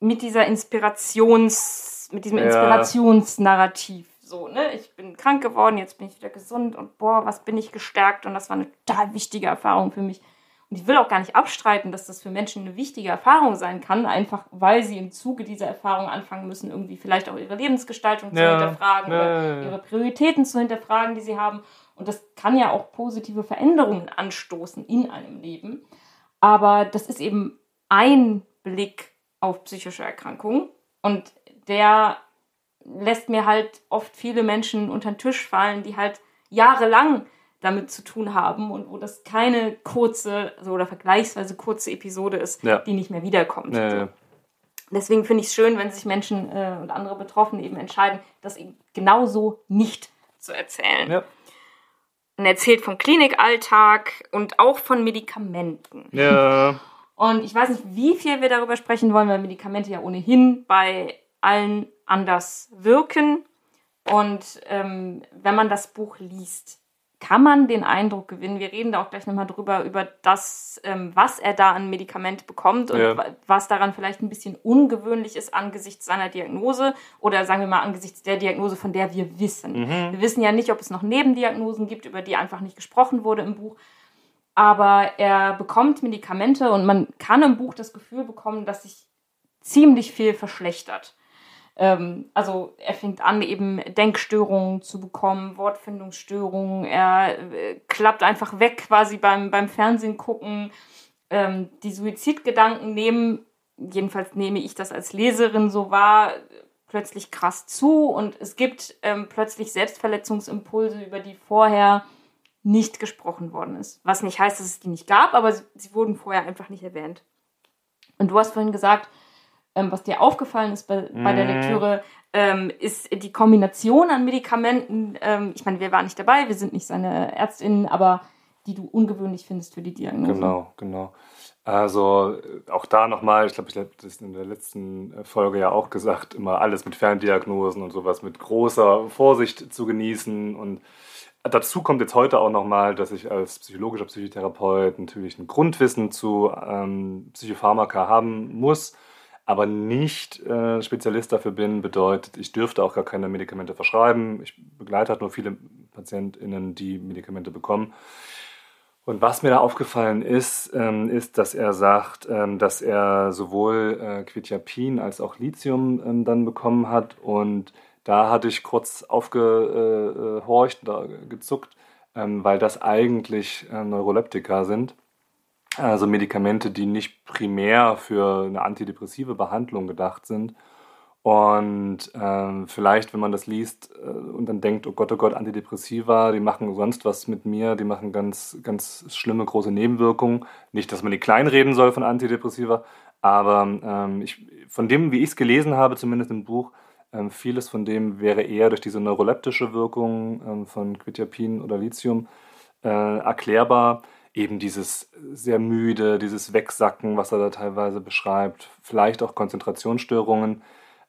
mit dieser Inspirations, mit diesem Ja. Inspirationsnarrativ. So, ne? Ich bin krank geworden, jetzt bin ich wieder gesund und boah, was bin ich gestärkt und das war eine total wichtige Erfahrung für mich. Und ich will auch gar nicht abstreiten, dass das für Menschen eine wichtige Erfahrung sein kann, einfach weil sie im Zuge dieser Erfahrung anfangen müssen, irgendwie vielleicht auch ihre Lebensgestaltung zu Ja, hinterfragen ja, oder ja. ihre Prioritäten zu hinterfragen, die sie haben. Und das kann ja auch positive Veränderungen anstoßen in einem Leben. Aber das ist eben ein Blick auf psychische Erkrankungen und der lässt mir halt oft viele Menschen unter den Tisch fallen, die halt jahrelang damit zu tun haben und wo das keine kurze so oder vergleichsweise kurze Episode ist, Ja. die nicht mehr wiederkommt. Ja, ja. Deswegen finde ich es schön, wenn sich Menschen äh, und andere Betroffene eben entscheiden, das eben genauso nicht zu erzählen. Und erzählt vom Klinikalltag und auch von Medikamenten. Und ich weiß nicht, wie viel wir darüber sprechen wollen, weil Medikamente ja ohnehin bei allen anders wirken. Und ähm, wenn man das Buch liest, kann man den Eindruck gewinnen, wir reden da auch gleich nochmal drüber, über das, ähm, was er da an Medikament bekommt und Ja. wa- was daran vielleicht ein bisschen ungewöhnlich ist angesichts seiner Diagnose oder sagen wir mal angesichts der Diagnose, von der wir wissen. Wir wissen ja nicht, ob es noch Nebendiagnosen gibt, über die einfach nicht gesprochen wurde im Buch aber er bekommt Medikamente und man kann im Buch das Gefühl bekommen, dass sich ziemlich viel verschlechtert. Ähm, also er fängt an, eben Denkstörungen zu bekommen, Wortfindungsstörungen, er äh, klappt einfach weg quasi beim, beim Fernsehen gucken. Ähm, die Suizidgedanken nehmen, jedenfalls nehme ich das als Leserin so wahr, plötzlich krass zu und es gibt ähm, plötzlich Selbstverletzungsimpulse, über die vorher nicht gesprochen worden ist. Was nicht heißt, dass es die nicht gab, aber sie, sie wurden vorher einfach nicht erwähnt. Und du hast vorhin gesagt, ähm, was dir aufgefallen ist bei, bei der Mhm. Lektüre, ähm, ist die Kombination an Medikamenten. Ähm, ich meine, wir waren nicht dabei, wir sind nicht seine Ärztinnen, aber die du ungewöhnlich findest für die Diagnose. Genau, genau. Also äh, auch da nochmal, ich glaube, ich habe das in der letzten äh, Folge ja auch gesagt, immer alles mit Ferndiagnosen und sowas mit großer Vorsicht zu genießen. Und dazu kommt jetzt heute auch nochmal, dass ich als psychologischer Psychotherapeut natürlich ein Grundwissen zu ähm, Psychopharmaka haben muss, aber nicht äh, Spezialist dafür bin, bedeutet, ich dürfte auch gar keine Medikamente verschreiben. Ich begleite halt nur viele PatientInnen, die Medikamente bekommen. Und was mir da aufgefallen ist, ähm, ist, dass er sagt, ähm, dass er sowohl äh, Quetiapin als auch Lithium ähm, dann bekommen hat. Und da hatte ich kurz aufgehorcht, da gezuckt, ähm, weil das eigentlich äh, Neuroleptika sind. Also Medikamente, die nicht primär für eine antidepressive Behandlung gedacht sind, und ähm, vielleicht, wenn man das liest äh, und dann denkt, oh Gott, oh Gott, Antidepressiva, die machen sonst was mit mir, die machen ganz, ganz schlimme große Nebenwirkungen. Nicht, dass man die kleinreden soll von Antidepressiva, aber ähm, ich, von dem, wie ich es gelesen habe, zumindest im Buch, ähm, vieles von dem wäre eher durch diese neuroleptische Wirkung ähm, von Quetiapin oder Lithium äh, erklärbar. Eben dieses sehr müde, dieses Wegsacken, was er da teilweise beschreibt, vielleicht auch Konzentrationsstörungen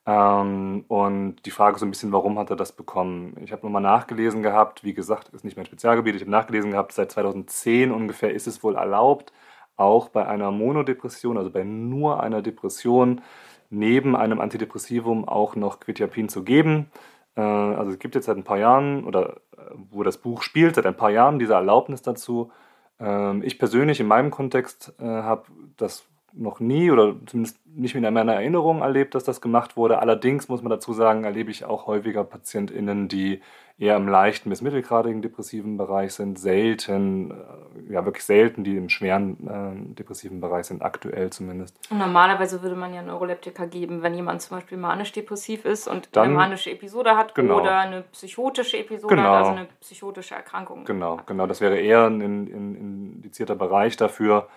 ähm, und die Frage ist so ein bisschen, warum hat er das bekommen? Ich habe nochmal nachgelesen gehabt, wie gesagt, ist nicht mein Spezialgebiet, ich habe nachgelesen gehabt, seit 2010 ungefähr ist es wohl erlaubt, auch bei einer Monodepression, also bei nur einer Depression, neben einem Antidepressivum auch noch Quetiapin zu geben. Äh, also es gibt jetzt seit ein paar Jahren, oder äh, wo das Buch spielt, seit ein paar Jahren diese Erlaubnis dazu. Ähm, ich persönlich in meinem Kontext äh, habe das noch nie oder zumindest nicht mehr in meiner Erinnerung erlebt, dass das gemacht wurde. Allerdings muss man dazu sagen, erlebe ich auch häufiger PatientInnen, die eher im leichten bis mittelgradigen depressiven Bereich sind, selten, äh, ja wirklich selten, die im schweren äh, depressiven Bereich sind, aktuell zumindest. Und normalerweise würde man ja Neuroleptika geben, wenn jemand zum Beispiel manisch-depressiv ist und Dann, eine manische Episode hat genau. oder eine psychotische Episode genau. hat, also eine psychotische Erkrankung. Genau, genau. Das wäre eher ein, ein, ein indizierter Bereich dafür.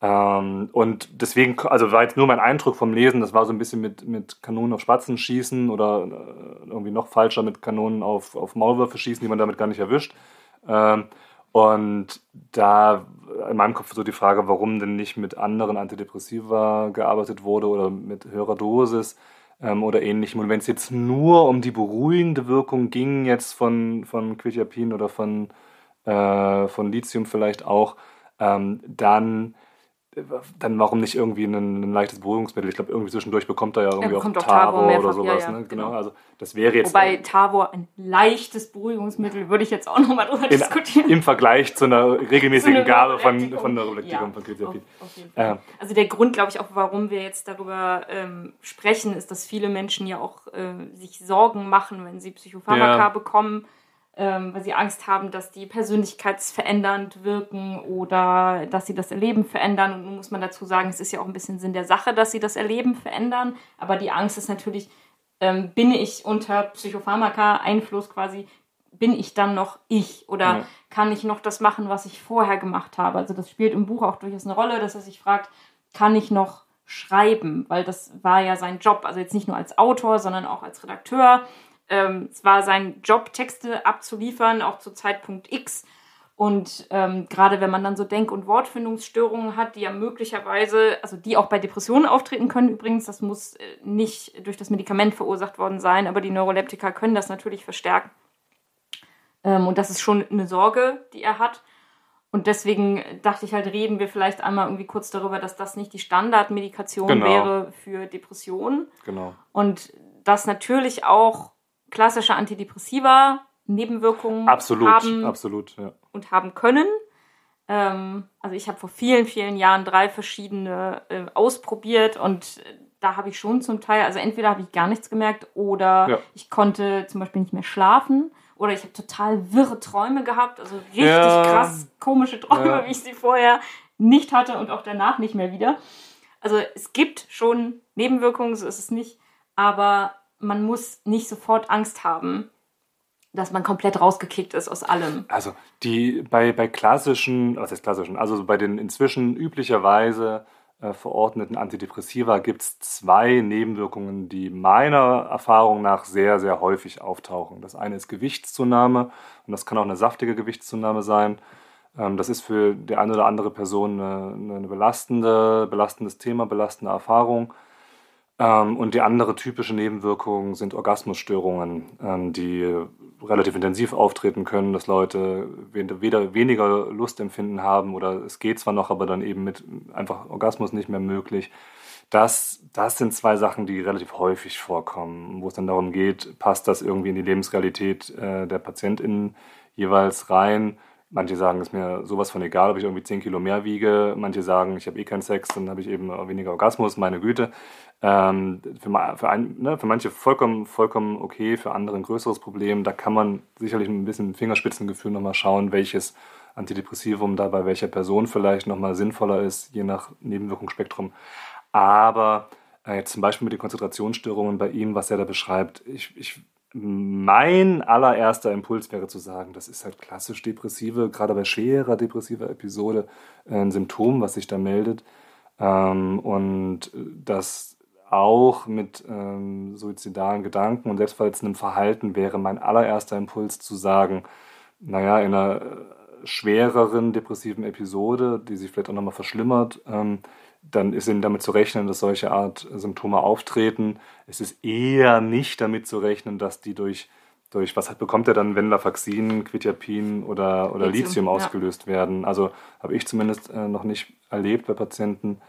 Ähm, und deswegen, also war jetzt nur mein Eindruck vom Lesen, das war so ein bisschen mit, mit Kanonen auf Spatzen schießen oder äh, irgendwie noch falscher mit Kanonen auf, auf Maulwürfe schießen, die man damit gar nicht erwischt. Ähm, und da in meinem Kopf so die Frage, warum denn nicht mit anderen Antidepressiva gearbeitet wurde oder mit höherer Dosis ähm, oder ähnlichem. Und wenn es jetzt nur um die beruhigende Wirkung ging, jetzt von, von Quetiapin oder von, äh, von Lithium vielleicht auch, ähm, dann dann warum nicht irgendwie ein, ein leichtes Beruhigungsmittel? Ich glaube, irgendwie zwischendurch bekommt er ja irgendwie ja, auch Tavor, oder sowas. Ja, ja, ne? genau. genau. Also das wäre jetzt. Wobei Tavor ein leichtes Beruhigungsmittel würde ich jetzt auch nochmal drüber in, diskutieren. Im Vergleich zu einer regelmäßigen Gabe von, von Neurolektikum von Kizapin. Ähm. Also der Grund, glaube ich, auch, warum wir jetzt darüber ähm, sprechen, ist, dass viele Menschen ja auch äh, sich Sorgen machen, wenn sie Psychopharmaka bekommen ähm, weil sie Angst haben, dass die persönlichkeitsverändernd wirken oder dass sie das Erleben verändern. Und nun muss man dazu sagen, es ist ja auch ein bisschen Sinn der Sache, dass sie das Erleben verändern. Aber die Angst ist natürlich, ähm, bin ich unter Psychopharmaka-Einfluss quasi, bin ich dann noch ich oder ja. kann ich noch das machen, was ich vorher gemacht habe? Also das spielt im Buch auch durchaus eine Rolle, dass er sich fragt, kann ich noch schreiben? Weil das war ja sein Job, also jetzt nicht nur als Autor, sondern auch als Redakteur ähm, es war sein Job, Texte abzuliefern, auch zu Zeitpunkt X. Und ähm, gerade wenn man dann so Denk- und Wortfindungsstörungen hat, die ja möglicherweise, also die auch bei Depressionen auftreten können übrigens, das muss äh, nicht durch das Medikament verursacht worden sein, aber die Neuroleptika können das natürlich verstärken. Ähm, und das ist schon eine Sorge, die er hat. Und deswegen dachte ich halt, reden wir vielleicht einmal irgendwie kurz darüber, dass das nicht die Standardmedikation genau. wäre für Depressionen. Genau. Und dass natürlich auch klassische Antidepressiva Nebenwirkungen absolut, haben absolut, ja. und haben können. Ähm, also ich habe vor vielen, vielen Jahren drei verschiedene äh, ausprobiert und äh, da habe ich schon zum Teil, also entweder habe ich gar nichts gemerkt oder ja. ich konnte zum Beispiel nicht mehr schlafen oder ich habe total wirre Träume gehabt, also richtig ja. krass komische Träume, wie ich sie vorher nicht hatte und auch danach nicht mehr wieder. Also es gibt schon Nebenwirkungen, so ist es nicht, aber man muss nicht sofort Angst haben, dass man komplett rausgekickt ist aus allem. Also die bei, bei klassischen, was heißt klassischen, also bei den inzwischen üblicherweise äh, verordneten Antidepressiva gibt es zwei Nebenwirkungen, die meiner Erfahrung nach sehr, sehr häufig auftauchen. Das eine ist Gewichtszunahme und das kann auch eine saftige Gewichtszunahme sein. Ähm, das ist für die eine oder andere Person eine, eine belastende, belastendes Thema, belastende Erfahrung. Ähm, und die andere typische Nebenwirkung sind Orgasmusstörungen, ähm, die relativ intensiv auftreten können, dass Leute weder weniger Lustempfinden haben oder es geht zwar noch, aber dann eben mit einfach Orgasmus nicht mehr möglich. Das, das sind zwei Sachen, die relativ häufig vorkommen, wo es dann darum geht, passt das irgendwie in die Lebensrealität äh, der PatientInnen jeweils rein? Manche sagen, es ist mir sowas von egal, ob ich irgendwie 10 Kilo mehr wiege. Manche sagen, ich habe eh keinen Sex, dann habe ich eben weniger Orgasmus, meine Güte. Ähm, für, für, ein, ne, für manche vollkommen, vollkommen okay, für andere ein größeres Problem. Da kann man sicherlich mit ein bisschen Fingerspitzengefühl nochmal schauen, welches Antidepressivum da bei welcher Person vielleicht nochmal sinnvoller ist, je nach Nebenwirkungsspektrum. Aber äh, zum Beispiel mit den Konzentrationsstörungen bei ihm, was er da beschreibt, ich, ich mein allererster Impuls wäre zu sagen, das ist halt klassisch depressive, gerade bei schwerer depressiver Episode äh, ein Symptom, was sich da meldet. Ähm, und das auch mit ähm, suizidalen Gedanken und selbstverletzendem Verhalten wäre mein allererster Impuls zu sagen, naja, in einer äh, schwereren depressiven Episode, die sich vielleicht auch nochmal verschlimmert, ähm, dann ist eben damit zu rechnen, dass solche Art Symptome auftreten. Es ist eher nicht damit zu rechnen, dass die durch, durch was hat, bekommt er dann Venlafaxin, Quetiapin oder, oder Lithium, Lithium ausgelöst ja. werden. Also habe ich zumindest äh, noch nicht erlebt bei Patienten.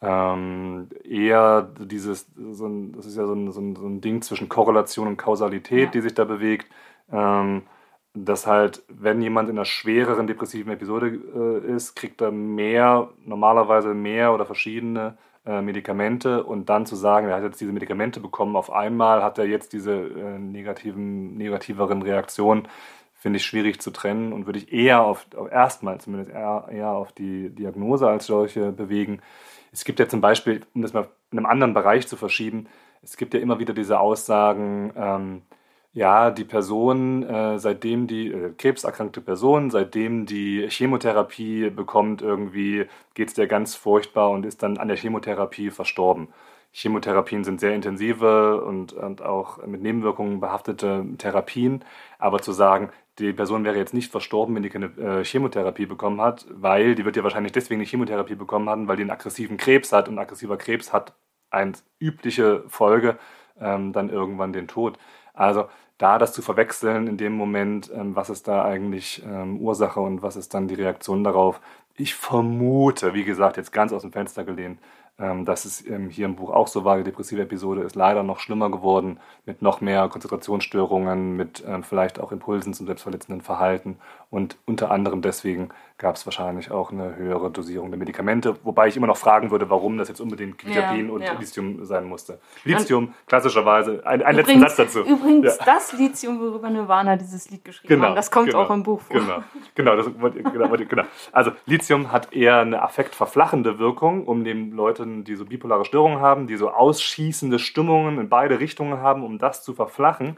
Ähm, eher dieses, so ein, das ist ja so ein, so, ein, so ein Ding zwischen Korrelation und Kausalität, ja. die sich da bewegt. Ähm, dass halt, wenn jemand in einer schwereren depressiven Episode äh, ist, kriegt er mehr, normalerweise mehr oder verschiedene äh, Medikamente und dann zu sagen, er hat jetzt diese Medikamente bekommen, auf einmal hat er jetzt diese äh, negativen, negativeren Reaktionen, finde ich schwierig zu trennen und würde ich eher auf, auf erstmal zumindest eher, eher auf die Diagnose als solche bewegen. Es gibt ja zum Beispiel, um das mal in einem anderen Bereich zu verschieben, es gibt ja immer wieder diese Aussagen, ähm, ja, die Person, äh, seitdem die äh, krebserkrankte Person, seitdem die Chemotherapie bekommt, irgendwie geht es der ganz furchtbar und ist dann an der Chemotherapie verstorben. Chemotherapien sind sehr intensive und, und auch mit Nebenwirkungen behaftete Therapien. Aber zu sagen, die Person wäre jetzt nicht verstorben, wenn die keine äh, Chemotherapie bekommen hat, weil die wird ja wahrscheinlich deswegen nicht Chemotherapie bekommen haben, weil die einen aggressiven Krebs hat und aggressiver Krebs hat eine übliche Folge, ähm, dann irgendwann den Tod. Also da das zu verwechseln in dem Moment, ähm, was ist da eigentlich ähm, Ursache und was ist dann die Reaktion darauf. Ich vermute, wie gesagt, jetzt ganz aus dem Fenster gelehnt, ähm, dass es ähm, hier im Buch auch so war. Die depressive Episode ist leider noch schlimmer geworden, mit noch mehr Konzentrationsstörungen, mit ähm, vielleicht auch Impulsen zum selbstverletzenden Verhalten. Und unter anderem deswegen gab es wahrscheinlich auch eine höhere Dosierung der Medikamente. Wobei ich immer noch fragen würde, warum das jetzt unbedingt Quetiapin ja, und ja. Lithium sein musste. Lithium, und klassischerweise, ein, ein letzten Satz dazu. Übrigens, ja. das Lithium, worüber Nirvana dieses Lied geschrieben genau, hat, das kommt genau, auch im Buch vor. Genau, genau, das, genau, genau. Also Lithium hat eher eine affektverflachende Wirkung, um den Leuten, die so bipolare Störungen haben, die so ausschießende Stimmungen in beide Richtungen haben, um das zu verflachen.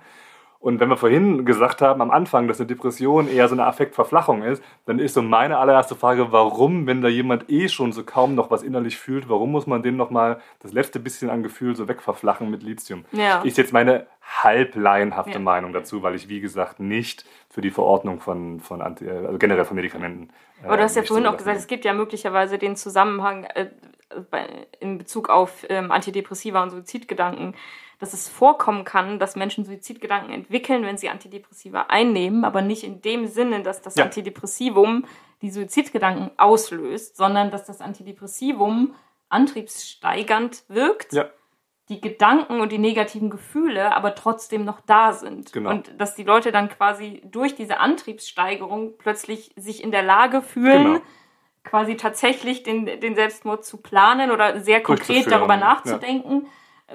Und wenn wir vorhin gesagt haben, am Anfang, dass eine Depression eher so eine Affektverflachung ist, dann ist so meine allererste Frage, warum, wenn da jemand eh schon so kaum noch was innerlich fühlt, warum muss man dem nochmal das letzte bisschen an Gefühl so wegverflachen mit Lithium? Ja. Ist jetzt meine halb laienhafte ja. Meinung dazu, weil ich, wie gesagt, nicht für die Verordnung von, von Anti, also generell von Medikamenten. Äh, Aber du hast ja vorhin auch gesagt, es gibt ja möglicherweise den Zusammenhang äh, in Bezug auf ähm, Antidepressiva und Suizidgedanken dass es vorkommen kann, dass Menschen Suizidgedanken entwickeln, wenn sie Antidepressiva einnehmen, aber nicht in dem Sinne, dass das ja. Antidepressivum die Suizidgedanken auslöst, sondern dass das Antidepressivum antriebssteigernd wirkt. Ja. Die Gedanken und die negativen Gefühle aber trotzdem noch da sind. Genau. Und dass die Leute dann quasi durch diese Antriebssteigerung plötzlich sich in der Lage fühlen, genau quasi tatsächlich den, den Selbstmord zu planen oder sehr konkret darüber nachzudenken. Ja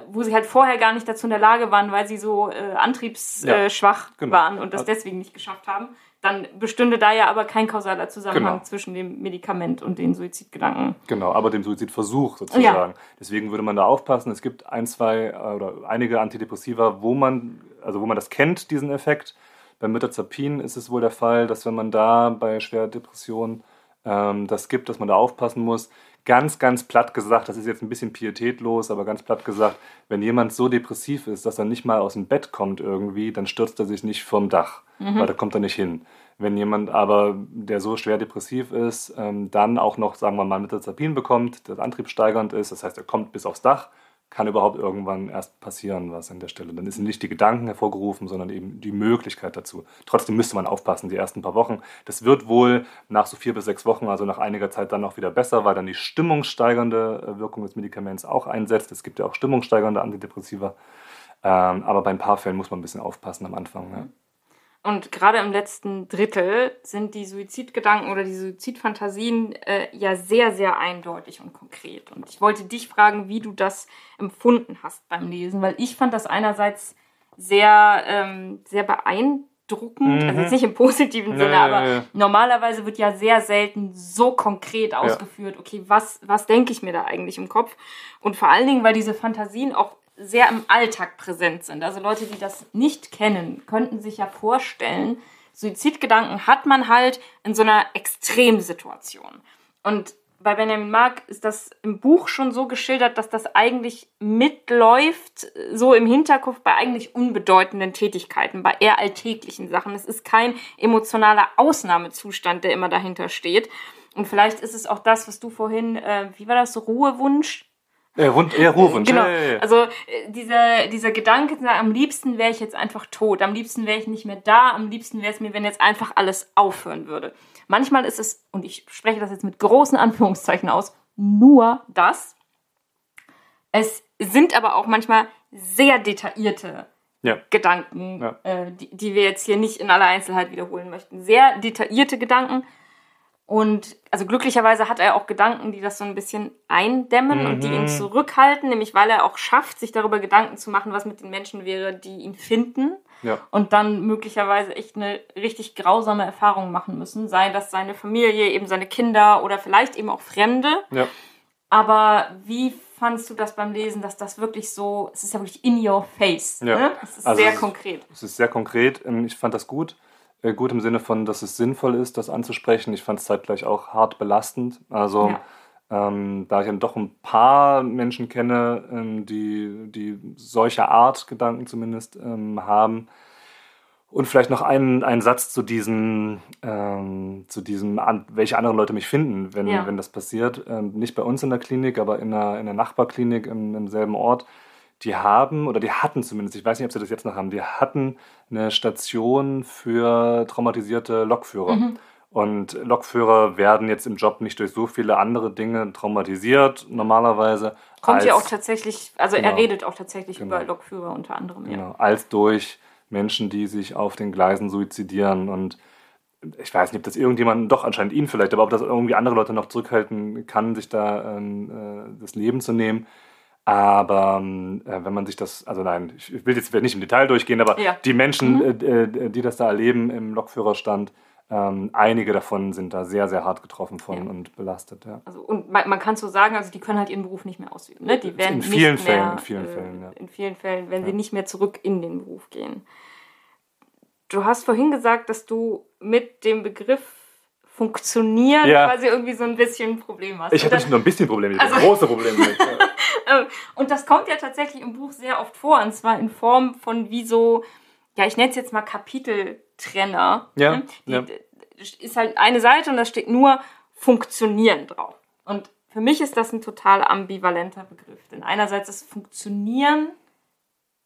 wo sie halt vorher gar nicht dazu in der Lage waren, weil sie so äh, antriebsschwach ja, genau. waren und das also deswegen nicht geschafft haben, dann bestünde da ja aber kein kausaler Zusammenhang genau. zwischen dem Medikament und den Suizidgedanken. Genau, aber dem Suizidversuch sozusagen. Ja. Deswegen würde man da aufpassen. Es gibt ein, zwei äh, oder einige Antidepressiva, wo man, also wo man das kennt, diesen Effekt. Beim Metazapin ist es wohl der Fall, dass wenn man da bei schwerer Depression ähm, das gibt, dass man da aufpassen muss ganz, ganz platt gesagt, das ist jetzt ein bisschen pietätlos, aber ganz platt gesagt, wenn jemand so depressiv ist, dass er nicht mal aus dem Bett kommt irgendwie, dann stürzt er sich nicht vom Dach, mhm. weil da kommt er nicht hin. Wenn jemand aber, der so schwer depressiv ist, ähm, dann auch noch, sagen wir mal, Metazapin bekommt, das antriebssteigernd ist, das heißt, er kommt bis aufs Dach, kann überhaupt irgendwann erst passieren, was an der Stelle. Dann sind nicht die Gedanken hervorgerufen, sondern eben die Möglichkeit dazu. Trotzdem müsste man aufpassen, die ersten paar Wochen. Das wird wohl nach so vier bis sechs Wochen, also nach einiger Zeit dann auch wieder besser, weil dann die stimmungssteigernde äh, Wirkung des Medikaments auch einsetzt. Es gibt ja auch stimmungssteigernde Antidepressiva. Ähm, aber bei ein paar Fällen muss man ein bisschen aufpassen am Anfang. Ne? Und gerade im letzten Drittel sind die Suizidgedanken oder die Suizidfantasien äh, ja sehr, sehr eindeutig und konkret. Und ich wollte dich fragen, wie du das empfunden hast beim Lesen, weil ich fand das einerseits sehr, ähm, sehr beeindruckend, mhm. also jetzt nicht im positiven Sinne, ja, aber ja, ja. normalerweise wird ja sehr selten so konkret ausgeführt, okay, was, was denke ich mir da eigentlich im Kopf? Und vor allen Dingen, weil diese Fantasien auch sehr im Alltag präsent sind. Also Leute, die das nicht kennen, könnten sich ja vorstellen, Suizidgedanken hat man halt in so einer Extremsituation. Und bei Benjamin Mark ist das im Buch schon so geschildert, dass das eigentlich mitläuft, so im Hinterkopf bei eigentlich unbedeutenden Tätigkeiten, bei eher alltäglichen Sachen. Es ist kein emotionaler Ausnahmezustand, der immer dahinter steht. Und vielleicht ist es auch das, was du vorhin, äh, wie war das, Ruhewunsch ja, Wund, Ruhewunsch. Genau. Ja, ja, ja. Also äh, dieser, dieser Gedanke, am liebsten wäre ich jetzt einfach tot, am liebsten wäre ich nicht mehr da, am liebsten wäre es mir, wenn jetzt einfach alles aufhören würde. Manchmal ist es, und ich spreche das jetzt mit großen Anführungszeichen aus, nur das. Es sind aber auch manchmal sehr detaillierte ja. Gedanken, ja. Äh, die, die wir jetzt hier nicht in aller Einzelheit wiederholen möchten. Sehr detaillierte Gedanken, und also glücklicherweise hat er auch Gedanken, die das so ein bisschen eindämmen mhm. und die ihn mhm. zurückhalten, nämlich weil er auch schafft, sich darüber Gedanken zu machen, was mit den Menschen wäre, die ihn finden ja. und dann möglicherweise echt eine richtig grausame Erfahrung machen müssen, sei das seine Familie, eben seine Kinder oder vielleicht eben auch Fremde. Ja. Aber wie fandst du das beim Lesen, dass das wirklich so, es ist ja wirklich in your face. Ja. Ne? Es ist also sehr konkret. Es ist sehr konkret. Ähm, ich fand das gut. Äh, gut im Sinne von, dass es sinnvoll ist, das anzusprechen. Ich fand es zeitgleich auch hart belastend. Also ja. ähm, da ich dann doch ein paar Menschen kenne, ähm, die, die solche Art Gedanken zumindest ähm, haben. Und vielleicht noch einen, einen Satz zu diesem, ähm, zu diesem, an, welche anderen Leute mich finden, wenn, ja. wenn das passiert. Ähm, nicht bei uns in der Klinik, aber in einer, in einer Nachbarklinik im, im selben Ort die haben, oder die hatten zumindest, ich weiß nicht, ob sie das jetzt noch haben, die hatten eine Station für traumatisierte Lokführer. Mhm. Und Lokführer werden jetzt im Job nicht durch so viele andere Dinge traumatisiert, normalerweise. Kommt ja auch tatsächlich, also genau, er redet auch tatsächlich genau, über Lokführer unter anderem. Ja. Genau, als durch Menschen, die sich auf den Gleisen suizidieren. Und ich weiß nicht, ob das irgendjemand, doch anscheinend ihn vielleicht, aber ob das irgendwie andere Leute noch zurückhalten kann, sich da äh, das Leben zu nehmen. Aber äh, wenn man sich das, also nein, ich will jetzt nicht im Detail durchgehen, aber ja. die Menschen, mhm. äh, äh die das da erleben im Lokführerstand, ähm, einige davon sind da sehr, sehr hart getroffen von ja. und belastet. Ja. Also, und man, man, kann so sagen, also die können halt ihren Beruf nicht mehr ausüben. Ne? Die werden in vielen nicht Fällen, mehr, in vielen äh, Fällen, ja. in vielen Fällen, wenn sie nicht mehr zurück in den Beruf gehen. Du hast vorhin gesagt, dass du mit dem Begriff funktionieren ja. quasi irgendwie so ein bisschen ein Problem hast. Ich habe nicht nur ein bisschen Probleme, ich also, große Probleme. Ähm, und das kommt ja tatsächlich im Buch sehr oft vor, und zwar in Form von wie so, ja, ich nenne es jetzt mal Kapiteltrenner. Ja, ne? Die, ja. Ist halt eine Seite und da steht nur Funktionieren drauf. Und für mich ist das ein total ambivalenter Begriff. Denn einerseits ist Funktionieren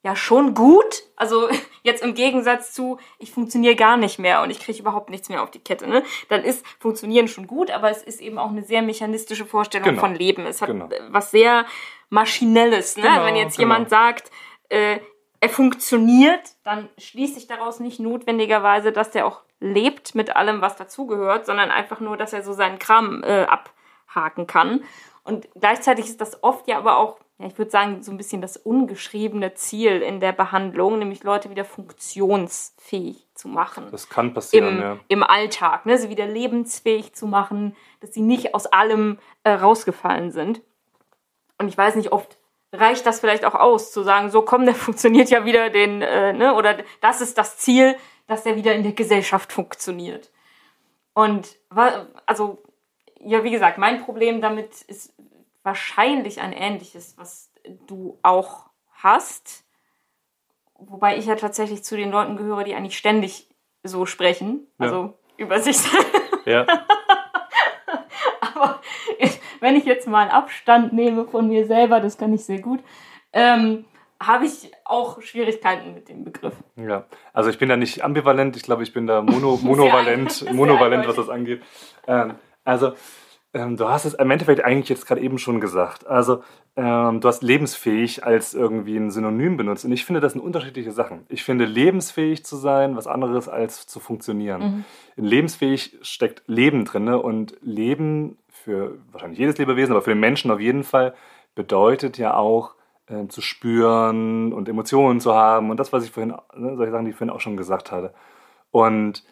ja schon gut. Also jetzt im Gegensatz zu, ich funktioniere gar nicht mehr und ich kriege überhaupt nichts mehr auf die Kette. Ne? Dann ist Funktionieren schon gut, aber es ist eben auch eine sehr mechanistische Vorstellung genau. von Leben. Es hat genau. was sehr Maschinelles. Ne? Genau, Wenn jetzt genau. jemand sagt, äh, er funktioniert, dann schließt sich daraus nicht notwendigerweise, dass der auch lebt mit allem, was dazugehört, sondern einfach nur, dass er so seinen Kram äh, abhaken kann. Und gleichzeitig ist das oft ja aber auch ja, ich würde sagen, so ein bisschen das ungeschriebene Ziel in der Behandlung, nämlich Leute wieder funktionsfähig zu machen. Das kann passieren, im, ja. Im Alltag, ne? sie wieder lebensfähig zu machen, dass sie nicht aus allem äh, rausgefallen sind. Und ich weiß nicht, oft reicht das vielleicht auch aus, zu sagen, so komm, der funktioniert ja wieder den, äh, ne? oder das ist das Ziel, dass der wieder in der Gesellschaft funktioniert. Und also, ja, wie gesagt, mein Problem damit ist wahrscheinlich ein ähnliches, was du auch hast. Wobei ich ja tatsächlich zu den Leuten gehöre, die eigentlich ständig so sprechen, ja. also über sich. Ja. Aber wenn ich jetzt mal Abstand nehme von mir selber, das kann ich sehr gut, ähm, habe ich auch Schwierigkeiten mit dem Begriff. Ja, also ich bin da nicht ambivalent, ich glaube, ich bin da mono, monovalent, monovalent, was das angeht. Ähm, also ähm, du hast es im Endeffekt eigentlich jetzt gerade eben schon gesagt. Also, ähm, du hast lebensfähig als irgendwie ein Synonym benutzt. Und ich finde, das sind unterschiedliche Sachen. Ich finde, lebensfähig zu sein, was anderes als zu funktionieren. Mhm. In lebensfähig steckt Leben drin. Und Leben für wahrscheinlich jedes Lebewesen, aber für den Menschen auf jeden Fall, bedeutet ja auch, äh, zu spüren und Emotionen zu haben. Und das, was ich vorhin, ne, solche Sachen, die ich vorhin auch schon gesagt hatte. Und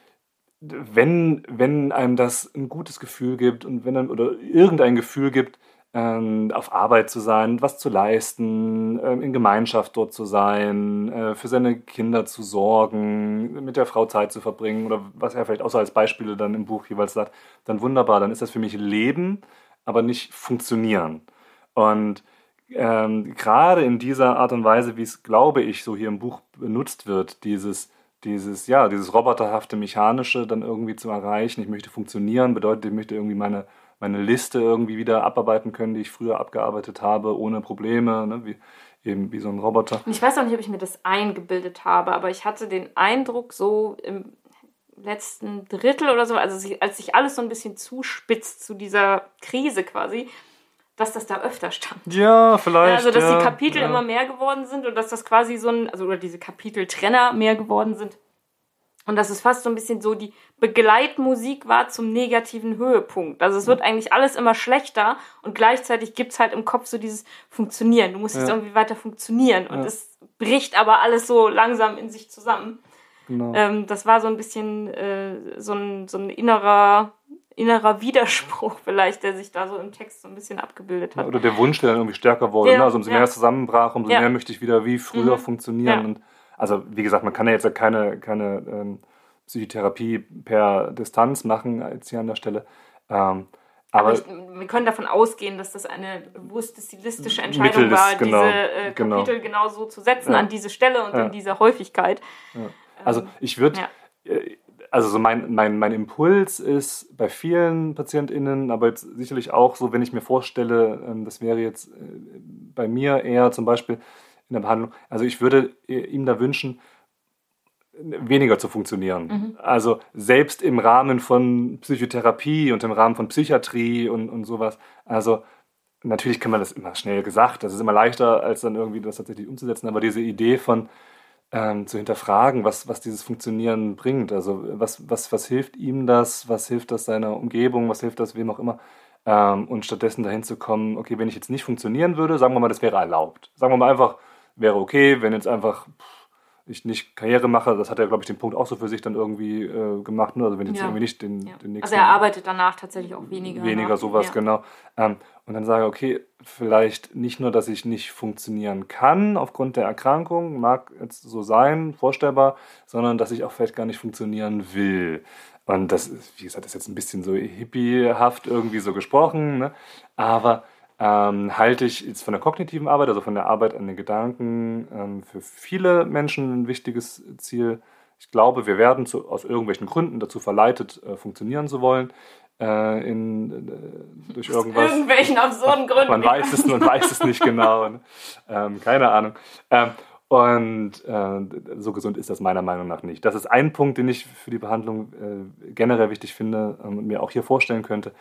wenn, wenn einem das ein gutes Gefühl gibt und wenn einem, oder irgendein Gefühl gibt, ähm, auf Arbeit zu sein, was zu leisten, ähm, in Gemeinschaft dort zu sein, äh, für seine Kinder zu sorgen, mit der Frau Zeit zu verbringen oder was er vielleicht außer als Beispiele dann im Buch jeweils sagt, dann wunderbar, dann ist das für mich Leben, aber nicht funktionieren. Und ähm, gerade in dieser Art und Weise, wie es, glaube ich, so hier im Buch benutzt wird, dieses dieses, ja, dieses roboterhafte Mechanische dann irgendwie zu erreichen. Ich möchte funktionieren, bedeutet, ich möchte irgendwie meine, meine Liste irgendwie wieder abarbeiten können, die ich früher abgearbeitet habe, ohne Probleme, ne, wie, eben wie so ein Roboter. Ich weiß auch nicht, ob ich mir das eingebildet habe, aber ich hatte den Eindruck, so im letzten Drittel oder so, also als sich alles so ein bisschen zuspitzt zu dieser Krise quasi, dass das da öfter stand. Ja, vielleicht. Ja, also, dass ja, die Kapitel ja. immer mehr geworden sind und dass das quasi so ein, also, oder diese Kapiteltrenner mehr geworden sind. Und dass es fast so ein bisschen so die Begleitmusik war zum negativen Höhepunkt. Also es wird eigentlich alles immer schlechter und gleichzeitig gibt es halt im Kopf so dieses Funktionieren. Du musst jetzt irgendwie weiter funktionieren und es bricht aber alles so langsam in sich zusammen. Genau. Ähm, das war so ein bisschen äh, so, ein, so ein innerer innerer Widerspruch vielleicht, der sich da so im Text so ein bisschen abgebildet hat. Oder der Wunsch, der dann irgendwie stärker wurde. Ja, ne? Also umso ja. mehr es zusammenbrach, umso ja. mehr möchte ich wieder wie früher mhm. funktionieren. Und also wie gesagt, man kann ja jetzt keine, keine ähm, Psychotherapie per Distanz machen, als hier an der Stelle. Ähm, aber, aber ich, wir können davon ausgehen, dass das eine bewusste stilistische Entscheidung war, genau, diese äh. Kapitel genau. genau so zu setzen an diese Stelle und in dieser Häufigkeit. Also ich würde, äh, also so mein, mein, mein Impuls ist bei vielen PatientInnen, aber jetzt sicherlich auch so, wenn ich mir vorstelle, ähm, das wäre jetzt äh, bei mir eher zum Beispiel in der Behandlung, also ich würde äh, ihm da wünschen, weniger zu funktionieren. Mhm. Also selbst im Rahmen von Psychotherapie und im Rahmen von Psychiatrie und, und sowas. Also natürlich kann man das immer schnell gesagt, das ist immer leichter, als dann irgendwie das tatsächlich umzusetzen, aber diese Idee von, ähm, zu hinterfragen, was, was dieses Funktionieren bringt. Also was, was, was hilft ihm das, was hilft das seiner Umgebung, was hilft das wem auch immer. Ähm, und stattdessen dahin zu kommen, okay, wenn ich jetzt nicht funktionieren würde, sagen wir mal, das wäre erlaubt. Sagen wir mal einfach, wäre okay, wenn jetzt einfach ich nicht Karriere mache, das hat er, glaube ich, den Punkt auch so für sich dann irgendwie äh, gemacht. Ne? Also wenn jetzt ja. irgendwie nicht den, ja. den nächsten... Also er arbeitet danach tatsächlich auch weniger. Weniger, nach. sowas, ja. genau. Ähm, und dann sage, okay, vielleicht nicht nur, dass ich nicht funktionieren kann aufgrund der Erkrankung, mag jetzt so sein, vorstellbar, sondern dass ich auch vielleicht gar nicht funktionieren will. Und das ist, wie gesagt, das ist jetzt ein bisschen so hippiehaft irgendwie so gesprochen, ne? aber ähm, halte ich jetzt von der kognitiven Arbeit, also von der Arbeit an den Gedanken, ähm, für viele Menschen ein wichtiges Ziel. Ich glaube, wir werden zu, aus irgendwelchen Gründen dazu verleitet, äh, funktionieren zu wollen. Äh, in, äh, durch irgendwas. Aus irgendwelchen absurden Gründen. Man weiß es, man weiß es nicht genau. Ne? Ähm, keine Ahnung. Ähm, und äh, so gesund ist das meiner Meinung nach nicht. Das ist ein Punkt, den ich für die Behandlung äh, generell wichtig finde ähm, und mir auch hier vorstellen könnte.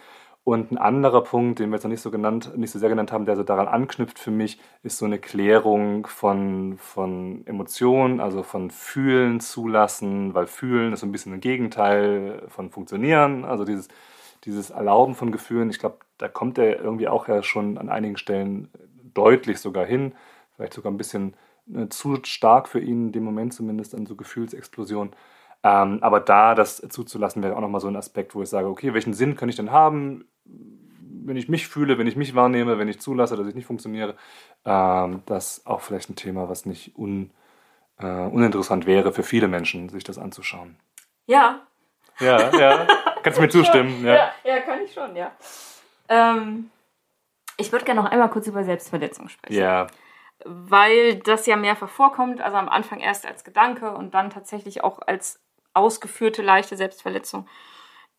Und ein anderer Punkt, den wir jetzt noch nicht so genannt, nicht so sehr genannt haben, der so daran anknüpft für mich, ist so eine Klärung von, von Emotionen, also von Fühlen zulassen, weil Fühlen ist so ein bisschen ein Gegenteil von Funktionieren. Also dieses, dieses Erlauben von Gefühlen, ich glaube, da kommt er irgendwie auch ja schon an einigen Stellen deutlich sogar hin, vielleicht sogar ein bisschen äh, zu stark für ihn, in dem Moment zumindest an so Gefühlsexplosionen. Ähm, aber da das zuzulassen, wäre auch nochmal so ein Aspekt, wo ich sage, okay, welchen Sinn kann ich denn haben? wenn ich mich fühle, wenn ich mich wahrnehme, wenn ich zulasse, dass ich nicht funktioniere, ähm, das auch vielleicht ein Thema, was nicht un, äh, uninteressant wäre für viele Menschen, sich das anzuschauen. Ja. Ja, ja. Kannst du mir zustimmen? Ja. ja. ja, kann ich schon, ja. Ähm, ich würde gerne noch einmal kurz über Selbstverletzung sprechen. Ja. Weil das ja mehrfach vorkommt, also am Anfang erst als Gedanke und dann tatsächlich auch als ausgeführte leichte Selbstverletzung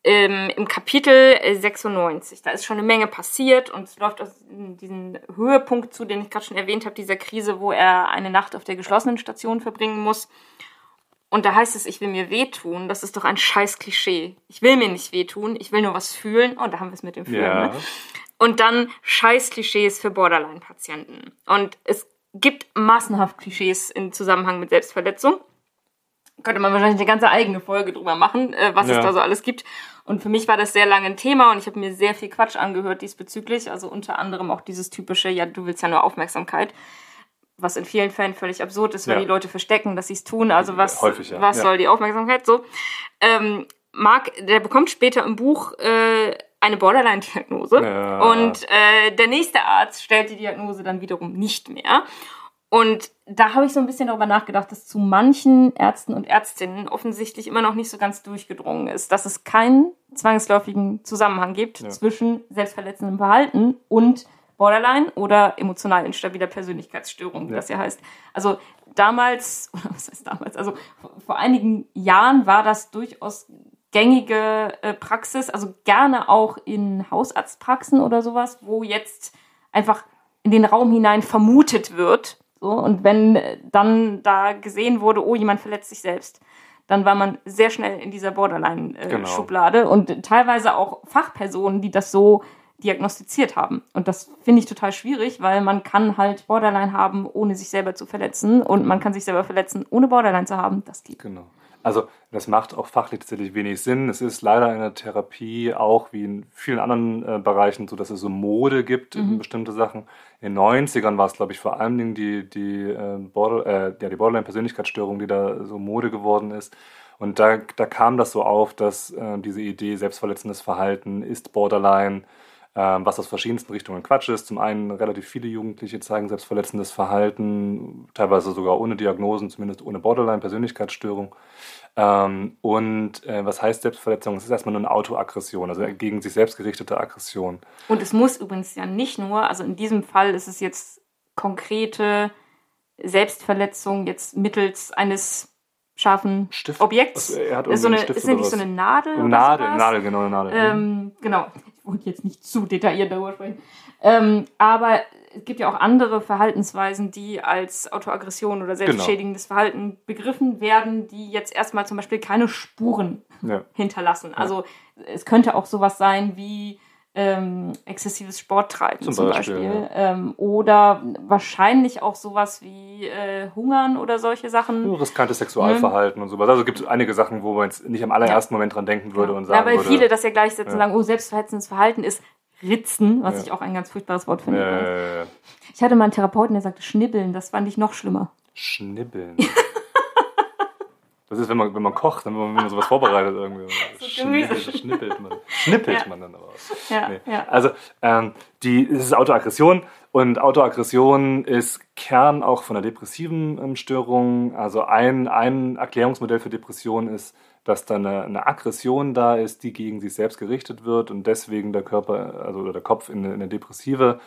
ähm, im Kapitel 96. Da ist schon eine Menge passiert und es läuft aus diesem Höhepunkt zu, den ich gerade schon erwähnt habe, dieser Krise, wo er eine Nacht auf der geschlossenen Station verbringen muss. Und da heißt es, ich will mir wehtun. Das ist doch ein scheiß Klischee. Ich will mir nicht wehtun, ich will nur was fühlen. Oh, da haben wir es mit dem Fühlen. Ja. Ne? Und dann scheiß Klischees für Borderline-Patienten. Und es gibt massenhaft Klischees im Zusammenhang mit Selbstverletzung. Könnte man wahrscheinlich eine ganze eigene Folge drüber machen, äh, was Ja. es da so alles gibt. Und für mich war das sehr lange ein Thema und ich habe mir sehr viel Quatsch angehört diesbezüglich. Also unter anderem auch dieses typische, ja, du willst ja nur Aufmerksamkeit. Was in vielen Fällen völlig absurd ist, weil Ja. die Leute verstecken, dass sie es tun. Also was, Häufig, ja. was soll die Aufmerksamkeit? So. Ähm, Marc, der bekommt später im Buch äh, eine Borderline-Diagnose. Ja. Und äh, der nächste Arzt stellt die Diagnose dann wiederum nicht mehr. Und da habe ich so ein bisschen darüber nachgedacht, dass zu manchen Ärzten und Ärztinnen offensichtlich immer noch nicht so ganz durchgedrungen ist, dass es keinen zwangsläufigen Zusammenhang gibt Ja. zwischen selbstverletzendem Verhalten und Borderline oder emotional instabiler Persönlichkeitsstörung, wie Ja. das ja heißt. Also damals, oder was heißt damals, also vor, einigen Jahren war das durchaus gängige äh, Praxis, also gerne auch in Hausarztpraxen oder sowas, wo jetzt einfach in den Raum hinein vermutet wird. So, und wenn äh, dann da gesehen wurde, oh, jemand verletzt sich selbst, dann war man sehr schnell in dieser Genau. Borderline-Schublade und teilweise auch Fachpersonen, die das so diagnostiziert haben. Und das finde ich total schwierig, weil man kann halt Borderline haben, ohne sich selber zu verletzen und man kann sich selber verletzen, ohne Borderline zu haben. Das geht. Genau. Also das macht auch fachlich tatsächlich wenig Sinn. Es ist leider in der Therapie auch wie in vielen anderen äh, Bereichen so, dass es so Mode gibt in bestimmte Sachen. In den 90ern war es, glaube ich, vor allen Dingen die, die, äh, Border, äh, ja, die Borderline-Persönlichkeitsstörung, die da so Mode geworden ist. Und da, da kam das so auf, dass äh, diese Idee, selbstverletzendes Verhalten ist Borderline, was aus verschiedensten Richtungen Quatsch ist. Zum einen relativ viele Jugendliche zeigen selbstverletzendes Verhalten, teilweise sogar ohne Diagnosen, zumindest ohne Borderline-Persönlichkeitsstörung. Ähm, und äh, was heißt Selbstverletzung? Es ist erstmal nur eine Autoaggression, also gegen sich selbst gerichtete Aggression. Und es muss übrigens ja nicht nur, also in diesem Fall ist es jetzt konkrete Selbstverletzung jetzt mittels eines scharfen Stift? Objekts. Also er hat ist, so eine, Stift ist oder so eine Nadel? Nadel? Nadel, genau, eine Nadel. Ähm, genau. Wollte jetzt nicht zu detailliert darüber sprechen. Ähm, aber es gibt ja auch andere Verhaltensweisen, die als Autoaggression oder selbstschädigendes Verhalten begriffen werden, die jetzt erstmal zum Beispiel keine Spuren ja. hinterlassen. Also es könnte auch sowas sein wie ähm, exzessives Sporttreiben zum, Zum Beispiel. Beispiel, Ähm, oder wahrscheinlich auch sowas wie äh, Hungern oder solche Sachen. Riskantes Sexualverhalten und sowas. Also gibt es einige Sachen, wo man jetzt nicht am allerersten Moment dran denken würde und ja, sagen weil würde. viele das ja gleichsetzen und Ja. sagen, oh, selbstverletzendes Verhalten ist Ritzen, was Ja. ich auch ein ganz furchtbares Wort finde. Ich hatte mal einen Therapeuten, der sagte Schnibbeln, das fand ich noch schlimmer. Schnibbeln. Das ist, wenn man, wenn man kocht, wenn man, wenn man sowas vorbereitet irgendwie. Gemüse. Schnibbelt, schnippelt man. Schnippelt Ja. man dann aber. Ja, Nee. ja. Also ähm, die, es ist Autoaggression und Autoaggression ist Kern auch von der depressiven ähm, Störung. Also ein, ein Erklärungsmodell für Depression ist, dass da eine, eine Aggression da ist, die gegen sich selbst gerichtet wird und deswegen der Körper, also oder der Kopf in eine, in eine depressive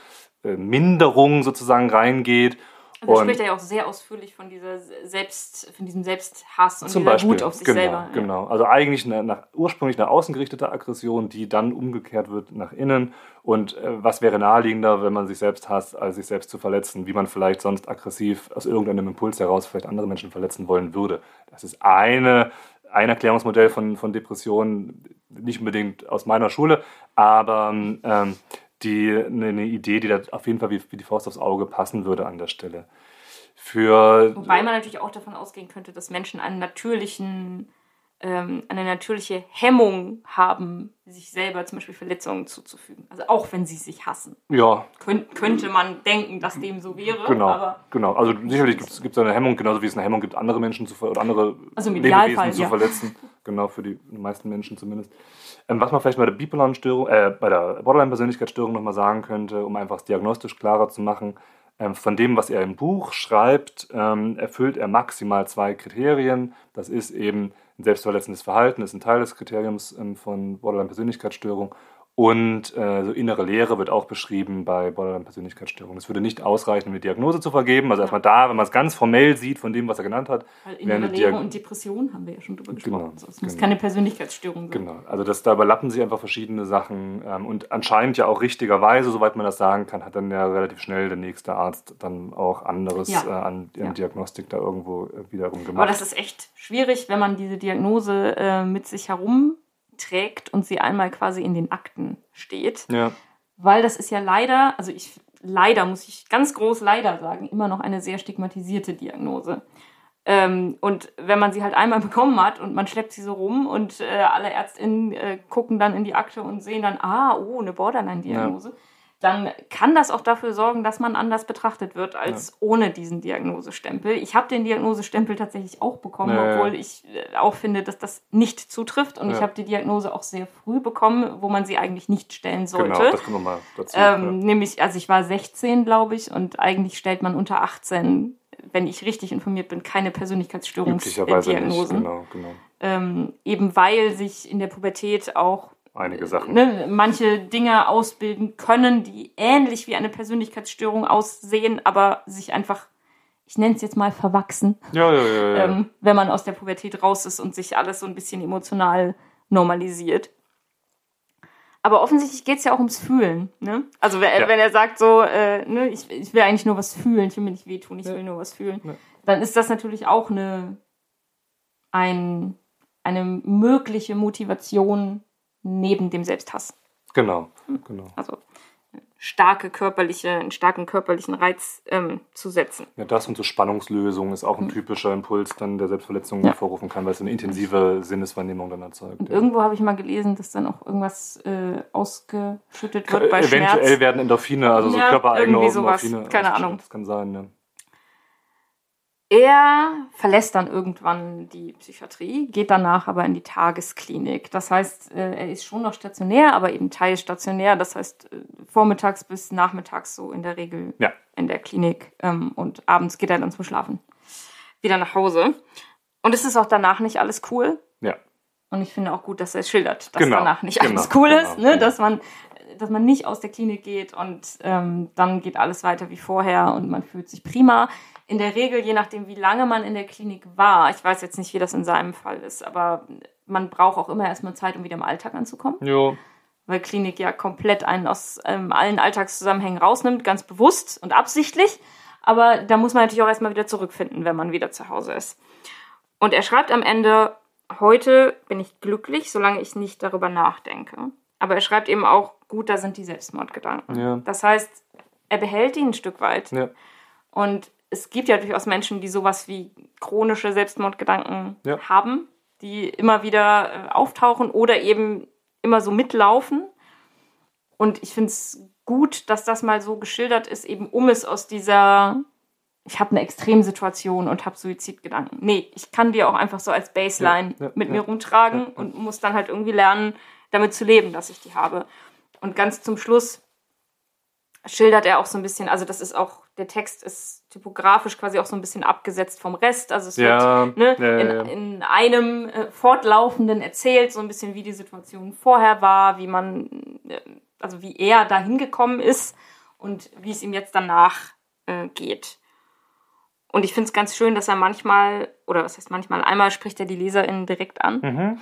äh, Minderung sozusagen reingeht. Also er Und- spricht ja auch sehr ausführlich von dieser Selbst, von diesem Selbsthass und Zum dieser Beispiel. Wut auf sich genau, selber. Genau. Also eigentlich eine, nach, ursprünglich eine außen gerichtete Aggression, die dann umgekehrt wird nach innen. Und äh, was wäre naheliegender, wenn man sich selbst hasst, als sich selbst zu verletzen, wie man vielleicht sonst aggressiv aus irgendeinem Impuls heraus vielleicht andere Menschen verletzen wollen würde. Das ist eine, ein Erklärungsmodell von, von Depressionen, nicht unbedingt aus meiner Schule, aber ähm, die, eine, Idee, die da auf jeden Fall wie, wie die Faust aufs Auge passen würde an der Stelle. Für Wobei man natürlich auch davon ausgehen könnte, dass Menschen einen natürlichen, ähm, eine natürliche Hemmung haben, sich selber zum Beispiel Verletzungen zuzufügen. Also auch wenn sie sich hassen. ja, Könnt, könnte man denken, dass dem so wäre. Genau, genau. Also sicherlich gibt es eine Hemmung, genauso wie es eine Hemmung gibt, andere Menschen zu oder andere Also Lebewesen Idealfall, zu verletzen. Genau, für die meisten Menschen zumindest. Ähm, was man vielleicht bei der bipolaren Störung, äh, bei der Borderline-Persönlichkeitsstörung nochmal sagen könnte, um einfach es diagnostisch klarer zu machen, ähm, von dem, was er im Buch schreibt, ähm, erfüllt er maximal zwei Kriterien. Das ist eben ein selbstverletzendes Verhalten, ist ein Teil des Kriteriums ähm, von Borderline-Persönlichkeitsstörung Und äh, so innere Leere wird auch beschrieben bei Borderline-Persönlichkeitsstörungen. Es würde nicht ausreichen, eine Diagnose zu vergeben. Also erstmal da, wenn man es ganz formell sieht von dem, was er genannt hat. Weil innere Leere und Depression haben wir ja schon drüber gesprochen. Genau, So, es muss genau. keine Persönlichkeitsstörung sein. Genau, also das, da überlappen sich einfach verschiedene Sachen. Ähm, und anscheinend ja auch richtigerweise, soweit man das sagen kann, hat dann ja relativ schnell der nächste Arzt dann auch anderes Ja. äh, an, an Ja. Diagnostik da irgendwo äh, wiederum Aber gemacht. das ist echt schwierig, wenn man diese Diagnose äh, mit sich herumträgt und sie einmal quasi in den Akten steht. ja, Weil das ist ja leider, also ich leider muss ich ganz groß leider sagen, immer noch eine sehr stigmatisierte Diagnose. Ähm, und wenn man sie halt einmal bekommen hat und man schleppt sie so rum und äh, alle ÄrztInnen äh, gucken dann in die Akte und sehen dann, ah, oh, eine Borderline-Diagnose, dann kann das auch dafür sorgen, dass man anders betrachtet wird als ohne diesen Diagnosestempel. Ich habe den Diagnosestempel tatsächlich auch bekommen, Ja, ja. obwohl ich äh, auch finde, dass das nicht zutrifft. Und Ja. ich habe die Diagnose auch sehr früh bekommen, wo man sie eigentlich nicht stellen sollte. genau, das kommen wir mal dazu. Ähm, nämlich, also ich war 16, glaube ich, und eigentlich stellt man unter 18, wenn ich richtig informiert bin, keine ja. Üblicherweise nicht, Persönlichkeitsstörungsdiagnosen. genau, genau. Ähm, eben weil sich in der Pubertät auch Einige Sachen. ne, manche Dinge ausbilden können, die ähnlich wie eine Persönlichkeitsstörung aussehen, aber sich einfach, ich nenne es jetzt mal verwachsen, Ja, ja, ja. ja. ähm, wenn man aus der Pubertät raus ist und sich alles so ein bisschen emotional normalisiert. Aber offensichtlich geht es ja auch ums Fühlen. Ne? Also wenn, Ja. wenn er sagt so, äh, ne, ich, ich will eigentlich nur was fühlen, ich will mir nicht wehtun, ich Ja. will nur was fühlen, Ja. dann ist das natürlich auch eine, ein, eine mögliche Motivation neben dem Selbsthass. genau, genau. Also starke körperliche, einen starken körperlichen Reiz ähm, zu setzen. Ja, das und so Spannungslösung ist auch ein typischer Impuls, dann der Selbstverletzung. Ja. hervorrufen kann, weil es eine intensive Sinneswahrnehmung dann erzeugt. Und ja. irgendwo habe ich mal gelesen, dass dann auch irgendwas äh, ausgeschüttet wird bei Eventuell Schmerz. werden Endorphine, also so Ja, körpereigene irgendwie sowas. Endorphine Keine. Ahnung. Das kann sein, ne? Er verlässt dann irgendwann die Psychiatrie, geht danach aber in die Tagesklinik. Das heißt, äh, er ist schon noch stationär, aber eben teilstationär. Das heißt, äh, vormittags bis nachmittags so in der Regel Ja. in der Klinik. Ähm, Und abends geht er dann zum Schlafen wieder nach Hause. Und es ist auch danach nicht alles cool. Ja. Und ich finde auch gut, dass er es schildert, dass Genau, danach nicht genau, alles cool genau, ist, ne? genau. dass man dass man nicht aus der Klinik geht und ähm, dann geht alles weiter wie vorher und man fühlt sich prima. In der Regel, je nachdem, wie lange man in der Klinik war, ich weiß jetzt nicht, wie das in seinem Fall ist, aber man braucht auch immer erstmal Zeit, um wieder im Alltag anzukommen, Jo. weil Klinik ja komplett einen aus ähm, allen Alltagszusammenhängen rausnimmt, ganz bewusst und absichtlich. Aber da muss man natürlich auch erstmal wieder zurückfinden, wenn man wieder zu Hause ist. Und er schreibt am Ende, heute bin ich glücklich, solange ich nicht darüber nachdenke. Aber er schreibt eben auch, gut, da sind die Selbstmordgedanken. Ja. Das heißt, er behält die ein Stück weit. Ja. Und es gibt ja durchaus Menschen, die sowas wie chronische Selbstmordgedanken Ja. haben, die immer wieder äh, auftauchen oder eben immer so mitlaufen. Und ich finde es gut, dass das mal so geschildert ist, eben um es aus dieser, ich habe eine Extremsituation und habe Suizidgedanken. Nee, ich kann die auch einfach so als Baseline Ja, ja, mit mir rumtragen und muss dann halt irgendwie lernen, damit zu leben, dass ich die habe. Und ganz zum Schluss schildert er auch so ein bisschen, also das ist auch, der Text ist typografisch quasi auch so ein bisschen abgesetzt vom Rest. Also es Ja, wird ne, ja, ja, in, einem äh, fortlaufenden erzählt, so ein bisschen wie die Situation vorher war, wie man, äh, also wie er da hingekommen ist und wie es ihm jetzt danach äh, geht. Und ich finde es ganz schön, dass er manchmal, oder was heißt manchmal, einmal spricht er die LeserInnen direkt an Mhm.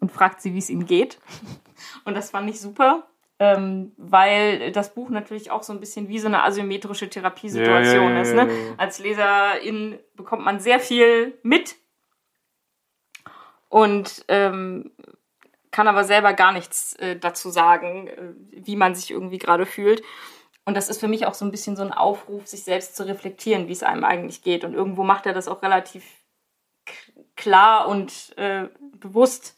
und fragt sie, wie es ihnen geht. Und das fand ich super, ähm, weil das Buch natürlich auch so ein bisschen wie so eine asymmetrische Therapiesituation ja, ist. Ne? Als Leserin bekommt man sehr viel mit und ähm, kann aber selber gar nichts äh, dazu sagen, äh, wie man sich irgendwie gerade fühlt. Und das ist für mich auch so ein bisschen so ein Aufruf, sich selbst zu reflektieren, wie es einem eigentlich geht. Und irgendwo macht er das auch relativ klar und äh, bewusst.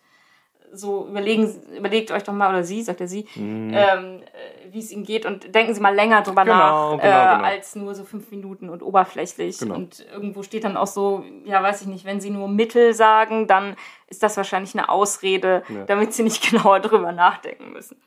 So überlegen, überlegt euch doch mal, oder sie, sagt er sie, ähm, äh, wie es ihnen geht und denken Sie mal länger drüber Mhm. Genau, nach, genau, äh, genau. als nur so fünf Minuten und oberflächlich. Genau. Und irgendwo steht dann auch so, ja, weiß ich nicht, wenn Sie nur Mittel sagen, dann ist das wahrscheinlich eine Ausrede, Ja. damit Sie nicht genauer drüber nachdenken müssen.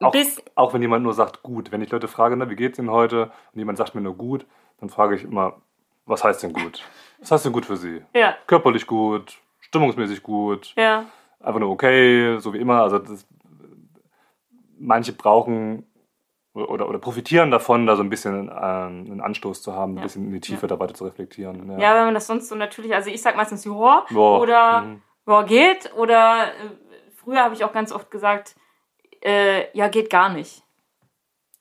Auch, Bis, auch wenn jemand nur sagt, gut. Wenn ich Leute frage, ne, wie geht's Ihnen heute? Und jemand sagt mir nur gut, dann frage ich immer, was heißt denn gut? Was heißt denn gut für Sie? ja, Körperlich gut, stimmungsmäßig gut, ja, einfach nur okay, so wie immer. Also das, manche brauchen oder, oder profitieren davon, da so ein bisschen ähm, einen Anstoß zu haben, ein Ja. bisschen in die Tiefe Ja. dabei zu reflektieren. Ja, wenn man das sonst so natürlich, also ich sag meistens ja Boah, oder mhm. ja, geht oder äh, früher habe ich auch ganz oft gesagt, äh, ja, geht gar nicht.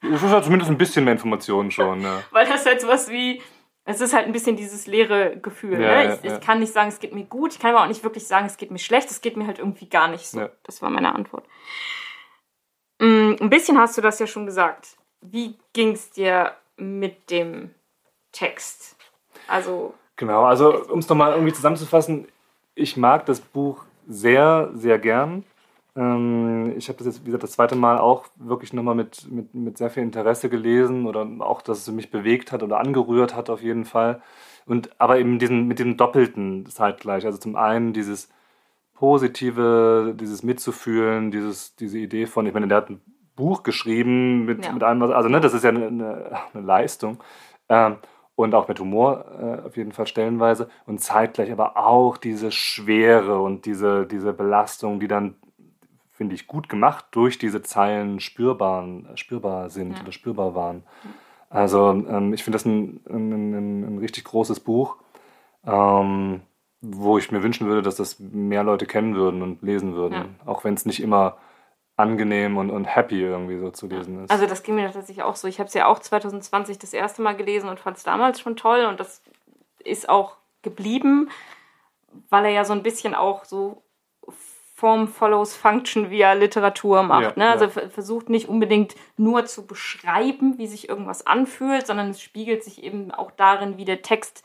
Es ist ja zumindest ein bisschen mehr Informationen schon. Ja. Weil das halt sowas wie, es ist halt ein bisschen dieses leere Gefühl. Ja, ne? ich, ja. ich kann nicht sagen, es geht mir gut, ich kann aber auch nicht wirklich sagen, es geht mir schlecht, es geht mir halt irgendwie gar nicht so. Das war meine Antwort. Mm, ein bisschen hast du das ja schon gesagt. Wie ging es dir mit dem Text? Also, Genau, also um es nochmal irgendwie zusammenzufassen, ich mag das Buch sehr, sehr gern. Ähm, ich habe das jetzt, wie gesagt, das zweite Mal auch wirklich nochmal mit, mit, mit sehr viel Interesse gelesen oder auch, dass es mich bewegt hat oder angerührt hat auf jeden Fall. Und aber eben diesen, mit dem Doppelten zeitgleich. Also zum einen dieses Positive, dieses Mitzufühlen, dieses, diese Idee von, ich meine, der hat ein Buch geschrieben mit, Ja. mit allem, was, also ne, das ist ja eine, eine, eine Leistung. Ähm, und auch mit Humor äh, auf jeden Fall stellenweise und zeitgleich aber auch diese Schwere und diese, diese Belastung, die dann, finde ich, gut gemacht durch diese Zeilen spürbar, spürbar sind Ja. oder spürbar waren. Also ähm, ich finde das ein, ein, ein, ein richtig großes Buch, ähm, wo ich mir wünschen würde, dass das mehr Leute kennen würden und lesen würden, Ja. auch wenn es nicht immer angenehm und, und happy irgendwie so zu lesen ist. also das ging mir tatsächlich auch so. Ich habe es ja auch 2020 das erste Mal gelesen und fand es damals schon toll und das ist auch geblieben, weil er ja so ein bisschen auch so Form follows Function via Literatur macht. Ja, ne? Also ja. ver- versucht nicht unbedingt nur zu beschreiben, wie sich irgendwas anfühlt, sondern es spiegelt sich eben auch darin, wie der Text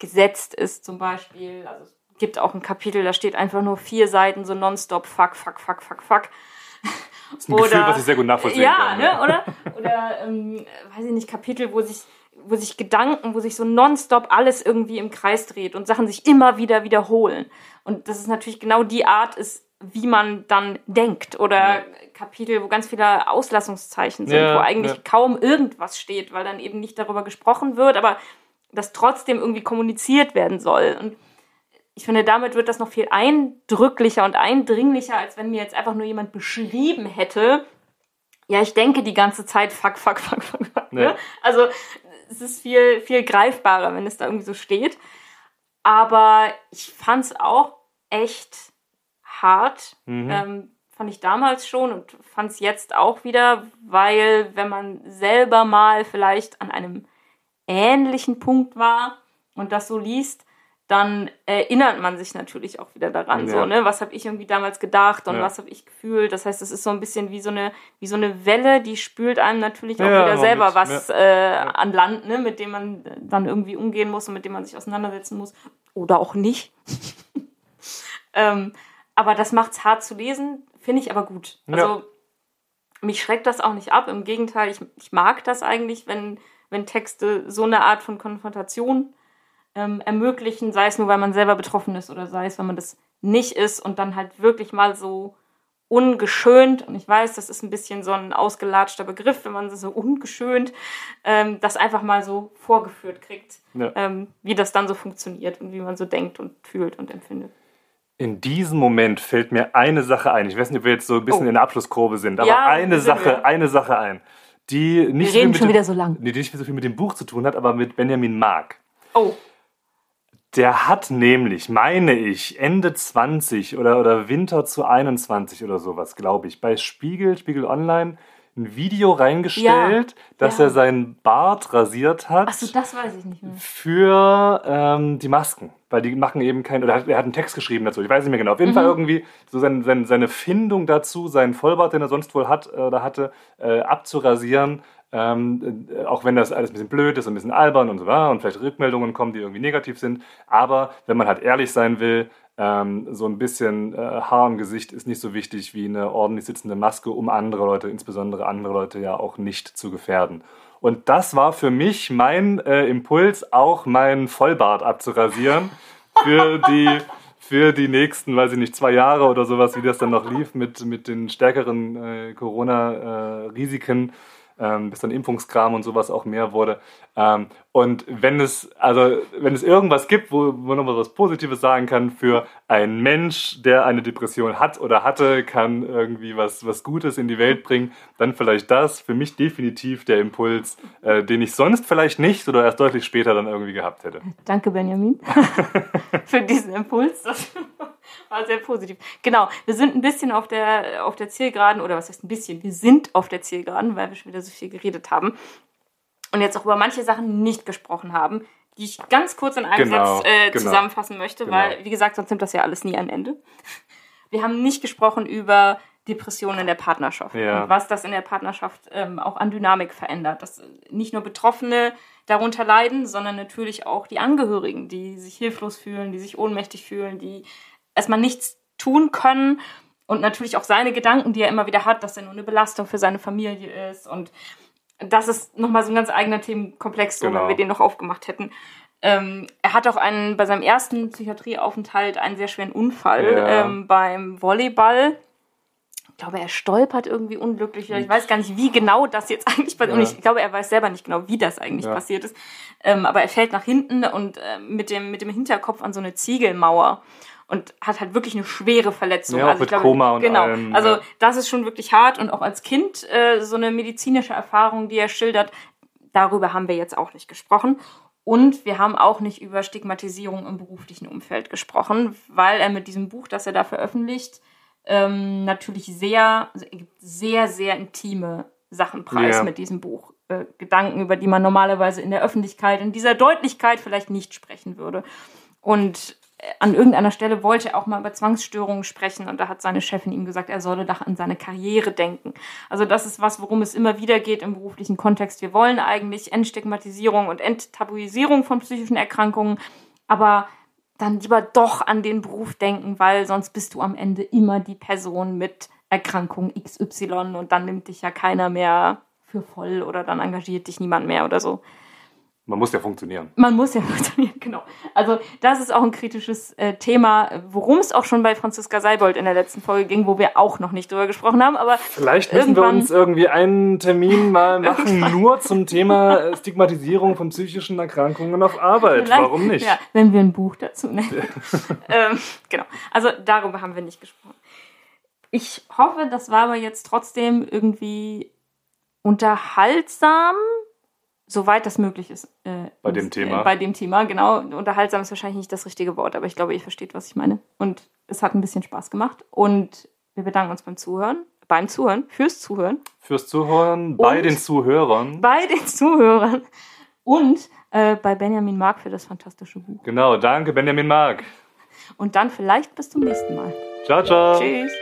gesetzt ist, zum Beispiel. Also es gibt auch ein Kapitel, da steht einfach nur vier Seiten so nonstop fuck, fuck, fuck, fuck, fuck. das ist ein Gefühl, was ich sehr gut nachvollziehen ja, kann. Ne, oder? Oder, ähm, weiß ich nicht, Kapitel, wo sich, wo sich Gedanken, wo sich so nonstop alles irgendwie im Kreis dreht und Sachen sich immer wieder wiederholen. Und das ist natürlich genau die Art ist, wie man dann denkt. Oder Ja. Kapitel, wo ganz viele Auslassungszeichen sind, Ja, wo eigentlich ja. kaum irgendwas steht, weil dann eben nicht darüber gesprochen wird, aber das trotzdem irgendwie kommuniziert werden soll. Und ich finde, damit wird das noch viel eindrücklicher und eindringlicher, als wenn mir jetzt einfach nur jemand beschrieben hätte, ja, ich denke die ganze Zeit, fuck, fuck, fuck, fuck, fuck. Ne? Also es ist viel, viel greifbarer, wenn es da irgendwie so steht. Aber ich fand es auch echt hart. Mhm. Ähm, fand ich damals schon und fand es jetzt auch wieder, weil wenn man selber mal vielleicht an einem ähnlichen Punkt war und das so liest, dann erinnert man sich natürlich auch wieder daran. Ja. So, ne? Was habe ich irgendwie damals gedacht und Ja. was habe ich gefühlt? Das heißt, es ist so ein bisschen wie so eine, wie so eine Welle, die spült einem natürlich auch Ja, wieder selber mit, was äh, an Land, ne? mit dem man dann irgendwie umgehen muss und mit dem man sich auseinandersetzen muss. Oder auch nicht. ähm, aber das macht's hart zu lesen, finde ich aber gut. Also mich schreckt das auch nicht ab. Im Gegenteil, ich, ich mag das eigentlich, wenn, wenn Texte so eine Art von Konfrontation ähm, ermöglichen, sei es nur, weil man selber betroffen ist oder sei es, wenn man das nicht ist und dann halt wirklich mal so ungeschönt, und ich weiß, das ist ein bisschen so ein ausgelatschter Begriff, wenn man so ungeschönt ähm, das einfach mal so vorgeführt kriegt, Ja. ähm, wie das dann so funktioniert und wie man so denkt und fühlt und empfindet. In diesem Moment fällt mir eine Sache ein. Ich weiß nicht, ob wir jetzt so ein bisschen Oh. in der Abschlusskurve sind, aber Ja, eine sind Sache, wir. eine Sache ein, die nicht, Wir so viel reden mit schon dem, wieder so lang. Nee, die nicht so viel mit dem Buch zu tun hat, aber mit Benjamin Mark. Oh, Der hat nämlich, meine ich, Ende 20 oder, oder Winter zu 21 oder sowas, glaube ich, bei Spiegel, Spiegel Online, ein Video reingestellt, dass ja. er seinen Bart rasiert hat achso, das weiß ich nicht mehr. für ähm, die Masken. Weil die machen eben keinen, oder er hat einen Text geschrieben dazu, ich weiß nicht mehr genau. Auf jeden Mhm. Fall irgendwie so sein, sein, seine Findung dazu, seinen Vollbart, den er sonst wohl hat äh, oder hatte, äh, abzurasieren. Ähm, äh, auch wenn das alles ein bisschen blöd ist und ein bisschen albern und so weiter und vielleicht Rückmeldungen kommen, die irgendwie negativ sind. Aber wenn man halt ehrlich sein will, ähm, so ein bisschen äh, Haar im Gesicht ist nicht so wichtig wie eine ordentlich sitzende Maske, um andere Leute, insbesondere andere Leute ja auch nicht zu gefährden. Und das war für mich mein äh, Impuls, auch meinen Vollbart abzurasieren für die, für die nächsten, weiß ich nicht, zwei Jahre oder sowas, wie das dann noch lief mit, mit den stärkeren äh, Corona-Risiken. Ähm, bis dann Impfungskram und sowas auch mehr wurde. Ähm, und wenn es, also wenn es irgendwas gibt, wo, man was Positives sagen kann für einen Mensch, der eine Depression hat oder hatte, kann irgendwie was, was Gutes in die Welt bringen, dann vielleicht das. Für mich definitiv der Impuls, äh, den ich sonst vielleicht nicht oder erst deutlich später dann irgendwie gehabt hätte. Danke, Benjamin, für diesen Impuls. War sehr positiv. Genau, wir sind ein bisschen auf der, auf der Zielgeraden, oder was heißt ein bisschen? Wir sind auf der Zielgeraden, weil wir schon wieder so viel geredet haben und jetzt auch über manche Sachen nicht gesprochen haben, die ich ganz kurz in einem genau, Satz äh, genau. zusammenfassen möchte, genau. weil, wie gesagt, sonst nimmt das ja alles nie ein Ende. Wir haben nicht gesprochen über Depressionen in der Partnerschaft ja. und was das in der Partnerschaft ähm, auch an Dynamik verändert. Dass nicht nur Betroffene darunter leiden, sondern natürlich auch die Angehörigen, die sich hilflos fühlen, die sich ohnmächtig fühlen, die erstmal nichts tun können und natürlich auch seine Gedanken, die er immer wieder hat, dass er nur eine Belastung für seine Familie ist und das ist nochmal so ein ganz eigener Themenkomplex, so, genau. wenn wir den noch aufgemacht hätten. Ähm, er hat auch einen, bei seinem ersten Psychiatrieaufenthalt einen sehr schweren Unfall ja. ähm, beim Volleyball. Ich glaube, er stolpert irgendwie unglücklich. Ich weiß gar nicht, wie genau das jetzt eigentlich passiert. Ja. Und ich glaube, er weiß selber nicht genau, wie das eigentlich ja. passiert ist. Ähm, aber er fällt nach hinten und äh, mit, dem, mit dem Hinterkopf an so eine Ziegelmauer und hat halt wirklich eine schwere Verletzung. Ja, also mit glaube, Koma und genau. allem. Also das ist schon wirklich hart und auch als Kind äh, so eine medizinische Erfahrung, die er schildert, darüber haben wir jetzt auch nicht gesprochen. Und wir haben auch nicht über Stigmatisierung im beruflichen Umfeld gesprochen, weil er mit diesem Buch, das er da veröffentlicht, ähm, natürlich sehr, also sehr, sehr intime Sachen preis ja. mit diesem Buch. Äh, Gedanken, über die man normalerweise in der Öffentlichkeit in dieser Deutlichkeit vielleicht nicht sprechen würde. Und an irgendeiner Stelle wollte er auch mal über Zwangsstörungen sprechen und da hat seine Chefin ihm gesagt, er solle doch an seine Karriere denken. Also das ist was, worum es immer wieder geht im beruflichen Kontext. Wir wollen eigentlich Entstigmatisierung und Enttabuisierung von psychischen Erkrankungen, aber dann lieber doch an den Beruf denken, weil sonst bist du am Ende immer die Person mit Erkrankung XY und dann nimmt dich ja keiner mehr für voll oder dann engagiert dich niemand mehr oder so. Man muss ja funktionieren. Man muss ja funktionieren, genau. Also das ist auch ein kritisches äh, Thema, worum es auch schon bei Franziska Seibold in der letzten Folge ging, wo wir auch noch nicht drüber gesprochen haben. Aber vielleicht müssen wir uns irgendwie einen Termin mal machen, nur zum Thema Stigmatisierung von psychischen Erkrankungen auf Arbeit. Vielleicht, Warum nicht? Ja, wenn wir ein Buch dazu nennen. ähm, genau. Also darüber haben wir nicht gesprochen. Ich hoffe, das war aber jetzt trotzdem irgendwie unterhaltsam soweit das möglich ist. Äh, bei dem Thema. Äh, bei dem Thema, genau. Unterhaltsam ist wahrscheinlich nicht das richtige Wort, aber ich glaube, ihr versteht, was ich meine. Und es hat ein bisschen Spaß gemacht. Und wir bedanken uns beim Zuhören. Beim Zuhören, fürs Zuhören. Fürs Zuhören, bei den Zuhörern. Bei den Zuhörern. Und äh, bei Benjamin Mark für das fantastische Buch. Genau, danke Benjamin Mark. Und dann vielleicht bis zum nächsten Mal. Ciao, ciao. Tschüss.